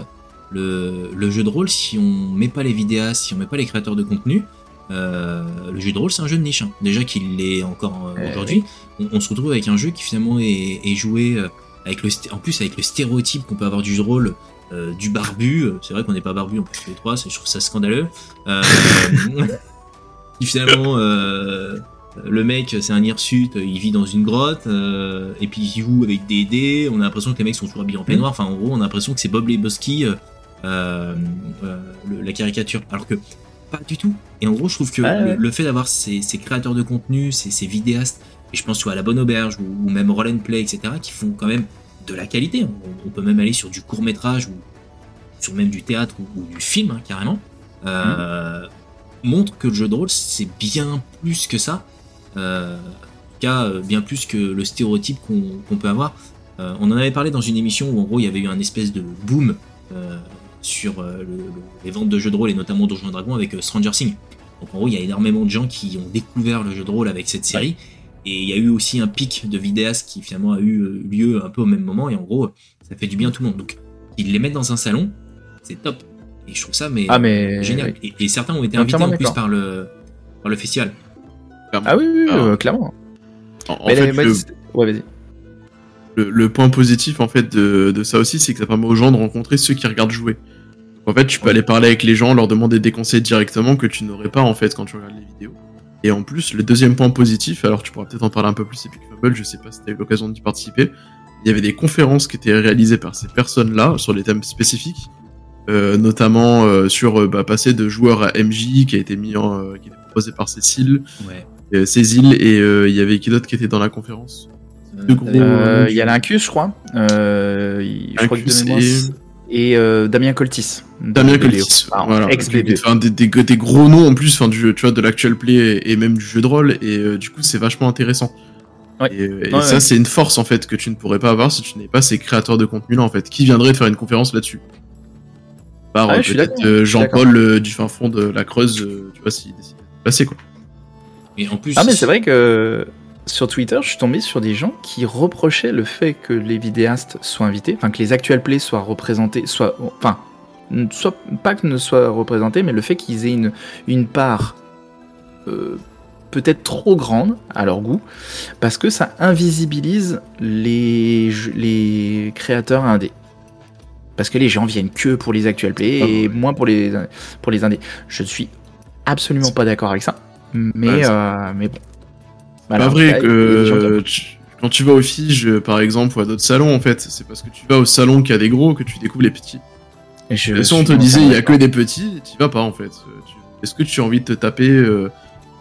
Speaker 1: le, le jeu de rôle, si on met pas les vidéastes, si on met pas les créateurs de contenu, le jeu de rôle c'est un jeu de niche. hein. Déjà qu'il l'est encore aujourd'hui, on, on se retrouve avec un jeu qui finalement est, est joué avec le, en plus avec le stéréotype qu'on peut avoir du jeu de rôle. Euh, du barbu, c'est vrai qu'on n'est pas barbu en plus tous les trois, je trouve ça scandaleux. Euh, qui finalement, euh, le mec c'est un hirsute, il vit dans une grotte, euh, et puis il joue avec des dés, on a l'impression que les mecs sont toujours habillés en peignoir, enfin en gros on a l'impression que c'est Bob Lebowski, le- la caricature, alors que pas du tout. Et en gros je trouve que le,
Speaker 3: ouais.
Speaker 1: le fait d'avoir ces, ces créateurs de contenu, ces, ces vidéastes, et je pense vois, à la bonne auberge ou, ou même Roll and Play, etc., qui font quand même de la qualité. On, peut même aller sur du court métrage ou sur même du théâtre ou, du film hein, carrément. Euh, montre que le jeu de rôle c'est bien plus que ça. Euh, cas, euh, bien plus que le stéréotype qu'on peut avoir. Euh, on en avait parlé dans une émission où en gros il y avait eu un espèce de boom sur le- le- les ventes de jeux de rôle et notamment Donjons et Dragons avec Stranger Things. Donc en gros il y a énormément de gens qui ont découvert le jeu de rôle avec cette série et il y a eu aussi un pic de vidéastes qui finalement a eu euh, lieu un peu au même moment et en gros ça fait du bien à tout le monde. Donc ils les mettent dans un salon, c'est top. Et je trouve ça mais,
Speaker 3: Ah, mais-
Speaker 1: génial. Et, et certains ont été invités en plus par le, par le festival.
Speaker 3: Ah oui, oui, oui,
Speaker 2: Ah.
Speaker 3: euh, clairement.
Speaker 2: En, en
Speaker 3: Mais
Speaker 2: fait,
Speaker 3: les-
Speaker 2: le,
Speaker 3: ouais, vas-y.
Speaker 2: le- le point positif en fait de, de ça aussi, c'est que ça permet aux gens de rencontrer ceux qui regardent jouer. En fait, tu peux aller parler avec les gens, leur demander des conseils directement que tu n'aurais pas en fait quand tu regardes les vidéos. Et en plus, le deuxième point positif, alors tu pourras peut-être en parler un peu plus, Epic Fable, je sais pas si tu as eu l'occasion d'y participer, il y avait des conférences qui étaient réalisées par ces personnes-là sur des thèmes spécifiques, euh, notamment euh, sur euh, bah, passer de joueur à MJ qui a été mis en, euh, qui a été proposé par Cécile,
Speaker 1: Ouais.
Speaker 2: euh, Cécile et euh, il y avait qui d'autre qui était dans la conférence? Deux gros-
Speaker 3: Euh, Il y a l'Incus, je crois. Euh, il- je crois que de
Speaker 2: Incus
Speaker 3: mémoire,
Speaker 2: et-
Speaker 3: euh, Damien Coltis.
Speaker 2: Damien. Coltis, voilà. Enfin, des, des, des gros noms en plus, enfin, du, tu vois, de l'actual play et, et même du jeu de rôle, et euh, du coup, c'est vachement intéressant.
Speaker 3: Ouais.
Speaker 2: Et, euh, et
Speaker 3: Ouais,
Speaker 2: ça,
Speaker 3: ouais.
Speaker 2: c'est une force en fait que tu ne pourrais pas avoir si tu n'es pas ces créateurs de contenu là en fait. Qui viendrait faire une conférence là-dessus Par
Speaker 3: Ah
Speaker 2: euh, peut-être euh, Jean-Paul euh, du fin fond de la Creuse, euh, tu vois, s'il décide de passer quoi.
Speaker 1: Et en plus,
Speaker 3: Ah mais c'est vrai que sur Twitter, je suis tombé sur des gens qui reprochaient le fait que les vidéastes soient invités, enfin que les actual plays soient représentés, soit, enfin, soit pas que ne soient représentés, mais le fait qu'ils aient une, une part euh, peut-être trop grande à leur goût, parce que ça invisibilise les, les créateurs indés. Parce que les gens viennent que pour les actual plays
Speaker 2: Ah
Speaker 3: et
Speaker 2: ouais.
Speaker 3: moins pour les, pour les indés. Je ne suis absolument pas d'accord avec ça. Mais,
Speaker 2: Ouais,
Speaker 3: euh, mais bon.
Speaker 2: C'est
Speaker 3: Voilà,
Speaker 2: pas vrai que tu- quand tu vas au Fige, par exemple, ou à d'autres salons, en fait, c'est parce que tu vas au salon qui a des gros que tu découvres les petits.
Speaker 3: Je
Speaker 2: De toute façon, on te disait, il y a que des petits, tu vas pas, en fait. Euh, Est-ce que tu as envie de te taper euh,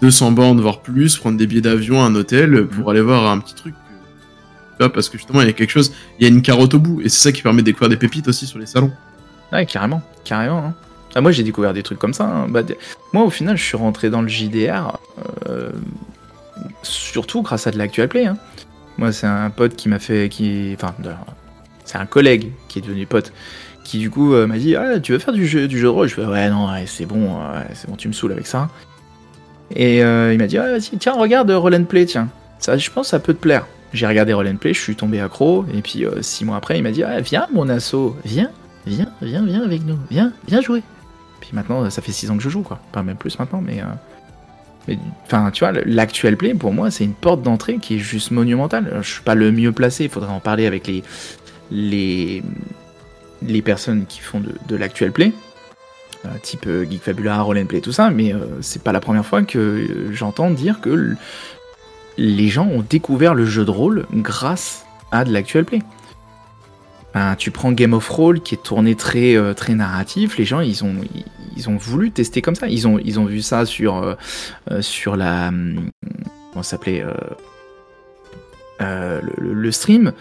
Speaker 2: 200 bornes, voire plus, prendre des billets d'avion, un hôtel, pour aller voir un petit truc euh, tu vois, parce que justement, il y a quelque chose, il y a une carotte au bout, et c'est ça qui permet de découvrir des pépites aussi sur les salons.
Speaker 3: Ouais, carrément, carrément. hein. Ah, moi, j'ai découvert des trucs comme ça. hein. Bah, moi, au final, je suis rentré dans le JDR euh, surtout grâce à de l'actual play. hein. Moi, c'est un pote qui m'a fait, qui, enfin, c'est un collègue qui est devenu pote, qui du coup euh, m'a dit, ah, tu veux faire du jeu, du jeu de rôle? Je fais, ouais, non, ouais, c'est bon, c'est bon, tu me saoules avec ça. Et euh, il m'a dit, vas-y, tiens, regarde Roll and Play, tiens. Ça, je pense, ça peut te plaire. J'ai regardé Roll and Play, je suis tombé accro, et puis euh, six mois après, il m'a dit, ah, viens, mon asso, viens, viens, viens, viens avec nous, viens, viens jouer. Puis maintenant, ça fait 6 ans que je joue, quoi. Pas même plus maintenant, mais. euh, mais, Enfin, tu vois, l'actuel play, pour moi, c'est une porte d'entrée qui est juste monumentale. Je suis pas le mieux placé, il faudrait en parler avec les. les. les personnes qui font de, de l'actuel play. euh, type euh, Geek Fabula, Roll and Play, tout ça, mais euh, c'est pas la première fois que j'entends dire que les gens ont découvert le jeu de rôle grâce à de l'actuel play. Ben, tu prends Game of Roll qui est tourné très euh, narratif, les gens ils ont voulu tester comme ça, ils ont vu ça sur euh, euh, la hum, comment s'appelait le, stream.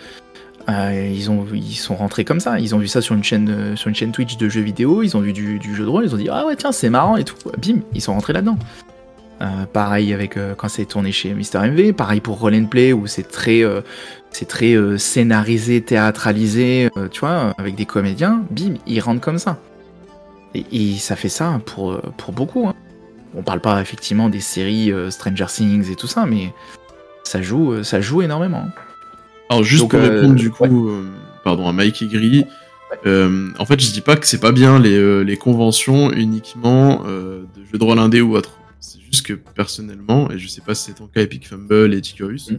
Speaker 3: Ils ont ils sont rentrés comme ça, ils ont vu ça sur une chaîne sur une chaîne Twitch de jeux vidéo, ils ont vu du, jeu de rôle, ils ont dit ah ouais tiens c'est marrant et tout, bim ils sont rentrés là-dedans. Pareil avec quand c'est tourné chez Mister MV, pareil pour Roll Play où c'est très c'est très euh, scénarisé, théâtralisé, euh, tu vois, avec des comédiens, bim, ils rentrent comme ça. Et, et ça fait ça pour, euh, pour beaucoup. hein. On parle pas effectivement des séries euh, Stranger Things et tout ça, mais ça joue, ça joue énormément.
Speaker 2: Alors juste
Speaker 3: Donc,
Speaker 2: pour répondre du coup, pardon, à Mike Gris, euh, en fait je dis pas que c'est pas bien les, les conventions uniquement de jeux de rôle indé ou autre. C'est juste que personnellement, et je sais pas si c'est ton cas Epic Fumble et Ticurus,
Speaker 3: Mm.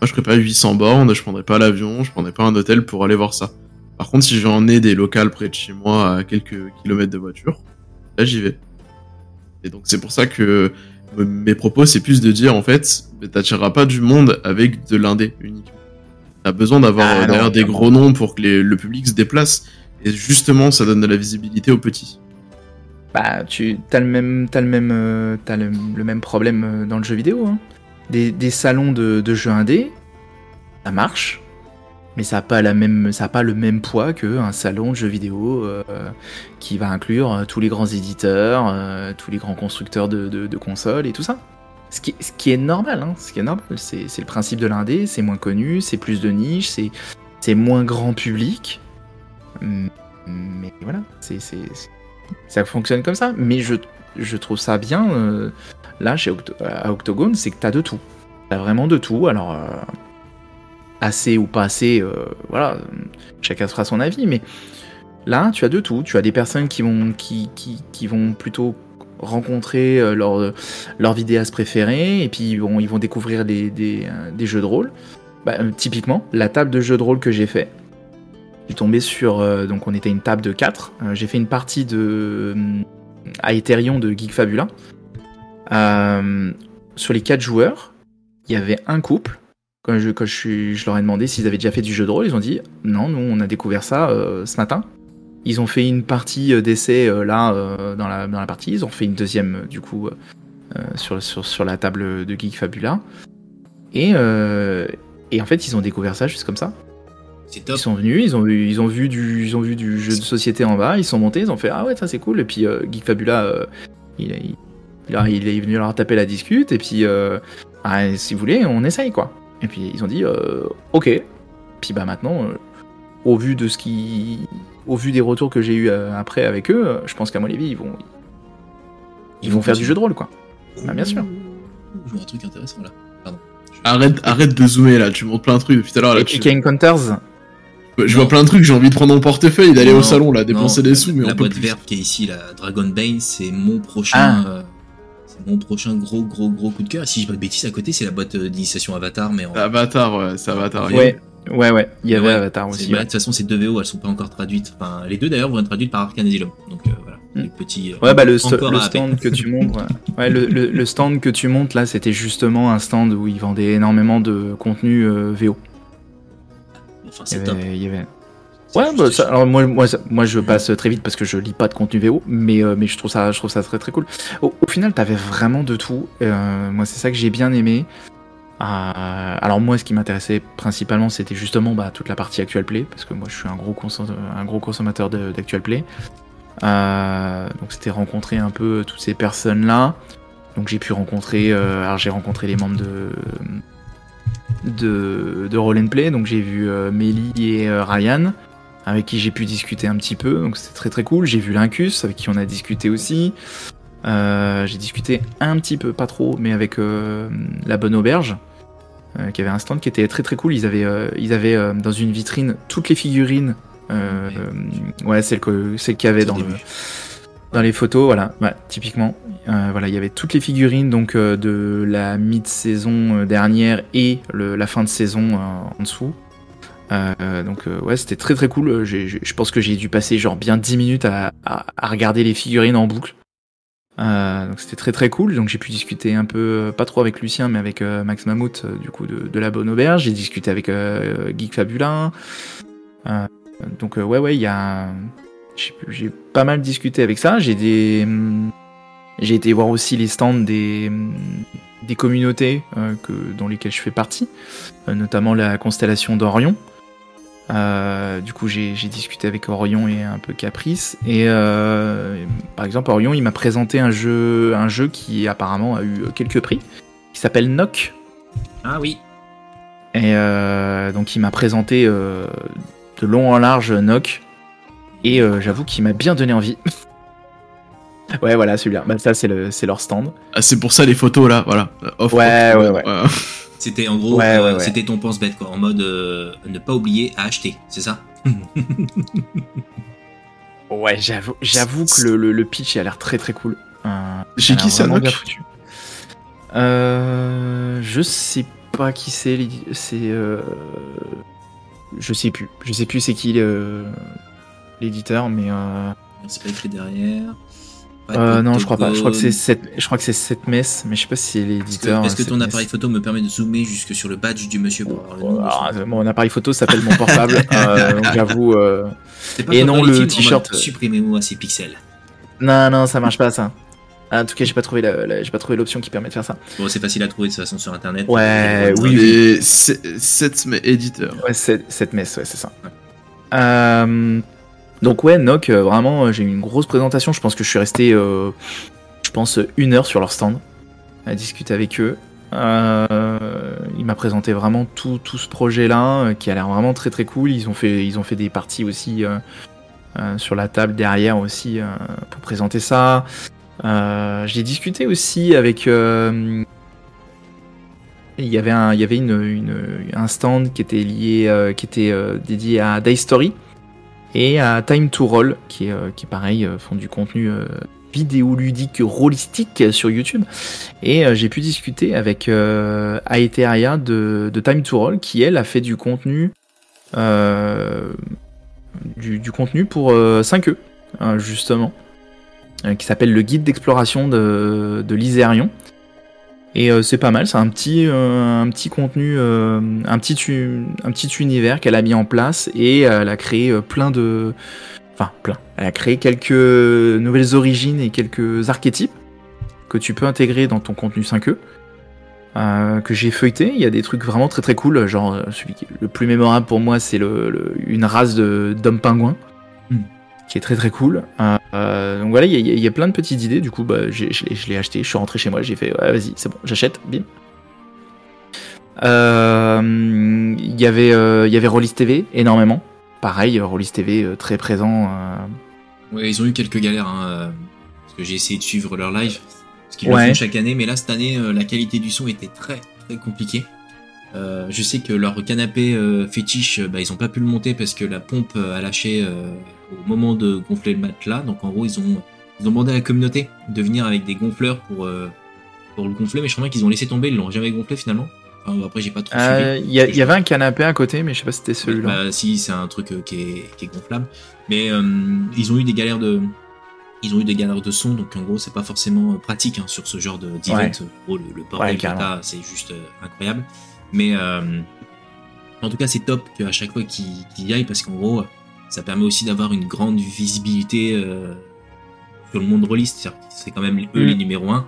Speaker 2: Moi je ferais pas 800 bornes, je prendrais pas l'avion, je prendrais pas un hôtel pour aller voir ça. Par contre si j'en ai des locales près de chez moi à quelques kilomètres de voiture, là j'y vais. Et donc c'est pour ça que mes propos c'est plus de dire en fait, t'attireras pas du monde avec de l'indé uniquement. T'as besoin d'avoir
Speaker 3: Ah,
Speaker 2: euh, derrière des gros noms pour que les- le public se déplace. Et justement, ça donne de la visibilité aux petits.
Speaker 3: Bah, tu as le même, t'as le même, euh, t'as le, le même problème euh, dans le jeu vidéo. hein. Des, salons de, jeux indés, ça marche, mais ça n'a pas le même poids qu'un salon de jeux vidéo euh, qui va inclure euh, tous les grands éditeurs, euh, tous les grands constructeurs de, consoles et tout ça. Ce qui, est normal, hein, c'est le principe de l'indé, c'est moins connu, c'est plus de niche, c'est moins grand public. Mais voilà, ça fonctionne comme ça. Mais je, trouve ça bien, là, chez à Octogone, c'est que t'as de tout. T'as vraiment de tout. Alors, euh, assez ou pas assez, euh, voilà, euh, chacun fera son avis, mais là, tu as de tout. Tu as des personnes qui vont, qui, qui, vont plutôt rencontrer euh, leur, leur vidéaste préféré, et puis vont, ils vont découvrir des, des, euh, des jeux de rôle. Bah, euh, typiquement, la table de jeux de rôle que j'ai fait, suis tombé sur. euh, donc, on était une table de 4. j'ai fait une partie de. euh, à Ethereum de Geek Fabula. Euh, sur les 4 joueurs, il y avait un couple. Quand, je, quand je, suis- je leur ai demandé s'ils avaient déjà fait du jeu de rôle, ils ont dit non, nous on a découvert ça euh, ce matin. Ils ont fait une partie euh, d'essai euh, là dans, la, dans la partie, ils ont fait une deuxième du coup sur, sur, sur la table de Geek Fabula. Et, et en fait, ils ont découvert ça juste comme ça.
Speaker 1: C'est top.
Speaker 3: Ils sont venus, ils ont vu, ils ont vu du, ils ont vu du jeu de société en bas, ils sont montés, ils ont fait ah ouais ça c'est cool. Et puis euh, Geek Fabula, euh, il, il, il a- il est venu leur taper la discute et puis euh, ah, si vous voulez on essaye quoi. Et puis ils ont dit euh, ok. Puis bah maintenant, euh, au vu de ce qui, au vu des retours que j'ai eu euh, après avec eux, je pense qu'à mon avis ils vont, ils vont faire du jeu de rôle quoi. Bah, bien sûr.
Speaker 1: Je vois un truc intéressant là. Pardon.
Speaker 2: Arrête, arrête de zoomer là, tu montres plein de trucs depuis tout à l'heure. là,
Speaker 3: Et
Speaker 2: tu-
Speaker 3: King Encounters,
Speaker 2: Je
Speaker 1: Non.
Speaker 2: vois plein de trucs, j'ai envie de prendre mon portefeuille, d'aller au salon là, dépenser
Speaker 1: non,
Speaker 2: des sous, mais
Speaker 1: la
Speaker 2: on peut
Speaker 1: boîte
Speaker 2: plus.
Speaker 1: verte qui est ici, la Dragon Bane, c'est mon prochain,
Speaker 3: Ah.
Speaker 1: euh, mon prochain gros gros gros coup de cœur. Et si je dis pas de bêtises, à côté, c'est la boîte euh, d'initiation Avatar, mais en,
Speaker 2: Avatar, ouais, c'est Avatar.
Speaker 3: ouais, ouais ouais, il y avait
Speaker 1: Ouais,
Speaker 3: Avatar aussi.
Speaker 1: bah,
Speaker 3: ouais.
Speaker 1: de toute façon, c'est deux VO, elles sont pas encore traduites. Enfin, les deux d'ailleurs vont être traduites par Arcane Asylum. Donc euh, voilà. les petits.
Speaker 3: Ouais, bah le, stand que tu montres, ouais. Le, le- le stand que tu montes là, c'était justement un stand où ils vendaient énormément de contenu euh, VO.
Speaker 1: Enfin, c'est top.
Speaker 3: avait- il y avait-
Speaker 1: C'est
Speaker 3: Ouais, bah, ça- alors moi, moi, moi je passe très vite parce que je lis pas de contenu VO, mais, euh, mais je, trouve ça, je trouve ça très très cool. Au, au final, t'avais vraiment de tout. Euh, moi, c'est ça que j'ai bien aimé. Euh, alors moi, ce qui m'intéressait principalement, c'était justement bah, toute la partie Actual Play, parce que moi, je suis un gros, consom- un gros consommateur d'Actual Play. Donc c'était rencontrer un peu toutes ces personnes-là. Donc j'ai pu rencontrer, alors j'ai rencontré les membres de de, de Roll and Play, donc j'ai vu Mélie et Ryan, avec qui j'ai pu discuter un petit peu, donc c'était très très cool. J'ai vu Lincus, avec qui on a discuté aussi. Euh, j'ai discuté un petit peu, pas trop, mais avec euh, la Bonne Auberge, euh, qui avait un stand qui était très très cool. Ils avaient, ils avaient dans une vitrine toutes les figurines, ouais, celles qu'il y avait dans le, dans les photos, voilà, ouais, typiquement. Voilà, il y avait toutes les figurines donc de la mid-saison euh, dernière et le- la fin de saison en dessous. Euh, donc euh, ouais, c'était très très cool. J'ai- Je pense que j'ai dû passer genre bien 10 minutes à, regarder les figurines en boucle. Euh, donc c'était très très cool. Donc j'ai pu discuter un peu, euh, pas trop avec Lucien, mais avec euh, Max Mammouth euh, du coup de, la Bonne Auberge. J'ai discuté avec euh, Geek Fabula. Euh, donc euh, ouais ouais, il y a, j'ai pas mal discuté avec ça. J'ai j'ai été voir aussi les stands des hum, des communautés euh, que dans lesquelles je fais partie, euh, notamment la constellation d'Orion. Euh, du coup, j'ai discuté avec Orion et un peu Caprice. Et euh, par exemple, Orion, il m'a présenté un jeu, un jeu qui apparemment a eu quelques prix, qui s'appelle Knock.
Speaker 1: Ah oui.
Speaker 3: Et euh, donc, il m'a présenté euh, de long en large Knock. Et euh, j'avoue qu'il m'a bien donné envie. ouais, voilà, celui-là. Bah, ça, c'est le- c'est leur stand.
Speaker 2: Ah, c'est pour ça les photos là, voilà.
Speaker 3: Ouais, ouais, ouais.
Speaker 1: C'était en gros,
Speaker 3: Ouais,
Speaker 1: euh,
Speaker 3: ouais, ouais.
Speaker 1: c'était ton pense-bête quoi, en mode euh, ne pas oublier à acheter, c'est ça
Speaker 3: Ouais, j'avoue, j'avoue que le, le- le pitch il a l'air très très cool. Euh,
Speaker 2: Chez qui ça,
Speaker 3: bien foutu. Euh, je sais pas qui c'est. C'est, euh, je sais plus. Je sais plus c'est qui l'éditeur, mais euh,
Speaker 1: C'est pas écrit derrière.
Speaker 3: Euh, non, je crois pas. Je crois que c'est
Speaker 1: Octogone.
Speaker 3: cette, je crois que c'est cette messe, mais je sais pas si c'est
Speaker 1: Est-ce que,
Speaker 3: l'éditeur.
Speaker 1: est-ce que
Speaker 3: euh,
Speaker 1: ton appareil
Speaker 3: messe.
Speaker 1: photo me permet de zoomer jusque sur le badge du monsieur pour avoir le nom de
Speaker 3: Alors,
Speaker 1: son-
Speaker 3: euh, mon appareil photo s'appelle mon portable. euh, donc j'avoue. euh,
Speaker 1: C'est pas
Speaker 3: et non, le t-shirt, euh,
Speaker 1: Supprimez-moi ces pixels.
Speaker 3: Non, non, ça marche pas ça. En tout cas, j'ai pas trouvé la- la- j'ai pas trouvé l'option qui permet de faire ça.
Speaker 1: Bon, c'est facile à trouver de toute façon sur internet.
Speaker 3: Ouais,
Speaker 1: Vous
Speaker 3: oui.
Speaker 2: Et 7 mais éditeur.
Speaker 3: Ouais, c'est- cette messe, ouais, c'est ça. Euh, donc ouais, Nock, euh, vraiment, euh, j'ai eu une grosse présentation. Je pense que je suis resté, euh, je pense, une heure sur leur stand à discuter avec eux. Il m'a présenté vraiment tout, ce projet-là, qui a l'air vraiment très très cool. Ils ont fait, ils ont fait des parties aussi sur la table derrière aussi pour présenter ça. J'ai discuté aussi avec il y avait un, il y avait une, un stand qui était lié, qui était dédié à Die Story et à Time to Roll, qui euh, qui pareil, euh, font du contenu euh, vidéoludique rollistique sur YouTube. Et j'ai pu discuter avec euh, de, Time to Roll, qui elle a fait du contenu, du, contenu pour euh, 5e, euh, justement, qui s'appelle le guide d'exploration de, de l'Isérion. Et euh, c'est pas mal, c'est un petit, euh, un petit contenu, euh, un, petit, un petit univers qu'elle a mis en place et elle a créé plein de. Enfin, plein. Elle a créé quelques nouvelles origines et quelques archétypes que tu peux intégrer dans ton contenu 5e. euh, que j'ai feuilleté, il y a des trucs vraiment très très cool. Genre, celui qui est le plus mémorable pour moi, c'est le, une race d'hommes pingouins
Speaker 1: Hmm.
Speaker 3: Qui est très très cool. Euh, euh, donc voilà, il y, a- il y a plein de petites idées. Du coup, bah, je l'ai- je l'ai acheté, je suis rentré chez moi, j'ai fait, ouais, vas-y, c'est bon, j'achète, bim. Euh, Il y avait, euh, avait Rollis TV, énormément. Pareil, Rollis TV euh, très présent.
Speaker 1: Ouais, ils ont eu quelques galères, hein, parce que j'ai essayé de suivre leur live, parce qu'ils
Speaker 3: Ouais.
Speaker 1: le font chaque année, mais là, cette année, la qualité du son était très, très compliquée. Euh, je sais que leur canapé euh, fétiche, euh, bah, ils ont pas pu le monter parce que la pompe euh, a lâché euh, au moment de gonfler le matelas. Donc en gros, ils ont, ils ont demandé à la communauté de venir avec des gonfleurs pour, euh, pour le gonfler, mais je crois bien qu'ils ont laissé tomber, ils l'ont jamais gonflé finalement. Enfin, après, j'ai pas trop
Speaker 3: euh,
Speaker 1: suivi.
Speaker 3: Il y, y avait un canapé à côté, mais je sais pas si c'était celui-là.
Speaker 1: Bah, si, c'est un truc qui, est, qui est gonflable. Mais euh, ils ont eu des galères de, Ils ont eu des galères de son, donc en gros, c'est pas forcément pratique hein, sur ce genre de- d'event.
Speaker 3: Ouais.
Speaker 1: En gros, le, le bordel
Speaker 3: Ouais,
Speaker 1: c'est juste euh, incroyable. Mais euh, en tout cas, c'est top qu'à chaque fois qu'ils y aillent, parce qu'en gros, ça permet aussi d'avoir une grande visibilité euh, sur le monde rôliste. C'est quand même eux
Speaker 3: Mm.
Speaker 1: les numéros 1.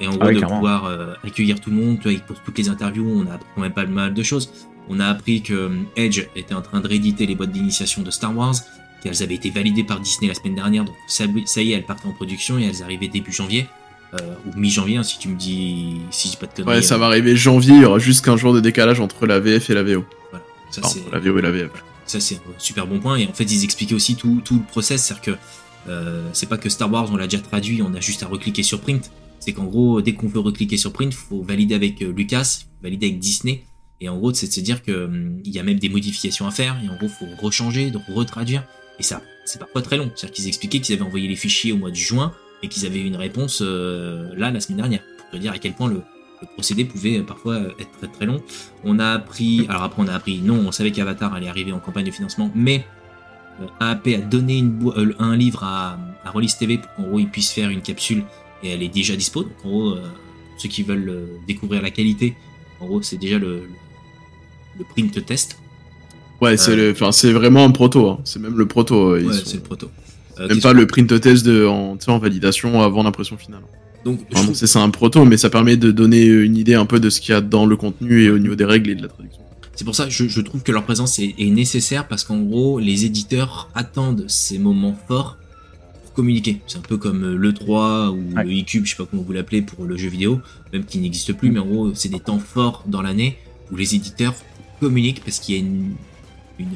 Speaker 1: et en gros,
Speaker 3: Ah oui,
Speaker 1: de
Speaker 3: clairement.
Speaker 1: pouvoir euh, accueillir tout le monde, tu vois, ils posent toutes les interviews, on a appris quand même pas mal de choses. On a appris que euh, Edge était en train de rééditer les boîtes d'initiation de Star Wars, qu'elles avaient été validées par Disney la semaine dernière, donc ça, ça y est, elles partent en production et elles arrivaient début janvier, euh, ou mi-janvier, hein, si tu me dis, si je dis pas de conneries.
Speaker 2: Ouais, ça
Speaker 1: euh,
Speaker 2: va arriver janvier, il y aura juste qu'un jour de décalage entre la VF et la VO.
Speaker 1: Voilà. Ça,
Speaker 2: la VO et la VF.
Speaker 1: ça c'est un super bon point et en fait ils expliquaient aussi tout, tout le process c'est à dire que euh, c'est pas que Star Wars on l'a déjà traduit on a juste à recliquer sur print c'est qu'en gros dès qu'on veut recliquer sur print faut valider avec euh, Lucas valider avec Disney et en gros c'est de se dire que hum, y a même des modifications à faire et en gros faut rechanger donc retraduire et ça c'est parfois très long c'est à dire qu'ils expliquaient qu'ils avaient envoyé les fichiers au mois de juin et qu'ils avaient eu une réponse euh, là la semaine dernière pour te dire à quel point le, le procédé pouvait euh, parfois euh, être très très long on a appris, alors après on a appris, non, on savait qu'Avatar allait arriver en campagne de financement, mais AAP a donné une un livre à, à Rollis TV pour qu'en gros ils puissent faire une capsule et elle est déjà dispo. Donc en gros, ceux qui veulent découvrir la qualité, en gros c'est déjà le, le, print test.
Speaker 2: Ouais, c'est le- enfin, c'est vraiment un proto. hein. C'est même le proto. ils
Speaker 1: Ouais,
Speaker 2: sont-
Speaker 1: c'est le proto. Euh,
Speaker 2: Même pas le print test de, en, validation avant l'impression finale.
Speaker 1: Donc
Speaker 2: Enfin,
Speaker 1: trouve-
Speaker 2: c'est un proto, mais ça permet de donner une idée un peu de ce qu'il y a dans le contenu et au niveau des règles et de la traduction.
Speaker 1: C'est pour ça que je, je trouve que leur présence est, est nécessaire parce qu'en gros, les éditeurs attendent ces moments forts pour communiquer. C'est un peu comme euh, l'E3 ou
Speaker 3: Ouais.
Speaker 1: le e-cube, je sais pas comment vous l'appelez pour le jeu vidéo, même qui n'existe plus, mais en gros, c'est des temps forts dans l'année où les éditeurs communiquent parce qu'il y a une, une-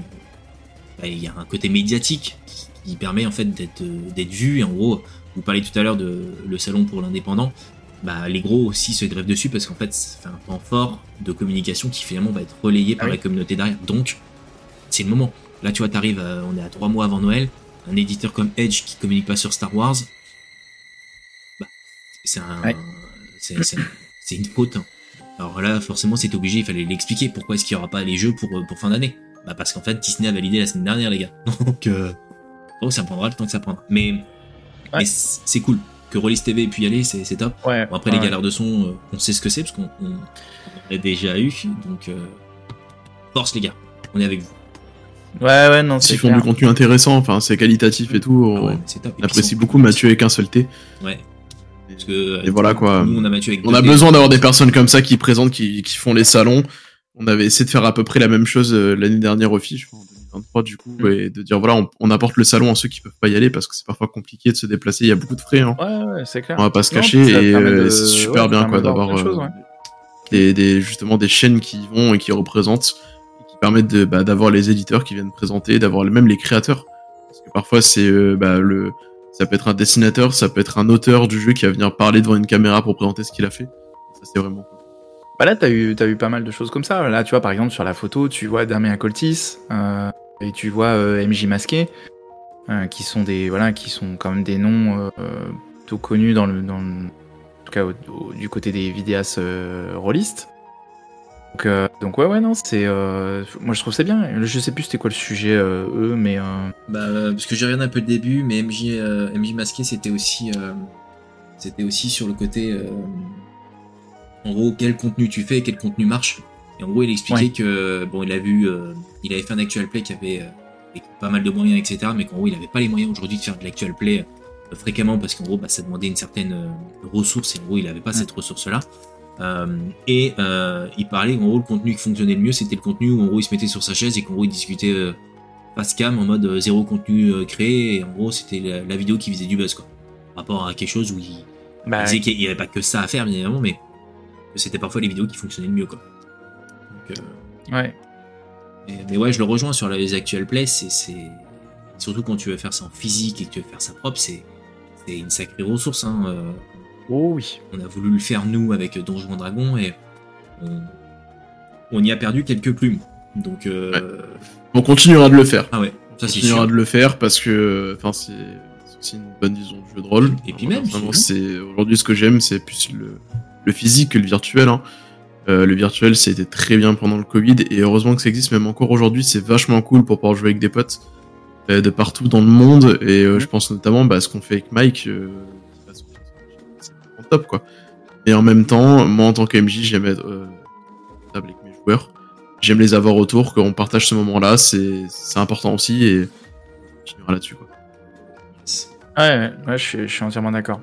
Speaker 1: bah, il y a un côté médiatique qui, qui permet en fait d'être euh, d'être vu. Et en gros, vous parliez tout à l'heure de le salon pour l'indépendant. Bah, les gros aussi se grèvent dessus parce qu'en fait, c'est un temps fort de communication qui finalement va être relayé par
Speaker 3: Ah oui.
Speaker 1: la communauté derrière. Donc, c'est le moment. Là, tu vois, t'arrives, à- on est à trois mois avant Noël. Un éditeur comme Edge qui communique pas sur Star Wars, bah, c'est un,
Speaker 3: Ouais.
Speaker 1: c'est, c'est- c'est une faute. hein. Alors là, forcément, c'était obligé, il fallait l'expliquer. Pourquoi est-ce qu'il y aura pas les jeux pour, euh, pour fin d'année? Bah, parce qu'en fait, Disney a validé la semaine dernière, les gars. Donc, euh, donc ça prendra le temps que ça prendra. Mais, mais c'est cool. Que Rollis TV ait pu y aller, c'est, top.
Speaker 3: Ouais.
Speaker 1: Bon, après,
Speaker 3: ouais.
Speaker 1: les galères de son, euh, on sait ce que c'est, parce qu'on on, on l'a déjà eu. Donc, euh, force, les gars. On est avec vous.
Speaker 3: Ouais, ouais, non, c'est
Speaker 2: S'ils font
Speaker 3: clair.
Speaker 2: du contenu intéressant, enfin, c'est qualitatif et tout.
Speaker 1: Ah
Speaker 2: on
Speaker 1: ouais, mais c'est top.
Speaker 2: Apprécie
Speaker 1: ils sont-
Speaker 2: beaucoup Mathieu avec un seul T.
Speaker 1: Ouais. Parce que,
Speaker 2: Et voilà, quoi.
Speaker 1: Nous, on a Mathieu avec
Speaker 2: On a besoin d'avoir des personnes comme ça qui présentent, qui, qui font les salons. On avait essayé de faire à peu près la même chose euh, l'année dernière au FI, je crois, 2023 du coup,
Speaker 3: Mm.
Speaker 2: et de dire voilà, on, on apporte le salon à ceux qui peuvent pas y aller parce que c'est parfois compliqué de se déplacer. Il y a beaucoup de frais, hein.
Speaker 3: Ouais, ouais, c'est clair.
Speaker 2: on va pas se cacher, et euh,
Speaker 3: de-
Speaker 2: c'est super bien quoi d'avoir euh, des, des- justement des chaînes qui y vont et qui représentent, et qui permettent de, bah, d'avoir les éditeurs qui viennent présenter, d'avoir même les créateurs. Parce que parfois c'est euh, bah, le ça peut être un dessinateur, ça peut être un auteur du jeu qui va venir parler devant une caméra pour présenter ce qu'il a fait. Ça c'est vraiment cool.
Speaker 3: Bah là, t'as eu, t'as eu pas mal de choses comme ça. Là, tu vois, par exemple, sur la photo, tu vois Damien Coltis euh, et tu vois euh, MJ Masqué, euh, qui sont des, voilà, qui sont quand même des noms plutôt connus dans le, dans en tout cas du côté des vidéastes rôlistes. Donc, donc ouais, ouais, non, c'est, moi je trouve c'est bien. Je sais plus c'était quoi le sujet eux, mais
Speaker 1: Bah, parce que j'ai regardé un peu le début, mais MJ, MJ Masqué, c'était aussi, c'était aussi sur le côté, en gros, quel contenu tu fais quel contenu marche. Et en gros, il expliquait
Speaker 3: Ouais.
Speaker 1: que, bon, il a vu, euh, il avait fait un actual play qui avait euh, pas mal de moyens, etc., mais qu'en gros, il avait pas les moyens aujourd'hui de faire de l'actual play euh, fréquemment parce qu'en gros, bah, ça demandait une certaine ressource et en gros, il avait pas cette ressource-là. Et il parlait, en gros, le contenu qui fonctionnait le mieux, c'était le contenu où en gros, il se mettait sur sa chaise et qu'en gros, il discutait face cam en mode zéro contenu créé et en gros c'était la, la vidéo qui faisait du buzz quoi par rapport à quelque chose où il, il
Speaker 3: bah,
Speaker 1: disait qu'il n'y avait pas que ça à faire bien évidemment mais c'était parfois les vidéos qui fonctionnaient le mieux quoi Donc, euh,
Speaker 3: ouais.
Speaker 1: mais, mais ouais je le rejoins sur les actual plays c'est c'est- surtout quand tu veux faire ça en physique et que tu veux faire ça propre c'est c'est une sacrée ressource hein. euh,
Speaker 3: Oh oui.
Speaker 1: on a voulu le faire nous avec Donjons et Dragons et on, on y a perdu quelques plumes donc euh,
Speaker 2: On continuera de le faire.
Speaker 1: ah ouais
Speaker 2: On
Speaker 1: ça c'est
Speaker 2: continuera
Speaker 1: sûr
Speaker 2: de le faire parce que enfin c'est c'est aussi une bonne vision de jeu de rôle.
Speaker 1: Et puis même,
Speaker 2: vraiment,
Speaker 1: c'est-
Speaker 2: c'est aujourd'hui ce que j'aime, c'est plus le, le physique que le virtuel. hein. Euh, le virtuel, c'était très bien pendant le Covid et heureusement que ça existe même encore aujourd'hui. C'est vachement cool pour pouvoir jouer avec des potes. euh, de partout dans le monde. Et euh, je pense notamment bah, ce qu'on fait avec Mike. euh, bah, c'est top, quoi. Et en même temps, moi, en tant que MJ, j'aime être euh, avec mes joueurs. J'aime les avoir autour, qu'on partage ce moment-là. C'est c'est important aussi. Et on continuera là-dessus, quoi.
Speaker 3: Ouais, ouais, ouais, je, suis, je suis entièrement d'accord.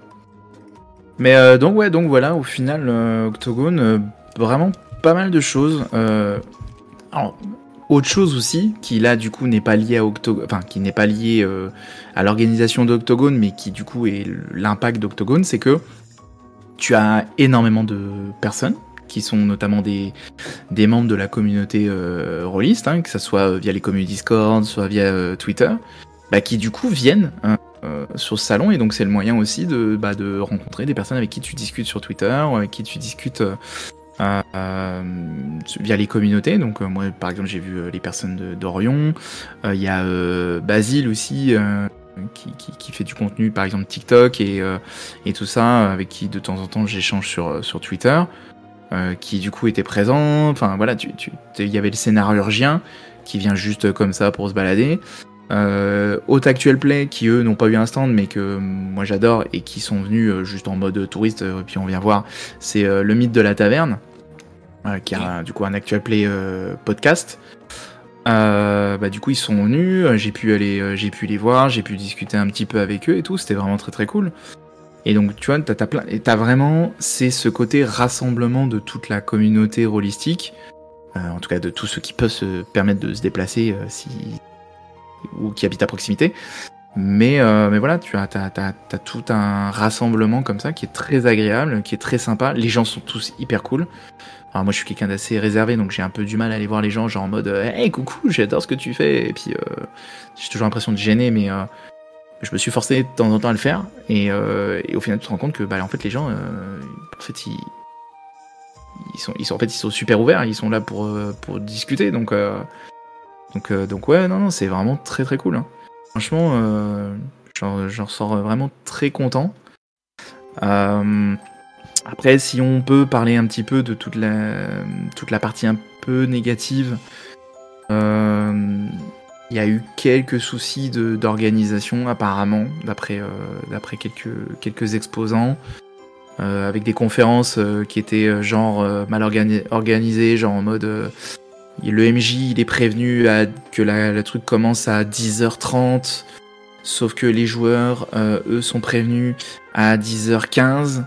Speaker 3: Mais euh, donc ouais, donc voilà, au final, euh, Octogone, euh, vraiment pas mal de choses. Alors, autre chose aussi, qui là du coup n'est pas lié à enfin l'organisation d'Octogone, mais qui du coup est l'impact d'Octogone, c'est que tu as énormément de personnes qui sont notamment des, membres de la communauté rôliste, hein, que ce soit via les communautés Discord, soit via Twitter, bah, qui du coup viennent hein, euh, sur ce salon et donc c'est le moyen aussi de, bah, de rencontrer des personnes avec qui tu discutes sur Twitter, avec qui tu discutes euh, euh, via les communautés. Donc moi par exemple j'ai vu les personnes d'Orion, il y a Basile aussi qui, qui, fait du contenu par exemple TikTok et, et tout ça, avec qui de temps en temps j'échange sur, sur Twitter. qui du coup était présent, enfin voilà, tu- tu- il y avait le scénarurgien qui vient juste comme ça pour se balader. Euh, Haute Actual Play qui eux n'ont pas eu un stand mais que euh, moi j'adore et qui sont venus euh, juste en mode touriste euh, et puis on vient voir c'est euh, le mythe de la taverne euh, qui a du coup un Actual Play euh, podcast. Euh, bah, du coup ils sont venus euh, j'ai pu aller euh, j'ai pu les voir j'ai pu discuter un petit peu avec eux et tout c'était vraiment très très cool. Et donc tu vois t'as, t'as plein t'as vraiment c'est ce côté rassemblement de toute la communauté rôlistique euh, en tout cas de tous ceux qui peuvent se permettre de se déplacer euh, si ou qui habitent à proximité. Mais, euh, mais voilà, tu as, t'as, t'as- t'as tout un rassemblement comme ça qui est très agréable, qui est très sympa. Les gens sont tous hyper cool. Alors moi je suis quelqu'un d'assez réservé donc j'ai un peu du mal à aller voir les gens genre en mode euh, Hey coucou j'adore ce que tu fais et puis euh, j'ai toujours l'impression de gêner mais je me suis forcé de temps en temps à le faire et, au final tu te rends compte que bah, en fait les gens en fait ils, ils sont ils sont en fait ils sont super ouverts ils sont là pour pour discuter donc donc euh, donc ouais non non c'est vraiment très très cool hein. franchement euh, j'en ressors vraiment très content Euh, après si on peut parler un petit peu de toute la toute la partie un peu négative il y a eu quelques soucis d'organisation apparemment d'après quelques quelques exposants avec des conférences qui étaient genre mal organi- organisées genre en mode le MJ il est prévenu à- que la, le truc commence à 10h30 sauf que les joueurs euh, eux sont prévenus à 10h15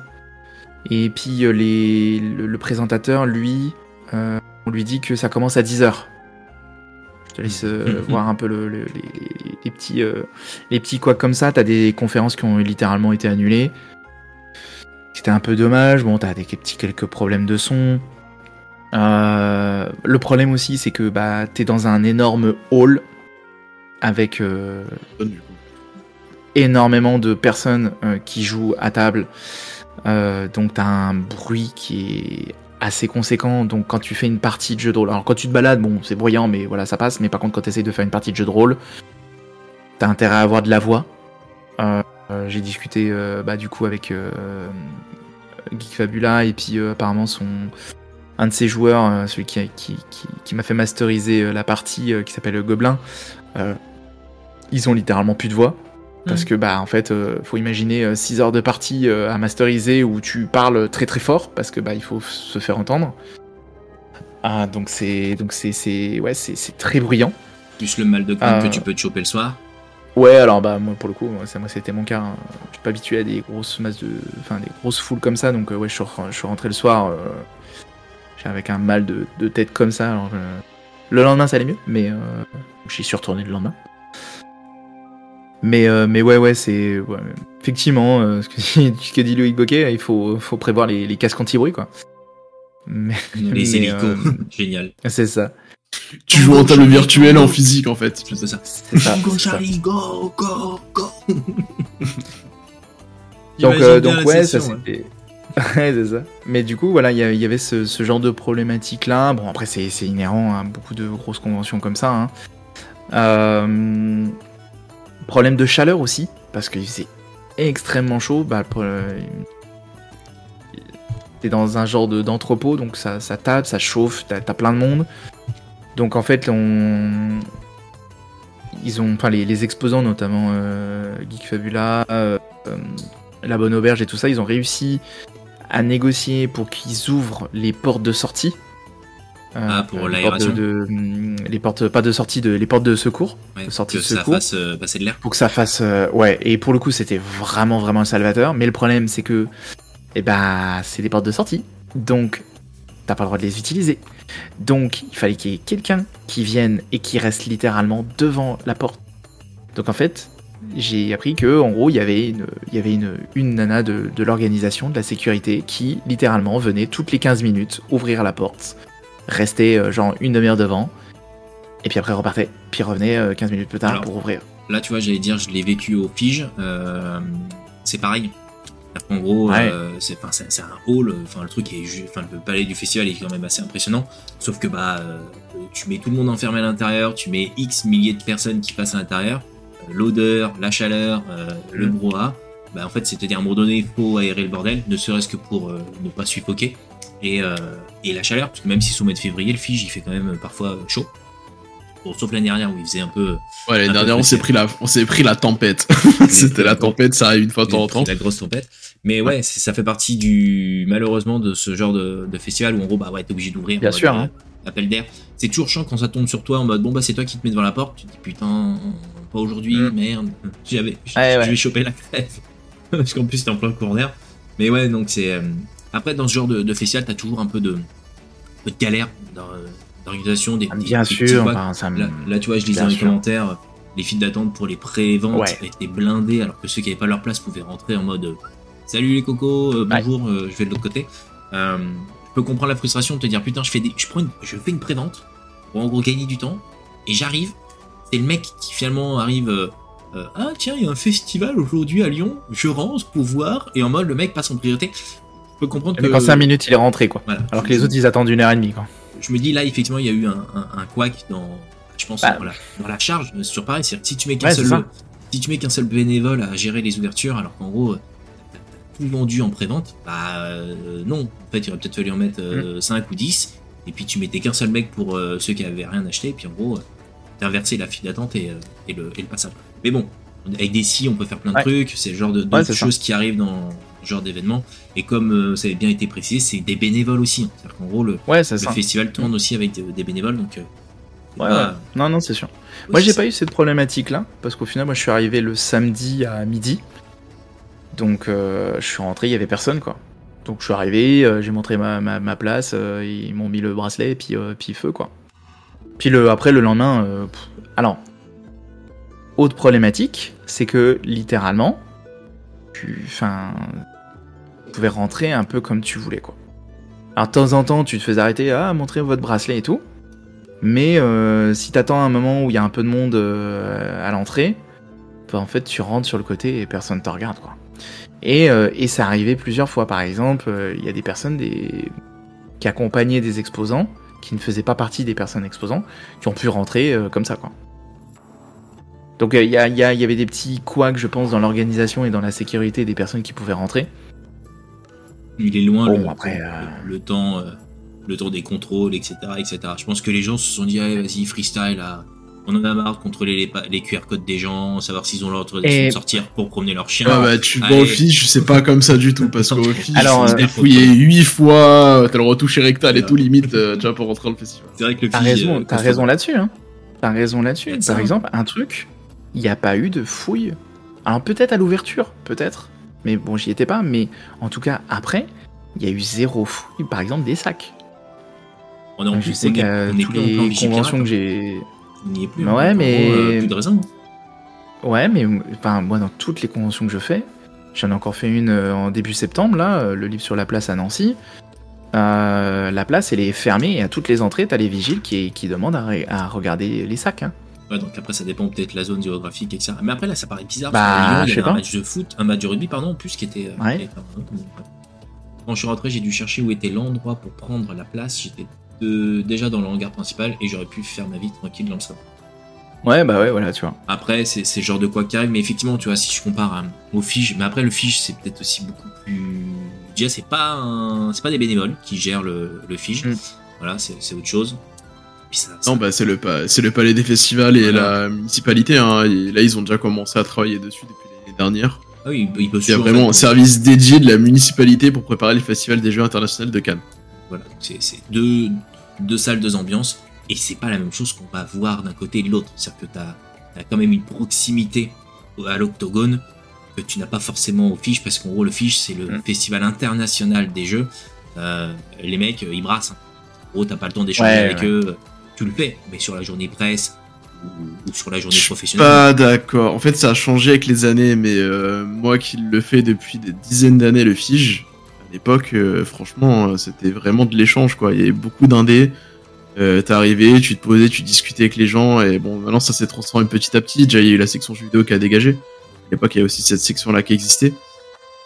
Speaker 3: et puis euh, les, le, le présentateur lui euh, on lui dit que ça commence à 10h je te laisse euh, voir un peu le- le- les, les- petits les petits quoi comme ça. T'as des conférences qui ont littéralement été annulées. C'était un peu dommage. Bon t'as des petits quelques problèmes de son euh, le problème aussi, c'est que bah, t'es dans un énorme hall avec euh, énormément de personnes euh, qui jouent à table. Donc t'as un bruit qui est assez conséquent. Donc quand tu fais une partie de jeu de rôle, alors quand tu te balades, bon, c'est bruyant, mais voilà, ça passe. Mais par contre, quand tu essayes de faire une partie de jeu de rôle, t'as intérêt à avoir de la voix. J'ai discuté bah, du coup avec Geek Fabula et puis apparemment son un de ses joueurs, euh, celui qui, a- qui, qui, qui m'a fait masteriser euh, la partie, euh, qui s'appelle Gobelin, euh, ils ont littéralement plus de voix. Parce que bah en fait, euh, faut imaginer 6 heures de partie euh, à masteriser où tu parles très très fort parce que bah il faut se faire entendre. Ah donc c'est donc c'est c'est ouais c'est c'est très bruyant.
Speaker 1: Plus le mal de crâne
Speaker 3: Euh,
Speaker 1: que tu peux te choper le soir.
Speaker 3: Ouais, alors bah moi pour le coup, moi, ça moi c'était mon cas. hein. Je suis pas habitué à des grosses masses de, enfin des grosses foules comme ça, donc euh, ouais je suis, rentré le soir, euh, avec un mal de, de tête comme ça. Alors euh, le lendemain ça allait mieux, mais euh, j'y suis retourné le lendemain. Mais euh, mais ouais ouais c'est ouais, effectivement euh, ce que dit, ce que dit Loïc Boquet, il faut faut prévoir les, les casques anti-bruit quoi. Mais,
Speaker 1: Les
Speaker 3: mais,
Speaker 1: hélicos,
Speaker 3: euh,
Speaker 1: génial.
Speaker 3: c'est ça,
Speaker 2: Tu joues en table virtuelle en physique en fait.
Speaker 1: C'est ça.
Speaker 3: c'est ça.
Speaker 1: Go
Speaker 3: c'est ça.
Speaker 1: Charlie, go, go, go.
Speaker 3: Donc, euh, donc ouais, ça
Speaker 1: session,
Speaker 3: c'était. Ouais, Mais du coup, voilà, il y avait ce, genre de problématique là. Bon, après, c'est inhérent à beaucoup de grosses conventions comme ça. hein. Euh, Problème de chaleur aussi, parce qu'il faisait extrêmement chaud. Bah, pro- T'es dans un genre de- d'entrepôt, donc ça, tape, ça chauffe, t'as as plein de monde. Donc en fait, ils ont, enfin les, exposants notamment euh, Geek Fabula, euh, euh, la Bonne Auberge et tout ça, ils ont réussi à négocier pour qu'ils ouvrent les portes de sortie. Euh,
Speaker 1: Ah, pour
Speaker 3: les portes de, de- les portes pas de sortie de les portes de secours.
Speaker 1: Ouais,
Speaker 3: de sortie
Speaker 1: que
Speaker 3: de
Speaker 1: ça fasse euh, passer de l'air.
Speaker 3: pour que ça fasse euh, ouais et pour le coup c'était vraiment vraiment un salvateur. Mais le problème c'est que eh ben c'est des portes de sortie. Donc t'as pas le droit de les utiliser. Donc il fallait qu'il y ait quelqu'un qui vienne et qui reste littéralement devant la porte. Donc en fait j'ai appris que en gros il y avait une il y avait une, une nana de, de l'organisation de la sécurité qui littéralement venait toutes les 15 minutes ouvrir la porte rester euh, genre une demi-heure devant et puis après repartait puis revenait euh, 15 minutes plus tard
Speaker 1: Alors,
Speaker 3: pour ouvrir
Speaker 1: Là, tu vois, j'allais dire, je l'ai vécu au Fige. euh, c'est pareil. En gros,
Speaker 3: Ouais.
Speaker 1: euh, c'est enfin, c'est- c'est un hall. Enfin, le truc est, ju- enfin, le palais du festival est quand même assez impressionnant. Sauf que bah, euh, tu mets tout le monde enfermé à l'intérieur, tu mets X milliers de personnes qui passent à l'intérieur. Euh, L'odeur, la chaleur, euh, le
Speaker 3: Mm.
Speaker 1: brouhaha. Bah, en fait, c'est-à-dire à un moment donné, il faut aérer le bordel, ne serait-ce que pour euh, ne pas suffoquer. Et, euh, et la chaleur, parce que même si c'est au mois de février, le Fige, il fait quand même parfois chaud. Bon, sauf l'année dernière où il faisait un peu
Speaker 2: Ouais, l'année dernière, on s'est pris la, on pris la tempête. C'était la tempête, ça arrive une fois de temps en temps.
Speaker 1: La grosse tempête. Mais ouais, ça fait partie du malheureusement de ce genre de, de festival où en gros bah ouais t'es obligé d'ouvrir.
Speaker 3: Bien sûr, hein.
Speaker 1: Appel d'air. C'est toujours chiant quand ça tombe sur toi en mode bon bah c'est toi qui te mets devant la porte. Tu te dis putain pas aujourd'hui
Speaker 3: Mm.
Speaker 1: merde. J'avais je,
Speaker 3: Ouais,
Speaker 1: je
Speaker 3: ouais.
Speaker 1: vais choper la crève. Parce qu'en plus t'es en plein cours d'air. Mais ouais donc c'est euh, après dans ce genre de, de festival t'as toujours un peu de, peu de galère dans, euh, d'organisation des,
Speaker 3: Ah,
Speaker 1: des-
Speaker 3: Bien
Speaker 1: des
Speaker 3: sûr, ça me-
Speaker 1: Là, là, tu vois, je lisais dans les commentaires, les files d'attente pour les pré-ventes
Speaker 3: Ouais.
Speaker 1: étaient blindées, alors que ceux qui n'avaient pas leur place pouvaient rentrer en mode euh, Salut les cocos, euh,
Speaker 3: Ouais.
Speaker 1: bonjour, euh, je vais de l'autre côté. Euh, je peux comprendre la frustration de te dire Putain, je fais, des, je prends une, je fais une pré-vente pour en gros gagner du temps, et j'arrive, c'est le mec qui finalement arrive. euh, euh, ah tiens, il y a un festival aujourd'hui à Lyon, je rentre pour voir, et en mode le mec passe en priorité. Je peux comprendre
Speaker 3: Mais
Speaker 1: que.
Speaker 3: qu'en 5 minutes, il est rentré, quoi.
Speaker 1: Voilà.
Speaker 3: Alors que les autres, ils attendent une heure et demie, quoi.
Speaker 1: je me dis là effectivement il y a eu un, un, un couac dans je pense
Speaker 3: Bah.
Speaker 1: dans, la, dans la charge c'est toujours pareil c'est-à-dire que si tu mets qu'un
Speaker 3: Ouais,
Speaker 1: seul si tu mets qu'un seul bénévole à gérer les ouvertures alors qu'en gros euh, tout vendu en pré-vente bah euh, non en fait il aurait peut-être fallu en mettre
Speaker 3: Mm.
Speaker 1: 5 ou 10 et puis tu mettais qu'un seul mec pour ceux qui avaient rien acheté et puis en gros t'inversais la file d'attente et, euh, et, le, et le passage mais bon avec des si on peut faire plein de
Speaker 3: Ouais.
Speaker 1: trucs c'est le genre de,
Speaker 3: Ouais, ça.
Speaker 1: choses qui arrivent dans ce genre d'événement et comme euh, ça avait bien été précisé c'est des bénévoles aussi hein. c'est-à-dire qu'en gros le,
Speaker 3: Ouais,
Speaker 1: festival tourne aussi avec des, des bénévoles, donc. euh, pas-.
Speaker 3: Non, non, c'est sûr. Moi, j'ai pas eu cette problématique-là, parce qu'au final, moi, je suis arrivé le samedi à midi. Donc, euh, je suis rentré, il y avait personne, quoi. Donc, je suis arrivé, euh, j'ai montré ma, ma, ma place, euh, ils m'ont mis le bracelet, et puis, euh, puis feu, quoi. Puis le, après, le lendemain, euh, alors, autre problématique, c'est que littéralement, tu, tu pouvais rentrer un peu comme tu voulais, quoi. Alors, de temps en temps, tu te fais arrêter, ah, montrez votre bracelet et tout. Mais euh, si t'attends un moment où il y a un peu de monde euh, à l'entrée, bah, en fait tu rentres sur le côté et personne te regarde quoi. Et, euh, et ça arrivait plusieurs fois. Par exemple, il y a des personnes qui accompagnaient des exposants, qui ne faisaient pas partie des personnes exposants, qui ont pu rentrer euh, comme ça quoi. Donc euh, il y, y y avait des petits couacs, je pense, dans l'organisation et dans la sécurité des personnes qui pouvaient rentrer.
Speaker 1: Il est loin
Speaker 3: Bon,
Speaker 1: le,
Speaker 3: après, euh,
Speaker 1: le, le temps, le temps des contrôles, etc., etc. Je pense que les gens se sont dit, allez, vas-y, freestyle, là. On en a marre de contrôler les, les QR codes des gens, savoir s'ils ont l'autorisation
Speaker 3: Et-
Speaker 1: de sortir pour promener leur chien.
Speaker 2: Ah bah, tu vas
Speaker 1: Allez.
Speaker 2: au fiche, c'est pas comme ça du tout, parce qu'au fiche,
Speaker 3: Alors,
Speaker 2: tu
Speaker 3: euh,
Speaker 2: fouillé 8 fois, t'as le retouché rectal et tout, limite, euh, déjà pour rentrer dans le festival.
Speaker 1: C'est vrai que le
Speaker 3: T'as raison,
Speaker 1: euh,
Speaker 3: t'as raison là-dessus. Hein. T'as raison là-dessus. Par
Speaker 1: ça,
Speaker 3: exemple, un truc, il n'y a pas eu de fouille. Alors peut-être à l'ouverture, peut-être. Mais bon, j'y étais pas. Mais en tout cas, après, il y a eu zéro fouille, par exemple, des sacs.
Speaker 1: On est en plus,
Speaker 3: je sais toutes
Speaker 1: plan
Speaker 3: les conventions que j'ai.
Speaker 1: N'y est plus.
Speaker 3: Ouais,
Speaker 1: hein. En
Speaker 3: mais-
Speaker 1: gros, euh, plus de raison.
Speaker 3: Ouais, mais enfin, moi, dans toutes les conventions que je fais, j'en ai encore fait une euh, en début septembre, là, euh, le livre sur la place à Nancy. Euh, la place, elle est fermée et à toutes les entrées, t'as les vigiles qui, qui demandent à, re- à regarder les sacs. hein.
Speaker 1: Ouais, donc après, ça dépend peut-être de la zone géographique, etc. Mais après, là, ça paraît bizarre.
Speaker 3: Bah,
Speaker 1: parce Lyon, il
Speaker 3: je
Speaker 1: y
Speaker 3: sais
Speaker 1: avait un
Speaker 3: pas.
Speaker 1: match de foot, un match de rugby, pardon, en plus, qui était.
Speaker 3: Ouais.
Speaker 1: Quand je suis rentré, j'ai dû chercher où était l'endroit pour prendre la place. J'étais de- déjà dans le hangar principal et j'aurais pu faire ma vie tranquille dans le salon.
Speaker 3: Ouais, bah ouais, voilà, tu vois.
Speaker 1: Après, c'est genre de quoi qui arrive, mais effectivement, tu vois, si je compare à- au Fige, mais après, le Fige, c'est peut-être aussi beaucoup plus. Déjà, c'est pas, un- c'est pas des bénévoles qui gèrent le, le Fige.
Speaker 3: Mm.
Speaker 1: Voilà, c'est c'est autre chose. Puis ça- ça-
Speaker 2: Non, bah c'est le, pa- c'est le palais des festivals et
Speaker 1: Voilà.
Speaker 2: la municipalité. Hein. Et là, ils ont déjà commencé à travailler dessus depuis l'année dernière.
Speaker 1: ah oui, il peut
Speaker 2: Il y a
Speaker 1: en
Speaker 2: vraiment
Speaker 1: fait,
Speaker 2: un service dédié de la municipalité pour préparer le festival des Jeux internationaux de Cannes.
Speaker 1: Voilà, c'est c'est deux, deux salles, deux ambiances, et c'est pas la même chose qu'on va voir d'un côté et de l'autre. C'est-à-dire que tu as, quand même une proximité à l'octogone que tu n'as pas forcément au Fiche, parce qu'en gros, le Fiche, c'est le
Speaker 3: Mm.
Speaker 1: festival international des jeux. Euh, les mecs, euh, ils brassent. hein. En gros, t'as pas le temps d'échanger
Speaker 3: Ouais,
Speaker 1: avec
Speaker 3: ouais.
Speaker 1: eux, tu le fais, mais sur la journée presse ou, sur la journée
Speaker 2: Je suis
Speaker 1: professionnelle.
Speaker 2: pas d'accord. En fait, ça a changé avec les années, mais euh, moi qui le fais depuis des dizaines d'années, le Fige, l'époque, euh, franchement, euh, c'était vraiment de l'échange, quoi. Il y avait beaucoup d'indés. Euh, T'arrivais, tu te posais, tu discutais avec les gens, et bon, maintenant ça s'est transformé petit à petit. Déjà, il y a eu la section jeux vidéo qui a dégagé. L'époque, il y a aussi cette section-là qui existait.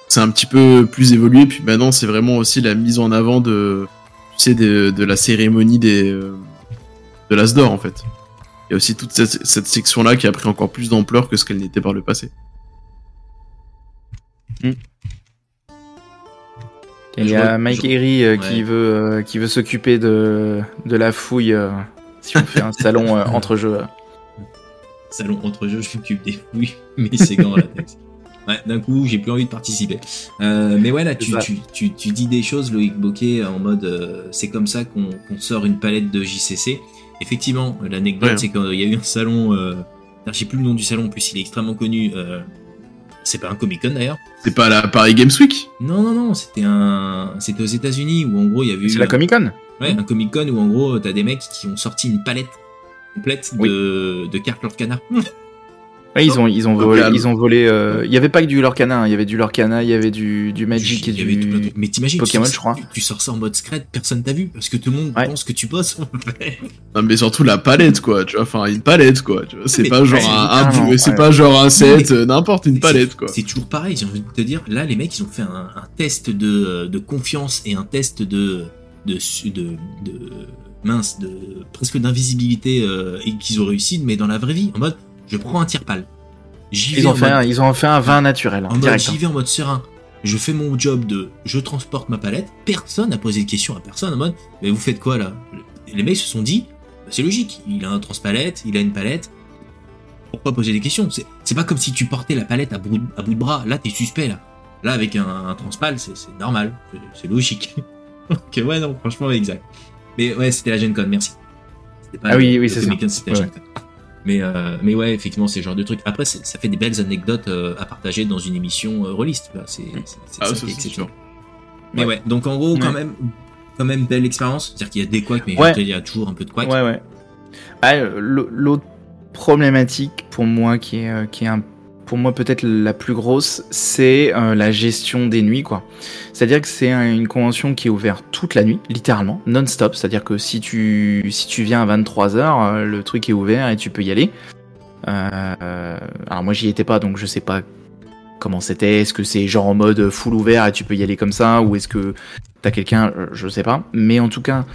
Speaker 2: C'est un petit peu plus évolué, puis maintenant, c'est vraiment aussi la mise en avant de, tu sais, de, de la cérémonie des, euh, de l'As d'or, en fait. Il y a aussi toute cette, cette section-là qui a pris encore plus d'ampleur que ce qu'elle n'était par le passé.
Speaker 3: Il y a Mike Herry euh,
Speaker 1: Ouais.
Speaker 3: qui veut, euh, qui veut s'occuper de, de la fouille euh, si on fait un salon euh, entre jeux.
Speaker 1: salon entre jeux, je m'occupe des fouilles, mais c'est gants à. Ouais, d'un coup, j'ai plus envie de participer. Euh, mais ouais, là, tu, tu, tu, tu dis des choses, Loïc Boquet, en mode euh, c'est comme ça qu'on qu'on sort une palette de JCC. Effectivement, l'anecdote,
Speaker 2: Ouais.
Speaker 1: c'est qu'il y a eu un salon, euh, je sais plus le nom du salon, en plus il est extrêmement connu. C'est pas un Comic Con d'ailleurs.
Speaker 2: C'est pas la Paris Games Week
Speaker 1: Non, non, non, c'était un, c'était aux États-Unis où en gros il y avait
Speaker 3: C'est la Comic Con
Speaker 1: ouais, un Comic Con où en gros t'as des mecs qui ont sorti une palette complète de, de cartes Lord Canard.
Speaker 3: Oui, ils ont, ils ont volé. Ils ont volé euh, Il y avait pas que du Lorcana, hein, il y avait du Lorcana, il y avait du, du Magic et du.
Speaker 1: Mais t'imagines,
Speaker 3: Pokémon,
Speaker 1: tu,
Speaker 3: je crois.
Speaker 1: Tu, tu sors ça en mode secret, personne t'a vu, parce que tout le monde
Speaker 3: Ouais.
Speaker 1: pense que tu bosses.
Speaker 2: Non, mais surtout la palette, quoi. Tu vois, enfin, une palette, quoi. Tu vois, c'est pas genre
Speaker 1: ouais,
Speaker 2: un, c'est
Speaker 3: ouais.
Speaker 2: pas genre un set, euh, n'importe une palette, quoi.
Speaker 1: C'est toujours pareil, j'ai envie de te dire. Là, les mecs, ils ont fait un, un test de, de confiance et un test de. de, de mince, de presque d'invisibilité euh, et qu'ils ont réussi, mais dans la vraie vie, en mode, je prends un tire pal J'y vais
Speaker 3: Ils
Speaker 1: en
Speaker 3: ont, fait
Speaker 1: mode-
Speaker 3: un, ils ont fait un vin naturel, hein,
Speaker 1: En mode,
Speaker 3: direct.
Speaker 1: j'y vais en mode serein. Je fais mon job de je transporte ma palette. Personne n'a posé de question à personne en mode mais vous faites quoi là? Les mecs se sont dit bah, c'est logique, il a un transpalette, il a une palette. Pourquoi poser des questions? C'est c'est pas comme si tu portais la palette à bout, de- à bout de bras. Là, t'es suspect là. Là, avec un, un transpal, c'est c'est normal, c'est- c'est logique. Donc ouais, non, franchement, exact. Mais ouais, c'était la Gen Con, merci. Pas
Speaker 3: Ah oui, oui, c'est ça.
Speaker 1: C'était la
Speaker 3: Ouais.
Speaker 1: Gen Con. Mais, euh, mais ouais, effectivement, c'est le genre de truc. Après, ça fait des belles anecdotes euh, à partager dans une émission euh, tu vois, C'est
Speaker 2: Ah,
Speaker 1: exceptionnel.
Speaker 2: sûr.
Speaker 1: Mais ouais, donc en gros, quand
Speaker 3: Ouais.
Speaker 1: même, quand même belle expérience. C'est-à-dire qu'il y a des couacs, mais
Speaker 3: Ouais.
Speaker 1: il y a toujours un peu de couacs.
Speaker 3: Ouais, ouais. Ah, L'autre problématique pour moi, qui est, euh, qui est un- pour moi peut-être la plus grosse, c'est euh, la gestion des nuits, quoi. C'est-à-dire que c'est un- une convention qui est ouverte toute la nuit, littéralement, non-stop. C'est-à-dire que si tu, si tu viens à 23h, le truc est ouvert et tu peux y aller. Euh, alors moi j'y étais pas, donc je sais pas comment c'était. Est-ce que c'est genre en mode full ouvert et tu peux y aller comme ça, ou est-ce que t'as quelqu'un, euh, je sais pas. Mais en tout cas,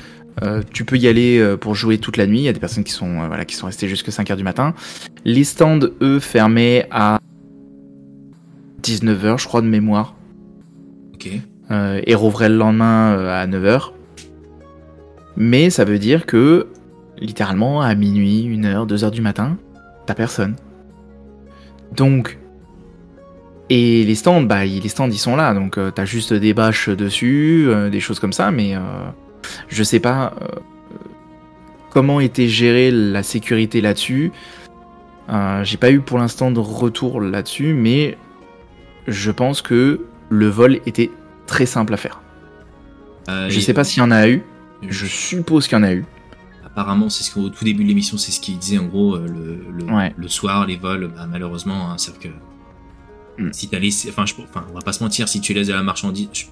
Speaker 3: euh, tu peux y aller euh, pour jouer toute la nuit. Il y a des personnes qui sont, euh, voilà, qui sont restées jusqu'à 5h du matin. Les stands, eux, fermaient à 19h, je crois, de mémoire.
Speaker 1: Ok.
Speaker 3: euh, et rouvraient le lendemain euh, à 9h. Mais ça veut dire que, littéralement, à minuit, 1h, 2h du matin, t'as personne. Donc. Et les stands, bah, les stands, ils sont là. Donc, euh, t'as juste des bâches dessus, euh, des choses comme ça, mais euh, je sais pas comment était gérée la sécurité là-dessus. J'ai pas eu pour l'instant de retour là-dessus, mais je pense que le vol était très simple à faire.
Speaker 1: Euh,
Speaker 3: Je sais pas s'il y en a eu,
Speaker 1: je-
Speaker 3: je suppose qu'il y en a eu.
Speaker 1: Apparemment, c'est ce qu'au tout début de l'émission, c'est ce qu'il disait en gros euh, le, le,
Speaker 3: Ouais.
Speaker 1: le soir, les vols, bah, malheureusement, hein, que
Speaker 3: Mm.
Speaker 1: si t'as laissé, enfin, je, enfin, on va pas se mentir, si tu laisses de la marchandise, je-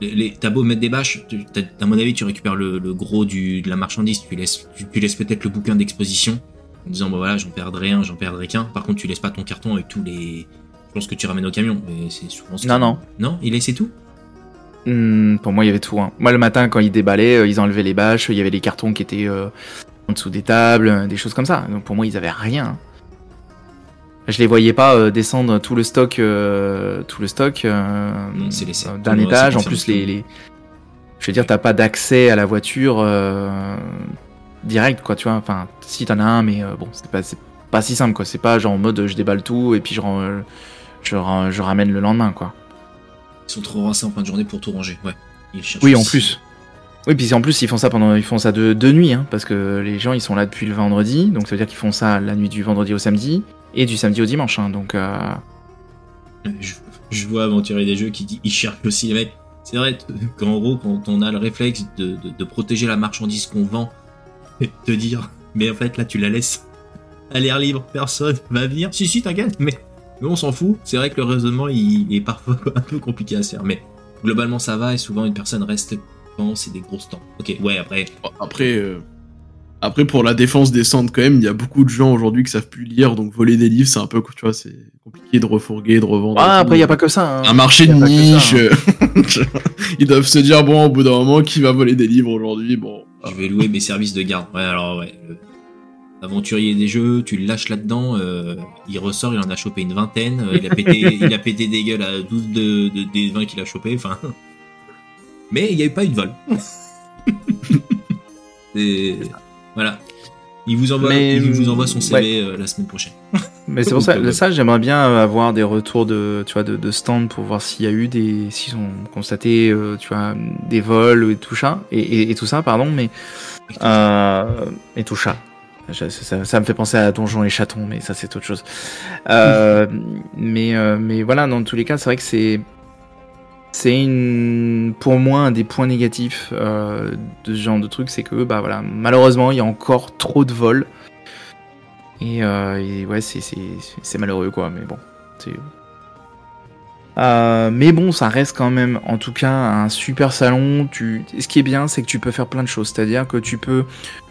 Speaker 1: les, les- t'as beau mettre des bâches, à mon avis, tu récupères le, le gros du, de la marchandise, tu laisses, tu, tu laisses peut-être le bouquin d'exposition en disant, bon voilà, j'en perdrai un, j'en perdrai qu'un. Par contre, tu laisses pas ton carton avec tous les, je pense que tu ramènes au camion, mais c'est souvent. ce
Speaker 3: Non, non.
Speaker 1: Non, il laissait tout.
Speaker 3: Hmm, pour moi, il y avait tout. hein. Moi, le matin, quand ils déballaient, euh, ils enlevaient les bâches, il y avait les cartons qui étaient euh, en dessous des tables, euh, des choses comme ça. Donc pour moi, ils avaient rien. Je les voyais pas euh, descendre tout le stock, euh, tout le stock euh, euh, d'un étage. En plus, les, les- je veux dire, t'as pas d'accès à la voiture euh, direct, quoi, tu vois. Enfin, si t'en as un, mais euh, bon, c'est pas, si simple, quoi. C'est pas genre en mode je déballe tout et puis je, ram- je, ra- je ramène le lendemain, quoi.
Speaker 1: Ils sont trop rincés en fin de journée pour tout ranger. Ouais. Ils cherchent
Speaker 3: Oui, en plus. Oui, puis en plus, ils font ça pendant, ils font ça de, de nuit, hein, parce que les gens, ils sont là depuis le vendredi, donc ça veut dire qu'ils font ça la nuit du vendredi au samedi et du samedi au dimanche, hein, donc. euh,
Speaker 1: Je, je vois Aventurier des Jeux qui dit ils cherchent aussi les mecs. C'est vrai qu'en gros, quand on a le réflexe de, de- de protéger la marchandise qu'on vend, et de te dire, mais en fait là tu la laisses à l'air libre, personne va venir. Si, si, t'inquiète, mais, mais on s'en fout. C'est vrai que le raisonnement il, est parfois un peu compliqué à se faire, mais globalement ça va et souvent une personne reste quand c'est des grosses temps. Ok, ouais, après,
Speaker 2: Après, euh, après, pour la défense des centres, quand même, il y a beaucoup de gens aujourd'hui qui savent plus lire, donc voler des livres, c'est un peu, tu vois, c'est compliqué de refourguer, de revendre.
Speaker 3: Ah, après, il y a pas que ça. hein.
Speaker 2: un marché de niche.
Speaker 3: ça,
Speaker 2: euh, Ils doivent se dire, bon, au bout d'un moment, qui va voler des livres aujourd'hui? Bon.
Speaker 1: je vais louer mes services de garde. Ouais, alors ouais. le Aventurier des jeux, tu le lâches là-dedans, euh, il ressort, il en a chopé une vingtaine, euh, il, a pété, il a pété des gueules à 12 de, de- des 20 qu'il a chopé, enfin. Mais il n'y a eu pas eu de vol. Et voilà. Il vous envoie,
Speaker 3: Mais,
Speaker 1: il vous envoie son CV euh, la semaine prochaine.
Speaker 3: Mais c'est pour ça, ça j'aimerais bien avoir des retours de, tu vois, de, de stand pour voir s'il y a eu des, s'ils ont constaté, euh, tu vois, des vols et tout ça, et, et, et tout ça, pardon, mais euh, et tout ça. Ça, ça me fait penser à Donjons et Chatons, mais ça c'est autre chose. Euh, mais, euh, mais voilà, dans tous les cas, c'est vrai que c'est, c'est une, pour moi un des points négatifs euh, de ce genre de truc, c'est que bah voilà, malheureusement il y a encore trop de vols. Et, et ouais, c'est, malheureux quoi, mais bon. c'est- Euh, mais bon, ça reste quand même, en tout cas, un super salon. Tu... Ce qui est bien, c'est que tu peux faire plein de choses. C'est-à-dire que tu peux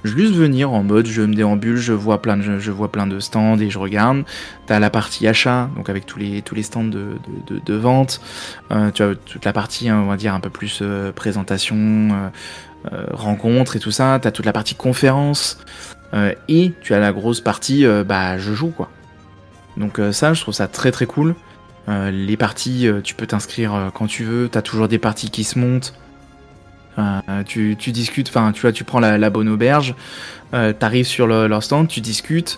Speaker 3: juste venir en mode je me déambule, je vois plein de, je vois plein de stands et je regarde. T'as la partie achat, donc avec tous les, tous les stands de, de, de, vente. Euh, tu as toute la partie, hein, on va dire, un peu plus euh, présentation, euh, euh, rencontre et tout ça. T'as toute la partie conférence. Et tu as la grosse partie, bah, je joue, quoi. Donc ça, je trouve ça très très cool. Euh, les parties, euh, tu peux t'inscrire euh, quand tu veux. T'as toujours des parties qui se montent. Tu, discutes, enfin, tu vois, tu prends la, bonne auberge, t'arrives sur le- leur stand, tu discutes,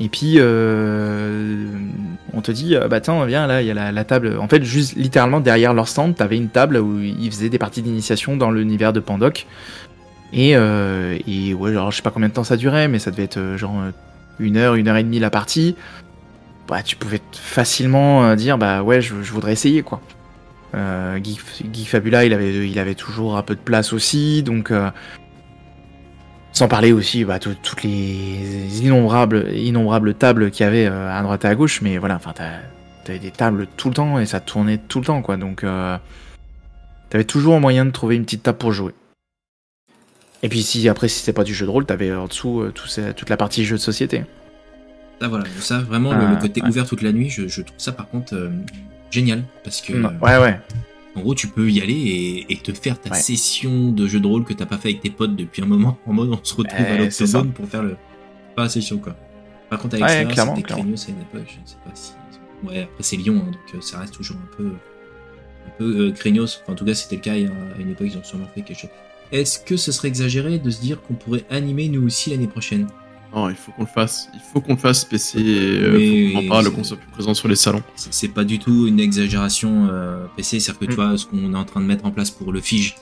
Speaker 3: et puis on te dit, bah tiens, viens là, il y a la, table. En fait, juste littéralement derrière leur stand, t'avais une table où ils faisaient des parties d'initiation dans l'univers de Pandoc. Et, et ouais, genre, je sais pas combien de temps ça durait, mais ça devait être genre une heure, une heure et demie la partie. Bah, tu pouvais facilement euh, dire, bah ouais, je, voudrais essayer quoi. Euh, Geek, Geek Fabula, il avait, toujours un peu de place aussi, donc. euh, sans parler aussi, bah, tout- toutes les innombrables, innombrables tables qu'il y avait euh, à droite et à gauche, mais voilà, enfin, t'avais des tables tout le temps et ça tournait tout le temps, quoi. Donc, t'avais toujours un moyen de trouver une petite table pour jouer. Et puis, si après, si c'était pas du jeu de rôle, t'avais en dessous toute la partie jeu de société.
Speaker 1: Ça, voilà. Ça, vraiment, le,
Speaker 3: Ah,
Speaker 1: le côté
Speaker 3: ouais.
Speaker 1: ouvert toute la nuit, je, je trouve ça par contre euh, génial. Parce que.
Speaker 3: Ouais, ouais.
Speaker 1: En gros, tu peux y aller et, et te faire ta
Speaker 3: Ouais.
Speaker 1: session de jeu de rôle que t'as pas fait avec tes potes depuis un moment. En mode, on se retrouve
Speaker 3: Eh,
Speaker 1: à
Speaker 3: c'est
Speaker 1: l'octogone pour faire le. Pas la session, quoi. Par contre, avec
Speaker 3: Ouais,
Speaker 1: ça, c'était craignos à une époque, je ne sais pas si. Ouais, après, c'est Lyon, hein, donc euh, ça reste toujours un peu. Un peu euh, craignos. Enfin, en tout cas, c'était le cas hein, à une époque, ils ont sûrement fait quelque chose. Est-ce que ce serait exagéré de se dire qu'on pourrait animer nous aussi l'année prochaine?
Speaker 2: Non, il faut qu'on le fasse. Il faut qu'on le fasse PC. Euh,
Speaker 1: Mais
Speaker 2: faut qu'on en parle, qu'on soit plus présent sur les salons.
Speaker 1: C'est pas du tout une exagération euh, PC, c'est-à-dire que tu
Speaker 3: Mm.
Speaker 1: vois, ce qu'on est en train de mettre en place pour le Fige,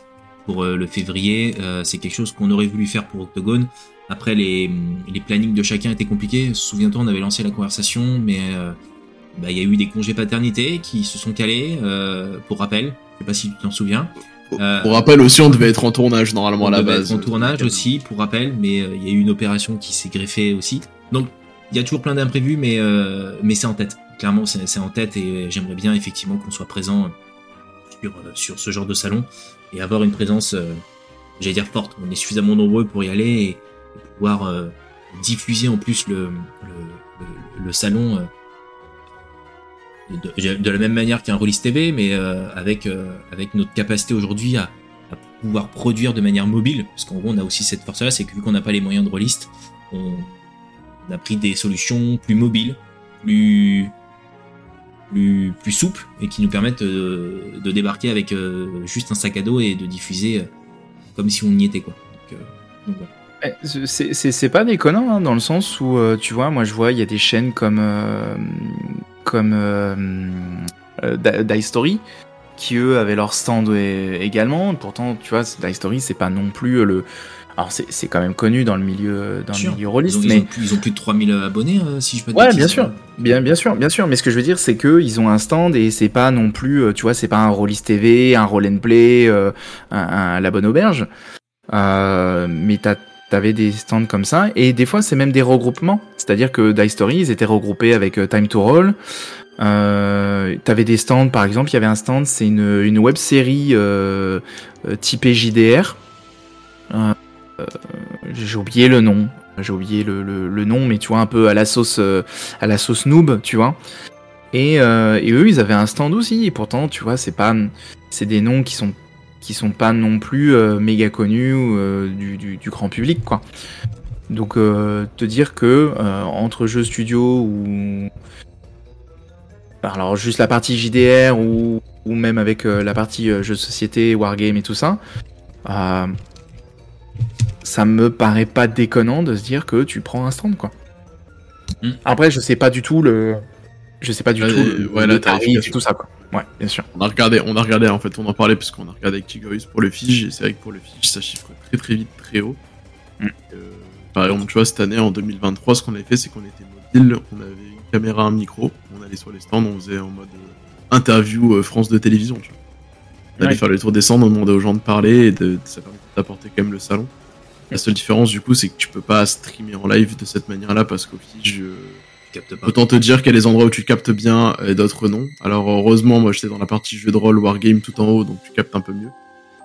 Speaker 1: pour euh, le février, euh, c'est quelque chose qu'on aurait voulu faire pour Octogone. Après, les, les plannings de chacun étaient compliqués. Souviens-toi, on avait lancé la conversation, mais euh, bah, il y a eu des congés paternité qui se sont calés, euh, pour rappel. Je sais pas si tu t'en souviens. Euh,
Speaker 2: Pour rappel aussi, on devait être en tournage normalement
Speaker 1: on
Speaker 2: à la base.
Speaker 1: être en tournage aussi, pour rappel, mais euh, il y a eu une opération qui s'est greffée aussi. Donc, il y a toujours plein d'imprévus, mais, euh, mais c'est en tête. Clairement, c'est c'est en tête et euh, j'aimerais bien effectivement qu'on soit présent sur, euh, sur ce genre de salon et avoir une présence, euh, j'allais dire forte. On est suffisamment nombreux pour y aller et, et pouvoir euh, diffuser en plus le, le, le- le salon euh, de, de la même manière qu'un Rollis TV, mais euh, avec, euh, avec notre capacité aujourd'hui à, à pouvoir produire de manière mobile, parce qu'en gros on a aussi cette force-là, c'est que vu qu'on n'a pas les moyens de Rollist, on, on a pris des solutions plus mobiles, plus plus, plus souples et qui nous permettent euh, de débarquer avec euh, juste un sac à dos et de diffuser euh, comme si on y était quoi. Donc, euh, donc voilà.
Speaker 3: C'est pas déconnant hein, dans le sens où tu vois, moi je vois il y a des chaînes comme comme euh, euh, Die Story qui eux avaient leur stand également. Pourtant, tu vois, Die Story c'est pas non plus le. Alors c'est quand même connu dans le milieu dans le milieu
Speaker 1: Ils
Speaker 3: rôliste,
Speaker 1: ont, ils
Speaker 3: mais
Speaker 1: ont plus, ils ont plus de 3000 abonnés, euh, si je peux
Speaker 3: Ouais, bien sûr, bien, bien sûr, bien sûr. Mais ce que je veux dire, c'est que ils ont un stand et c'est pas non plus, euh, tu vois, c'est pas un Rollis TV, un Roll and Play, euh, un, un- la bonne auberge. Euh, mais t'as- t'avais des stands comme ça et des fois c'est même des regroupements. C'est-à-dire que Die Story, ils étaient regroupés avec euh, Time to Roll. Euh, t'avais des stands, par exemple, il y avait un stand, c'est une, une web série euh, euh, typée JDR. J'ai oublié le nom. J'ai oublié le, le, nom, mais tu vois, un peu à la sauce, à la sauce noob, tu vois. Et, et eux, ils avaient un stand aussi. Et pourtant, tu vois, c'est pas, c'est des noms qui sont, qui sont pas non plus euh, méga connus euh, du, du, du grand public, quoi. Donc, euh, te dire que entre jeux studio ou alors juste la partie JDR ou, ou même avec la partie jeux de société, wargame et tout ça, ça me paraît pas déconnant de se dire que tu prends un stand quoi.
Speaker 1: Mm.
Speaker 3: Après, je sais pas du tout le, je sais pas du tout le,
Speaker 2: ouais,
Speaker 3: le
Speaker 2: la
Speaker 3: tarif et tout ça quoi. Ouais, bien sûr.
Speaker 2: On a regardé, on a regardé en fait, on en parlait parce qu'on a regardé avec Tigoris pour le Fige et c'est vrai que pour le Fige ça chiffre très très vite très haut.
Speaker 3: Mm.
Speaker 2: Euh, par exemple, tu vois, cette année en 2023, ce qu'on avait fait, c'est qu'on était mobile, on avait une caméra, un micro, on allait sur les stands, on faisait en mode euh, interview euh, France de télévision. Tu vois. On allait
Speaker 3: Ouais.
Speaker 2: faire le tour des stands, on demandait aux gens de parler et de, ça permet d'apporter quand même le salon. La seule différence du coup, c'est que tu peux pas streamer en live de cette manière-là parce qu'au Fige.
Speaker 1: Pas.
Speaker 2: Autant te dire qu'il y a des endroits où tu captes bien et d'autres non. Alors heureusement, moi j'étais dans la partie jeu de rôle Wargame tout en haut, donc tu captes un peu mieux.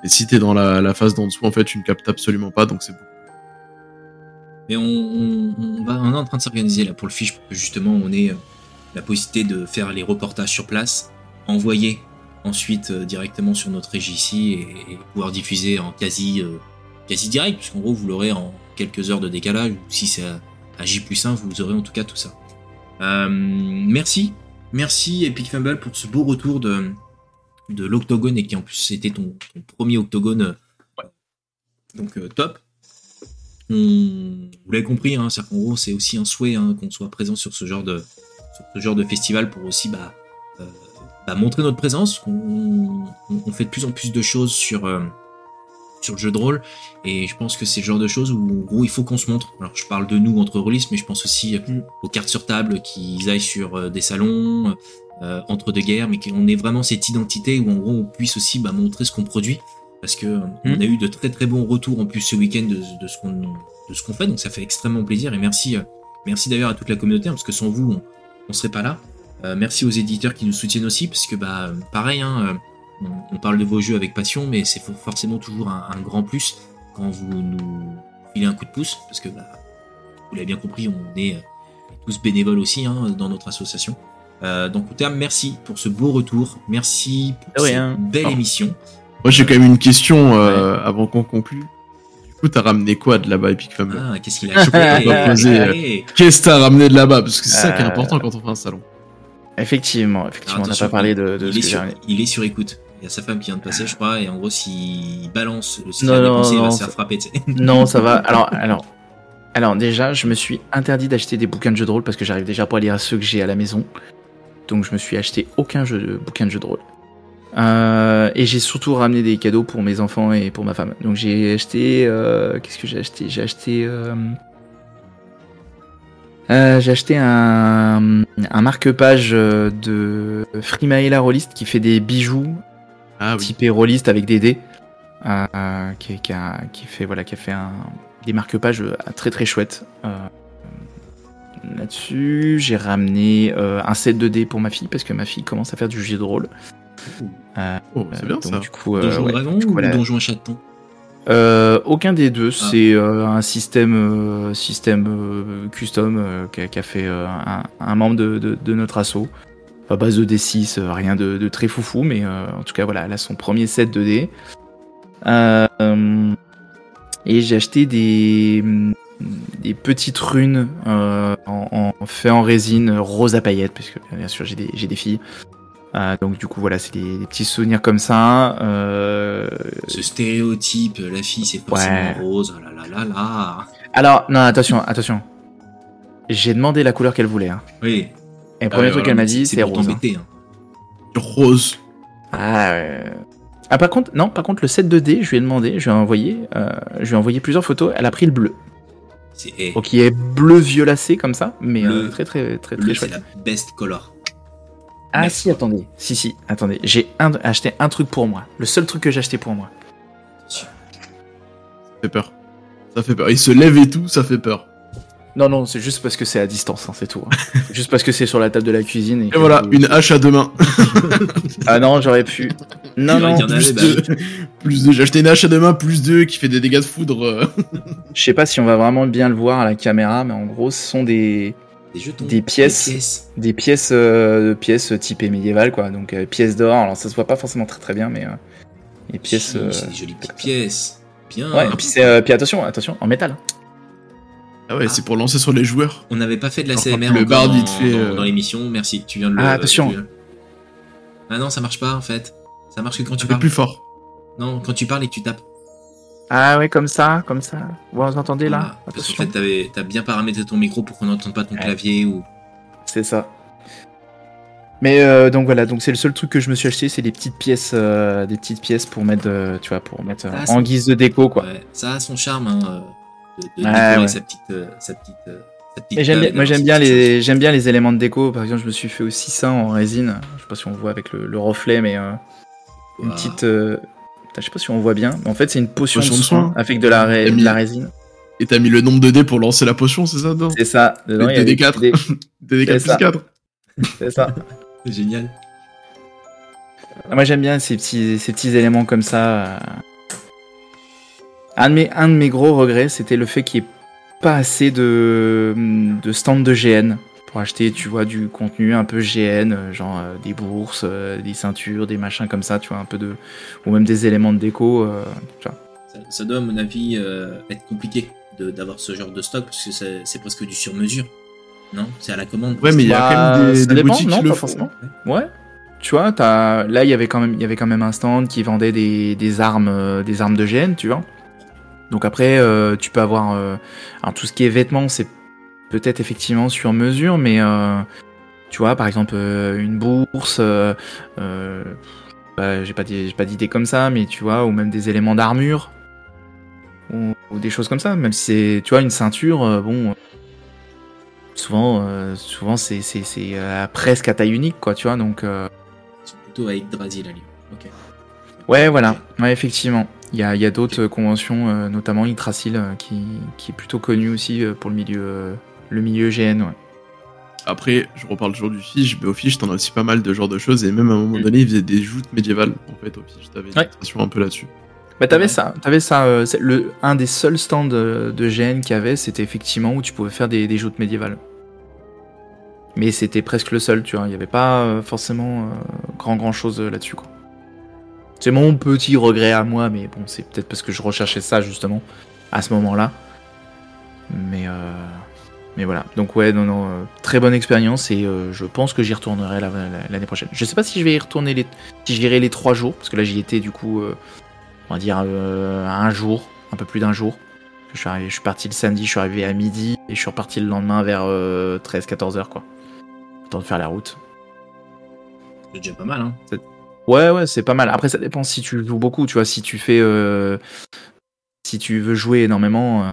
Speaker 2: Et si t'es dans la, la phase d'en dessous, en fait, tu ne captes absolument pas, donc c'est beaucoup.
Speaker 1: Mais on, on- on va, on est en train de s'organiser là pour le fiche pour que justement on ait euh, la possibilité de faire les reportages sur place, envoyer ensuite euh, directement sur notre régie ici et, et pouvoir diffuser en quasi, euh, quasi direct, puisqu'en gros vous l'aurez en quelques heures de décalage, ou si c'est à, à J plus 1, vous aurez en tout cas tout ça. Euh, merci, merci Epic Fumble pour ce beau retour de, de l'Octogone et qui en plus c'était ton, premier Octogone. euh, Donc euh, top. Vous l'avez compris, hein, qu'en gros, c'est aussi un souhait hein, qu'on soit présent sur ce genre de, ce genre de festival pour aussi bah, bah, montrer notre présence. On, fait de plus en plus de choses sur, sur le jeu de rôle. Et je pense que c'est le genre de choses où en gros il faut qu'on se montre. Alors je parle de nous entre rôlistes, mais je pense aussi aux cartes sur table qui aillent sur euh, des salons euh, entre deux guerres, mais qu'on ait vraiment cette identité où en gros on puisse aussi bah, montrer ce qu'on produit. Parce que euh, on a eu de très très bons retours en plus ce week-end de, de ce qu'on de ce qu'on fait, donc ça fait extrêmement plaisir. Et merci merci d'ailleurs à toute la communauté hein, parce que sans vous on, on serait pas là. Euh, merci aux éditeurs qui nous soutiennent aussi parce que bah pareil hein, on, parle de vos jeux avec passion mais c'est for- forcément toujours un, un grand plus quand vous nous filez un coup de pouce parce que bah, vous l'avez bien compris on est euh, tous bénévoles aussi hein, dans notre association. Euh, donc en termes, merci pour ce beau retour, merci pour cette
Speaker 3: rien.
Speaker 1: belle
Speaker 2: Oh.
Speaker 1: émission.
Speaker 2: Moi j'ai quand même une question euh, avant qu'on conclue. Du coup, t'as ramené quoi de là-bas, Epic Fumble
Speaker 1: Ah, qu'est-ce qu'il a.
Speaker 2: Qu'est-ce que t'as ramené de là-bas? Parce que c'est ça qui est important quand on fait un salon.
Speaker 3: Effectivement, effectivement, on n'a pas parlé de, de
Speaker 1: il,
Speaker 3: ce
Speaker 1: est
Speaker 3: que
Speaker 1: sur,
Speaker 3: j'ai-
Speaker 1: il est sur écoute. Il y a sa femme qui vient de passer, je crois, et en gros, s'il balance le
Speaker 3: Non, non,
Speaker 1: dépenser, il va
Speaker 3: non,
Speaker 1: se faire frapper.
Speaker 3: Non, ça va. Alors, alors, alors déjà, je me suis interdit d'acheter des bouquins de jeux de rôle parce que j'arrive déjà pas à lire ceux que j'ai à la maison. Donc, je me suis acheté aucun jeu de bouquin de jeu de rôle. Euh, et j'ai surtout ramené des cadeaux pour mes enfants et pour ma femme. Donc, j'ai acheté. euh, Qu'est-ce que j'ai acheté? J'ai acheté. euh, euh, j'ai acheté un, un marque-page euh, de Frimaela Rollist qui fait des bijoux
Speaker 2: Ah oui.
Speaker 3: typé rôliste avec des dés, euh, euh, qui, qui a, qui fait voilà, qui a fait un, des marque-pages euh, très très chouettes. Euh, Là-dessus, j'ai ramené euh, un set de dés pour ma fille parce que ma fille commence à faire du jeu de rôle. Euh,
Speaker 2: Oh, c'est bien
Speaker 3: donc,
Speaker 2: ça.
Speaker 3: Du coup,
Speaker 1: Donjon
Speaker 3: ouais,
Speaker 1: Dragon
Speaker 3: du coup,
Speaker 1: ou
Speaker 3: voilà.
Speaker 1: Donjon à chaton
Speaker 3: Euh, aucun des deux,
Speaker 1: Ah.
Speaker 3: c'est euh, un système, euh, système euh, custom euh, qu'a qu'a fait euh, un, un membre de, de- de notre asso. À base de D6, euh, rien de, de très foufou, mais euh, en tout cas, voilà, elle a son premier set de dés. Euh, et j'ai acheté des, des petites runes euh, en, en fait en résine rose à paillettes, parce que bien sûr, j'ai des, j'ai des filles. Euh, donc du coup voilà c'est des, des petits souvenirs comme ça. Euh,
Speaker 1: Ce stéréotype, la fille c'est forcément
Speaker 3: Ouais.
Speaker 1: rose, oh là là. là là là.
Speaker 3: Alors, non, attention, attention. J'ai demandé la couleur qu'elle voulait. hein.
Speaker 1: Oui.
Speaker 3: Et le premier
Speaker 1: Ah,
Speaker 3: truc qu'elle m'a dit, c'est rose. hein.
Speaker 1: hein.
Speaker 2: Rose.
Speaker 3: Ah, ouais. ah, par contre, non, par contre, le 7 2D, je lui ai demandé, je lui ai envoyé, euh, je lui ai envoyé plusieurs photos. Elle a pris le bleu.
Speaker 1: Eh,
Speaker 3: Donc, il est bleu violacé comme ça, mais euh, très, très, très, très
Speaker 1: bleu, c'est
Speaker 3: chouette.
Speaker 1: la best color.
Speaker 3: Ah, si, attendez. Si, si, attendez. J'ai un- acheté un truc pour moi. Le seul truc que j'ai acheté pour moi.
Speaker 2: Ça fait peur. Ça fait peur. Il se lève et tout, ça fait peur.
Speaker 3: Non, non, c'est juste parce que c'est à distance, hein, c'est tout. hein. juste parce que c'est sur la table de la cuisine. Et,
Speaker 2: Et voilà, une hache à deux mains.
Speaker 3: Ah non, j'aurais pu. Non, non,
Speaker 2: plus,
Speaker 1: bah
Speaker 2: deux. plus deux. J'ai acheté une hache à deux mains, plus deux, qui fait des dégâts de foudre. euh.
Speaker 3: je sais pas si on va vraiment bien le voir à la caméra, mais en gros, ce sont des,
Speaker 1: Des jetons.
Speaker 3: Des pièces.
Speaker 1: Des pièces.
Speaker 3: des pièces, euh, pièces typées médiévales, quoi. Donc, euh, pièces d'or. Alors, ça se voit pas forcément très très bien, mais. euh, les pièces. Euh,
Speaker 1: des jolies petites pièces. Bien.
Speaker 3: Ouais, et puis, c'est, euh, puis attention, attention, en métal.
Speaker 2: Ah ouais, c'est pour lancer sur les joueurs.
Speaker 1: On n'avait pas fait de la
Speaker 2: Alors,
Speaker 1: CMR
Speaker 2: le
Speaker 1: encore
Speaker 2: bard,
Speaker 1: dans,
Speaker 2: il te fait,
Speaker 1: dans-
Speaker 2: euh,
Speaker 1: dans l'émission. Merci, tu viens de le.
Speaker 3: Ah, attention.
Speaker 1: tu- Ah non, ça marche pas en fait. Ça marche que quand tu
Speaker 2: Un peu
Speaker 1: parles.
Speaker 2: plus fort.
Speaker 1: Non, quand tu parles et que tu tapes.
Speaker 3: Ah ouais, comme ça, comme ça. Vous entendez là
Speaker 1: Voilà. Parce qu'en fait, t'avais- t'as bien paramétré ton micro pour qu'on n'entende pas ton
Speaker 3: Ouais.
Speaker 1: clavier ou.
Speaker 3: C'est ça. Mais euh, donc voilà, donc c'est le seul truc que je me suis acheté, c'est des petites pièces, euh, des petites pièces pour mettre, euh, tu vois, pour mettre euh,
Speaker 1: Ah,
Speaker 3: en guise de déco quoi.
Speaker 1: Ouais, ça a son charme hein, euh, de, de
Speaker 3: Ouais,
Speaker 1: décorer
Speaker 3: ouais.
Speaker 1: sa petite, euh, sa petite, euh, sa petite
Speaker 3: Mais j'aime
Speaker 1: et
Speaker 3: moi j'aime bien les, j'aime bien les éléments de déco. Par exemple, je me suis fait aussi ça en résine. Je sais pas si on voit avec le, le reflet, mais euh, une petite. euh, je sais pas si on voit bien. Mais en fait, c'est une potion,
Speaker 2: Potion
Speaker 3: de soin avec de la, ré-
Speaker 2: T'as mis-
Speaker 3: de la résine.
Speaker 2: Et t'as mis le nombre de dés pour lancer la potion, c'est ça, dedans
Speaker 3: C'est ça. Dedans, il y a des-
Speaker 2: DD4.
Speaker 3: des-
Speaker 2: DD4
Speaker 3: C'est
Speaker 2: plus
Speaker 3: ça.
Speaker 2: 4.
Speaker 3: C'est ça.
Speaker 1: C'est génial.
Speaker 3: Ah, Moi j'aime bien ces petits, ces petits éléments comme ça. Un de mes, un de mes gros regrets, c'était le fait qu'il n'y ait pas assez de, de stands de GN pour acheter, tu vois, du contenu un peu GN, euh, genre euh, des bourses, euh, des ceintures, des machins comme ça, tu vois, un peu de. ou même des éléments de déco. euh, tu vois.
Speaker 1: Ça, ça doit, à mon avis, euh, être compliqué de- d'avoir ce genre de stock parce que c'est presque du sur-mesure. Non? C'est à la commande.
Speaker 2: Ouais, mais il y a
Speaker 3: Bah,
Speaker 2: quand même des, des
Speaker 3: dépend,
Speaker 2: boutiques
Speaker 3: non,
Speaker 2: qui le font.
Speaker 3: Ouais. Tu vois, t'as- là il y avait quand même, il y avait quand même un stand qui vendait des, des armes, euh, des armes de GN, tu vois. Donc après, euh, tu peux avoir, euh, alors tout ce qui est vêtements, c'est peut-être effectivement sur mesure, mais euh, tu vois, par exemple une bourse, bah, j'ai pas, dit- j'ai pas d'idée comme ça, mais tu vois, ou même des éléments d'armure ou, ou des choses comme ça. Même si c'est, tu vois, une ceinture, bon, souvent, euh, souvent c'est, c'est, c'est euh, presque à taille unique, quoi, tu vois, donc. euh,
Speaker 1: plutôt à Yggdrasil à. Ok.
Speaker 3: Ouais, voilà, ouais, effectivement. Il y a, d'autres conventions, euh, notamment Yggdrasil, euh, qui, qui est plutôt connu aussi euh, pour le milieu, le milieu GN. Ouais.
Speaker 2: Après, je reparle toujours du Fige, mais au Fige, t'en as aussi pas mal de genres de choses, et même à un moment
Speaker 1: Mm.
Speaker 2: donné, ils faisaient des joutes médiévales, en fait, au Fige. T'avais une
Speaker 3: Ouais.
Speaker 2: un peu là-dessus.
Speaker 3: Bah t'avais
Speaker 1: Ouais.
Speaker 3: ça, t'avais ça. euh, le, un des seuls stands de, de GN qu'il y avait, c'était effectivement où tu pouvais faire des, des joutes médiévales. Mais c'était presque le seul, tu vois. Il n'y avait pas forcément euh, grand grand chose là-dessus, quoi. C'est mon petit regret à moi, mais bon, c'est peut-être parce que je recherchais ça justement à ce moment-là. Mais euh, mais voilà. Donc ouais, non non, euh, très bonne expérience et euh, je pense que j'y retournerai la- la- l'année prochaine. Je sais pas si je vais y retourner les, si j'irai les trois jours, parce que là j'y étais du coup. on va dire un jour, un peu plus d'un jour. Je suis, arrivé, je suis parti le samedi, je suis arrivé à midi et je suis reparti le lendemain vers 13-14 heures quoi. Temps de faire la route.
Speaker 1: C'est déjà pas mal, hein.
Speaker 3: Ouais ouais c'est pas mal. Après ça dépend si tu joues beaucoup, tu vois, si tu fais euh, si tu veux jouer énormément, euh,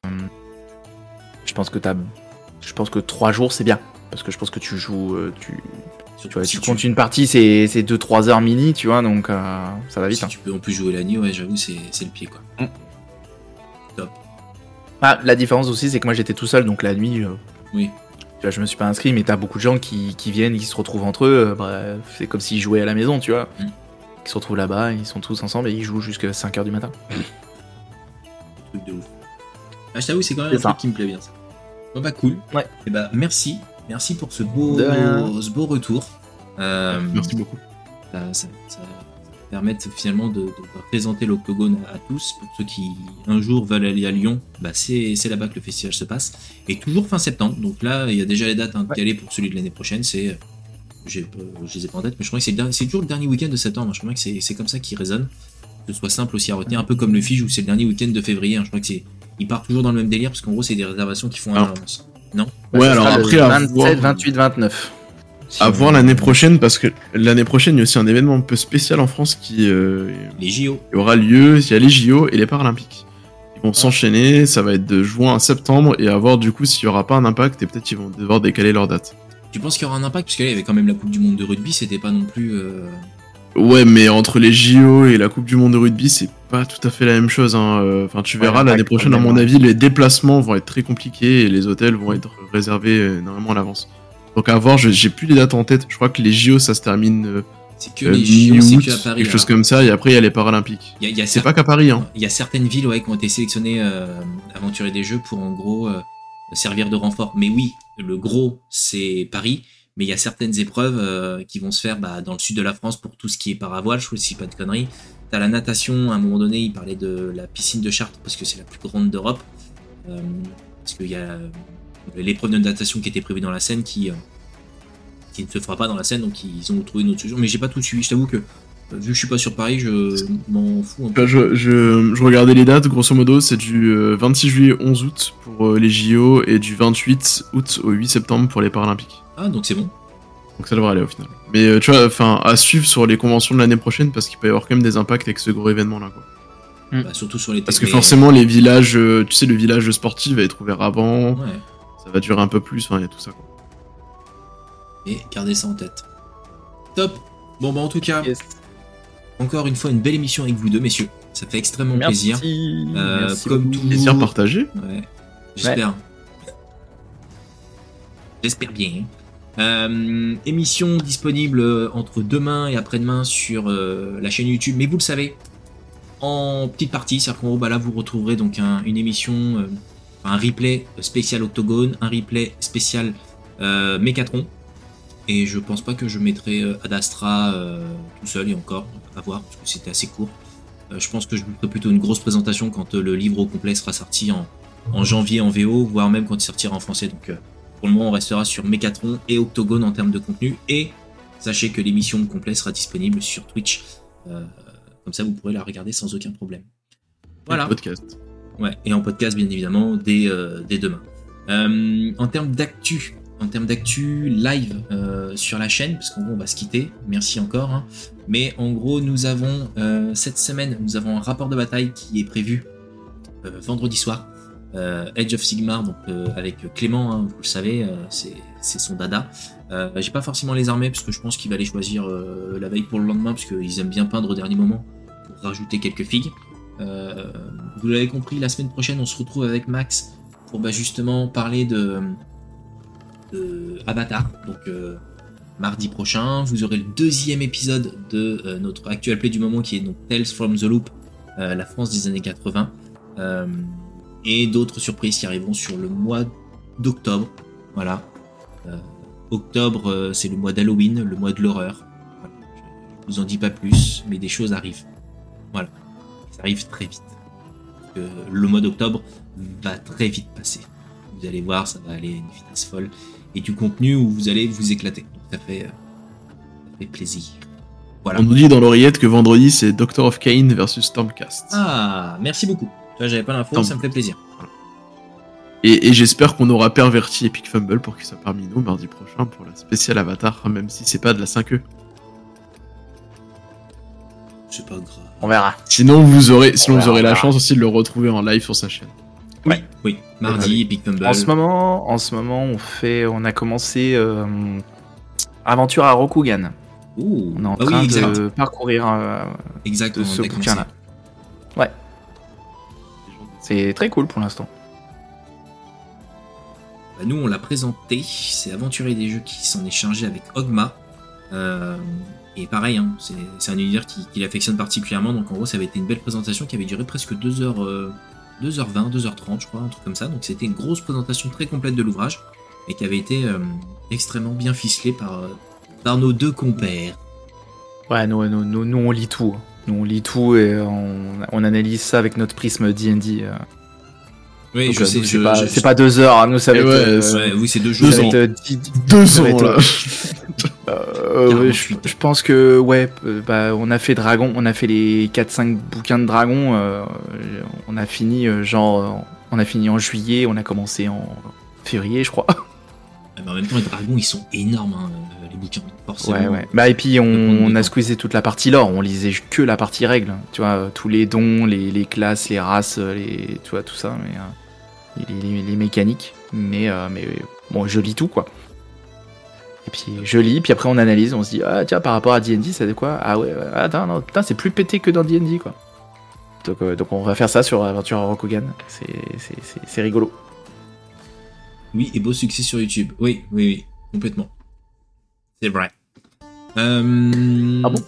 Speaker 3: je pense que t'as je pense que 3 jours c'est bien. Parce que je pense que tu joues euh, tu, tu, vois,
Speaker 1: si
Speaker 3: tu comptes une partie c'est 2-3 heures mini, tu vois, donc euh, ça va vite.
Speaker 1: Si
Speaker 3: hein.
Speaker 1: tu peux en plus jouer la nuit, ouais, j'avoue, c'est c'est le pied, quoi.
Speaker 3: Ah, la différence aussi, c'est que moi j'étais tout seul, donc la nuit, euh,
Speaker 1: Oui.
Speaker 3: Tu vois, je me suis pas inscrit, mais t'as beaucoup de gens qui, qui viennent, qui se retrouvent entre eux. euh, bref, c'est comme s'ils jouaient à la maison, tu vois.
Speaker 1: Mm.
Speaker 3: Ils se retrouvent là-bas, ils sont tous ensemble et ils jouent jusqu'à 5h du matin.
Speaker 1: truc de ouf. Ah, je t'avoue, c'est quand même
Speaker 3: C'est
Speaker 1: un
Speaker 3: ça.
Speaker 1: truc qui me plaît bien. Ça. Bon, bah, cool.
Speaker 3: Ouais.
Speaker 1: Et bah, merci. Merci pour ce beau,
Speaker 3: De
Speaker 1: ce beau retour. Euh,
Speaker 2: Merci beaucoup.
Speaker 1: ça, ça, ça va permettre finalement de, de présenter l'Octogone à, à tous. Pour ceux qui un jour veulent aller à Lyon, bah c'est c'est là-bas que le festival se passe. Et toujours fin septembre. Donc là, il y a déjà les dates hein,
Speaker 3: Ouais.
Speaker 1: calées pour celui de l'année prochaine. C'est pas- je les ai pas en tête, mais je crois que c'est toujours le dernier week-end de septembre. Je crois que c'est c'est comme ça qui résonne. Que ce soit simple aussi à retenir, un peu comme le Fige où c'est le dernier week-end de février. hein. Je crois que c'est il part toujours dans le même délire parce qu'en gros, c'est des réservations qui font un l'avance. Non?
Speaker 2: Ouais, alors après, à
Speaker 3: 27,
Speaker 2: voir-
Speaker 3: 28, 29. Si
Speaker 2: À
Speaker 3: on-
Speaker 2: voir l'année prochaine, parce que l'année prochaine, il y a aussi un événement un peu spécial en France qui euh,
Speaker 1: Les JO.
Speaker 2: qui aura lieu. Il y a les JO et les Paralympiques. Ils vont s'enchaîner, ça va être de juin à septembre, et à voir du coup s'il y aura pas un impact, et peut-être ils vont devoir décaler leur date.
Speaker 1: Tu penses qu'il y aura un impact? Parce que là, il y avait quand même la Coupe du Monde de rugby, c'était pas non plus. euh,
Speaker 2: Ouais, mais entre les JO et la Coupe du Monde de rugby, c'est pas tout à fait la même chose. hein. Euh, Enfin, tu verras l'année prochaine, à mon avis, les déplacements vont être très compliqués et les hôtels vont être réservés énormément à l'avance. Donc à voir, j'ai plus les dates en tête. Je crois que les JO, ça se termine euh,
Speaker 1: C'est que
Speaker 2: euh,
Speaker 1: les JO, c'est que à Paris.
Speaker 2: quelque chose comme ça, et après il y a les Paralympiques. C'est pas qu'à Paris, hein.
Speaker 1: il y a certaines villes ouais, qui ont été sélectionnées euh, aventuriers des jeux pour en gros euh, servir de renfort. Mais oui, le gros c'est Paris, mais il y a certaines épreuves euh, qui vont se faire bah, dans le sud de la France pour tout ce qui est paravoile, je ne dis pas de conneries. T'as la natation, à un moment donné, il parlait de la piscine de Chartres parce que c'est la plus grande d'Europe. Euh, parce qu'il y a euh, l'épreuve de natation qui était prévue dans la Seine qui, euh, qui ne se fera pas dans la Seine, donc ils ont trouvé une autre solution. Mais j'ai pas tout suivi, je t'avoue que euh, vu que je suis pas sur Paris, je m'en fous un peu.
Speaker 2: Bah, je, je, je regardais les dates, grosso modo, c'est du euh, 26 juillet 11 août pour euh, les JO et du 28 août au 8 septembre pour les Paralympiques.
Speaker 1: Ah, donc c'est bon.
Speaker 2: Donc ça devrait aller au final. Mais euh, tu vois, enfin, à suivre sur les conventions de l'année prochaine parce qu'il peut y avoir quand même des impacts avec ce gros événement là, quoi.
Speaker 1: Bah, surtout sur les
Speaker 2: Parce que forcément, les villages, euh, tu sais, le village sportif va être ouvert avant,
Speaker 1: Ouais,
Speaker 2: ça va durer un peu plus, enfin, il y a tout ça, quoi.
Speaker 1: et gardez ça en tête. Top Bon, bah, en tout cas,
Speaker 3: Yes.
Speaker 1: encore une fois, une belle émission avec vous deux, messieurs. Ça fait extrêmement
Speaker 3: Merci.
Speaker 1: plaisir. Euh,
Speaker 3: Merci
Speaker 1: comme tout.
Speaker 2: Plaisir partagé.
Speaker 1: Ouais. J'espère. J'espère bien. Euh, émission disponible euh, entre demain et après-demain sur euh, la chaîne YouTube, mais vous le savez, en petite partie, c'est-à-dire qu'en gros, bah là, vous retrouverez donc un- une émission, euh, un replay spécial Octogone, un replay spécial euh, Mécatron, et je pense pas que je mettrai euh, Ad Astra euh, tout seul et encore à voir parce que c'était assez court. Euh, je pense que je vous ferai plutôt une grosse présentation quand le livre au complet sera sorti en, janvier en VO, voire même quand il sortira en français. Donc pour le moment, on restera sur Mécatron et Octogone en termes de contenu. Et sachez que l'émission complète sera disponible sur Twitch. Comme ça, vous pourrez la regarder sans aucun problème. Voilà.
Speaker 2: Podcast.
Speaker 1: Ouais, et en podcast bien évidemment dès, euh, demain. Euh, en termes d'actu, en termes d'actu live euh, sur la chaîne, parce qu'en gros on va se quitter, merci encore. hein. Mais en gros nous avons cette semaine, nous avons un rapport de bataille qui est prévu vendredi soir. Edge of Sigmar, donc avec Clément, hein, vous le savez, c'est son dada. J'ai pas forcément les armées parce que je pense qu'il va les choisir la veille pour le lendemain parce qu'ils aiment bien peindre au dernier moment pour rajouter quelques figues. Euh, vous l'avez compris, la semaine prochaine, on se retrouve avec Max pour bah, justement parler de, Avatar. Donc, euh, mardi prochain, vous aurez le deuxième épisode de euh, notre actual play du moment qui est donc Tales from the Loop, la France des années 80. Euh, et d'autres surprises qui arriveront sur le mois d'octobre. Voilà. Octobre, c'est le mois d'Halloween, le mois de l'horreur. Voilà. Je vous en dis pas plus, mais des choses arrivent. Voilà. Ça arrive très vite. Parce que le mois d'octobre va très vite passer. Vous allez voir, ça va aller à une vitesse folle. Et du contenu où vous allez vous éclater. Donc ça fait, euh, ça fait plaisir. Voilà.
Speaker 2: On nous dit dans l'oreillette que vendredi c'est Doctor of Kane versus Stormcast.
Speaker 1: Ah, merci beaucoup. J'avais pas l'info, ça me fait plaisir.
Speaker 2: Et, et j'espère qu'on aura perverti Epic Fumble pour qu'il soit parmi nous mardi prochain pour la spéciale Avatar, même si c'est pas de la 5e.
Speaker 1: C'est pas grave.
Speaker 3: On verra.
Speaker 2: Sinon vous aurez, sinon
Speaker 3: On
Speaker 2: vous aurez la chance aussi de le retrouver en live sur sa chaîne.
Speaker 1: Oui, mardi, Epic Fumble.
Speaker 3: En ce moment, en ce moment, on fait, on a commencé euh, Aventure à Rokugan.
Speaker 1: Ouh.
Speaker 3: On est en
Speaker 1: Ah oui,
Speaker 3: train de parcourir euh,
Speaker 1: Exact,
Speaker 3: de ce bouquin-là. Ouais, c'est très cool pour l'instant.
Speaker 1: Bah, nous, on l'a présenté. C'est Aventurier des Jeux qui s'en est chargé avec Ogma. Euh, et pareil, hein, c'est un univers qui, qui l'affectionne particulièrement. Donc en gros, ça avait été une belle présentation qui avait duré presque 2h, euh, 2h20, 2h30, je crois, un truc comme ça. Donc c'était une grosse présentation très complète de l'ouvrage. Et qui avait été euh, extrêmement bien ficelée par, euh, par nos deux compères.
Speaker 3: Ouais, nous, nous, nous, nous, on lit tout. Nous, on lit tout et on, on analyse ça avec notre prisme D&D. euh.
Speaker 1: Oui,
Speaker 3: Donc,
Speaker 1: je
Speaker 3: euh,
Speaker 1: sais,
Speaker 3: c'est pas,
Speaker 1: je-
Speaker 3: pas deux heures, hein, nous ça va
Speaker 2: Et
Speaker 3: être,
Speaker 2: ouais,
Speaker 3: euh,
Speaker 2: c'est-
Speaker 1: Ouais, oui, c'est deux jours.
Speaker 3: va
Speaker 2: ans.
Speaker 3: être, euh, dix-
Speaker 2: Deux
Speaker 3: va
Speaker 2: ans là
Speaker 3: Euh, je,
Speaker 1: 48.
Speaker 3: je pense que ouais, euh, bah, on a fait Dragon, on a fait les 4-5 bouquins de Dragon, euh, on a fini euh, genre On a fini en juillet, on a commencé en février, je crois.
Speaker 1: Ah, mais en même temps, les dragons, ils sont énormes, hein, les bouquins, forcément.
Speaker 3: Ouais, ouais. Bah, et puis, on, a squeezé toute la partie lore. On lisait que la partie règles. Tu vois, tous les dons, les, les classes, les races, les, tu vois, tout ça. Mais, les, les- les mécaniques. Mais, euh, mais bon, je lis tout, quoi. Et puis, je lis, puis après, on analyse. On se dit, ah, tiens, par rapport à D&D, c'est quoi? Ah ouais, ouais, ah, attends, non, putain, c'est plus pété que dans D&D, quoi. Donc, euh, donc, on va faire ça sur Aventure Rokugan. C'est- rigolo.
Speaker 1: Oui, et beau succès sur YouTube. Oui, oui, oui, complètement. C'est vrai. Euh...
Speaker 3: Ah bon?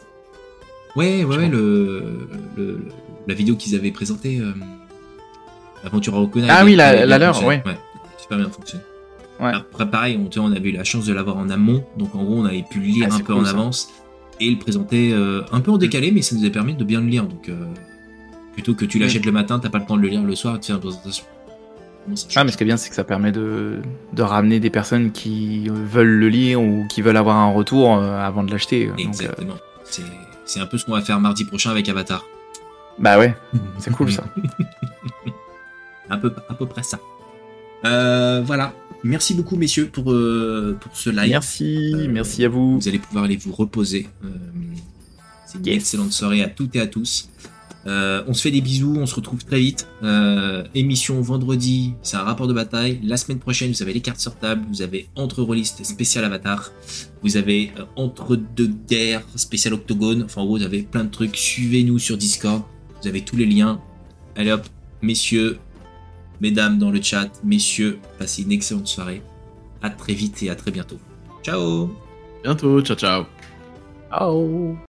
Speaker 1: Ouais, ouais, ouais, le, le- la vidéo qu'ils avaient présentée, euh, Aventure à Okona.
Speaker 3: Ah oui, la- leur,
Speaker 1: fonctionné.
Speaker 3: ouais.
Speaker 1: super bien fonctionné.
Speaker 3: Ouais.
Speaker 1: Après, pareil, on, avait eu la chance de l'avoir en amont, donc en gros, on avait pu le lire
Speaker 3: Ah,
Speaker 1: un peu
Speaker 3: cool,
Speaker 1: en
Speaker 3: ça.
Speaker 1: avance et le présenter euh, un peu en décalé, mais ça nous a permis de bien le lire. Donc, euh, plutôt que tu
Speaker 3: Mm.
Speaker 1: l'achètes le matin, t'as pas le temps de le lire le soir et de faire une présentation. Bon,
Speaker 3: Ah, mais ce qui est bien, c'est que ça permet de, de ramener des personnes qui veulent le lire ou qui veulent avoir un retour euh, avant de l'acheter.
Speaker 1: Exactement. C'est- C'est un peu ce qu'on va faire mardi prochain avec Avatar.
Speaker 3: bah ouais, c'est cool ça.
Speaker 1: un peu à peu près ça. Euh, voilà. Merci beaucoup messieurs pour euh, pour ce live.
Speaker 3: Merci,
Speaker 1: Euh,
Speaker 3: merci à vous.
Speaker 1: Vous allez pouvoir aller vous reposer. Euh, C'est une
Speaker 3: Yes.
Speaker 1: excellente soirée à toutes et à tous. On se fait des bisous, on se retrouve très vite. Émission vendredi, c'est un rapport de bataille. La semaine prochaine, vous avez les cartes sur table, vous avez entre rôlistes spécial avatar, vous avez entre deux guerres spécial octogone. Enfin, en gros, vous avez plein de trucs. Suivez-nous sur Discord, vous avez tous les liens. Allez hop, messieurs, mesdames dans le chat, messieurs, passez une excellente soirée. À très vite et à très bientôt. Ciao
Speaker 2: Bientôt, ciao ciao.
Speaker 3: Ciao.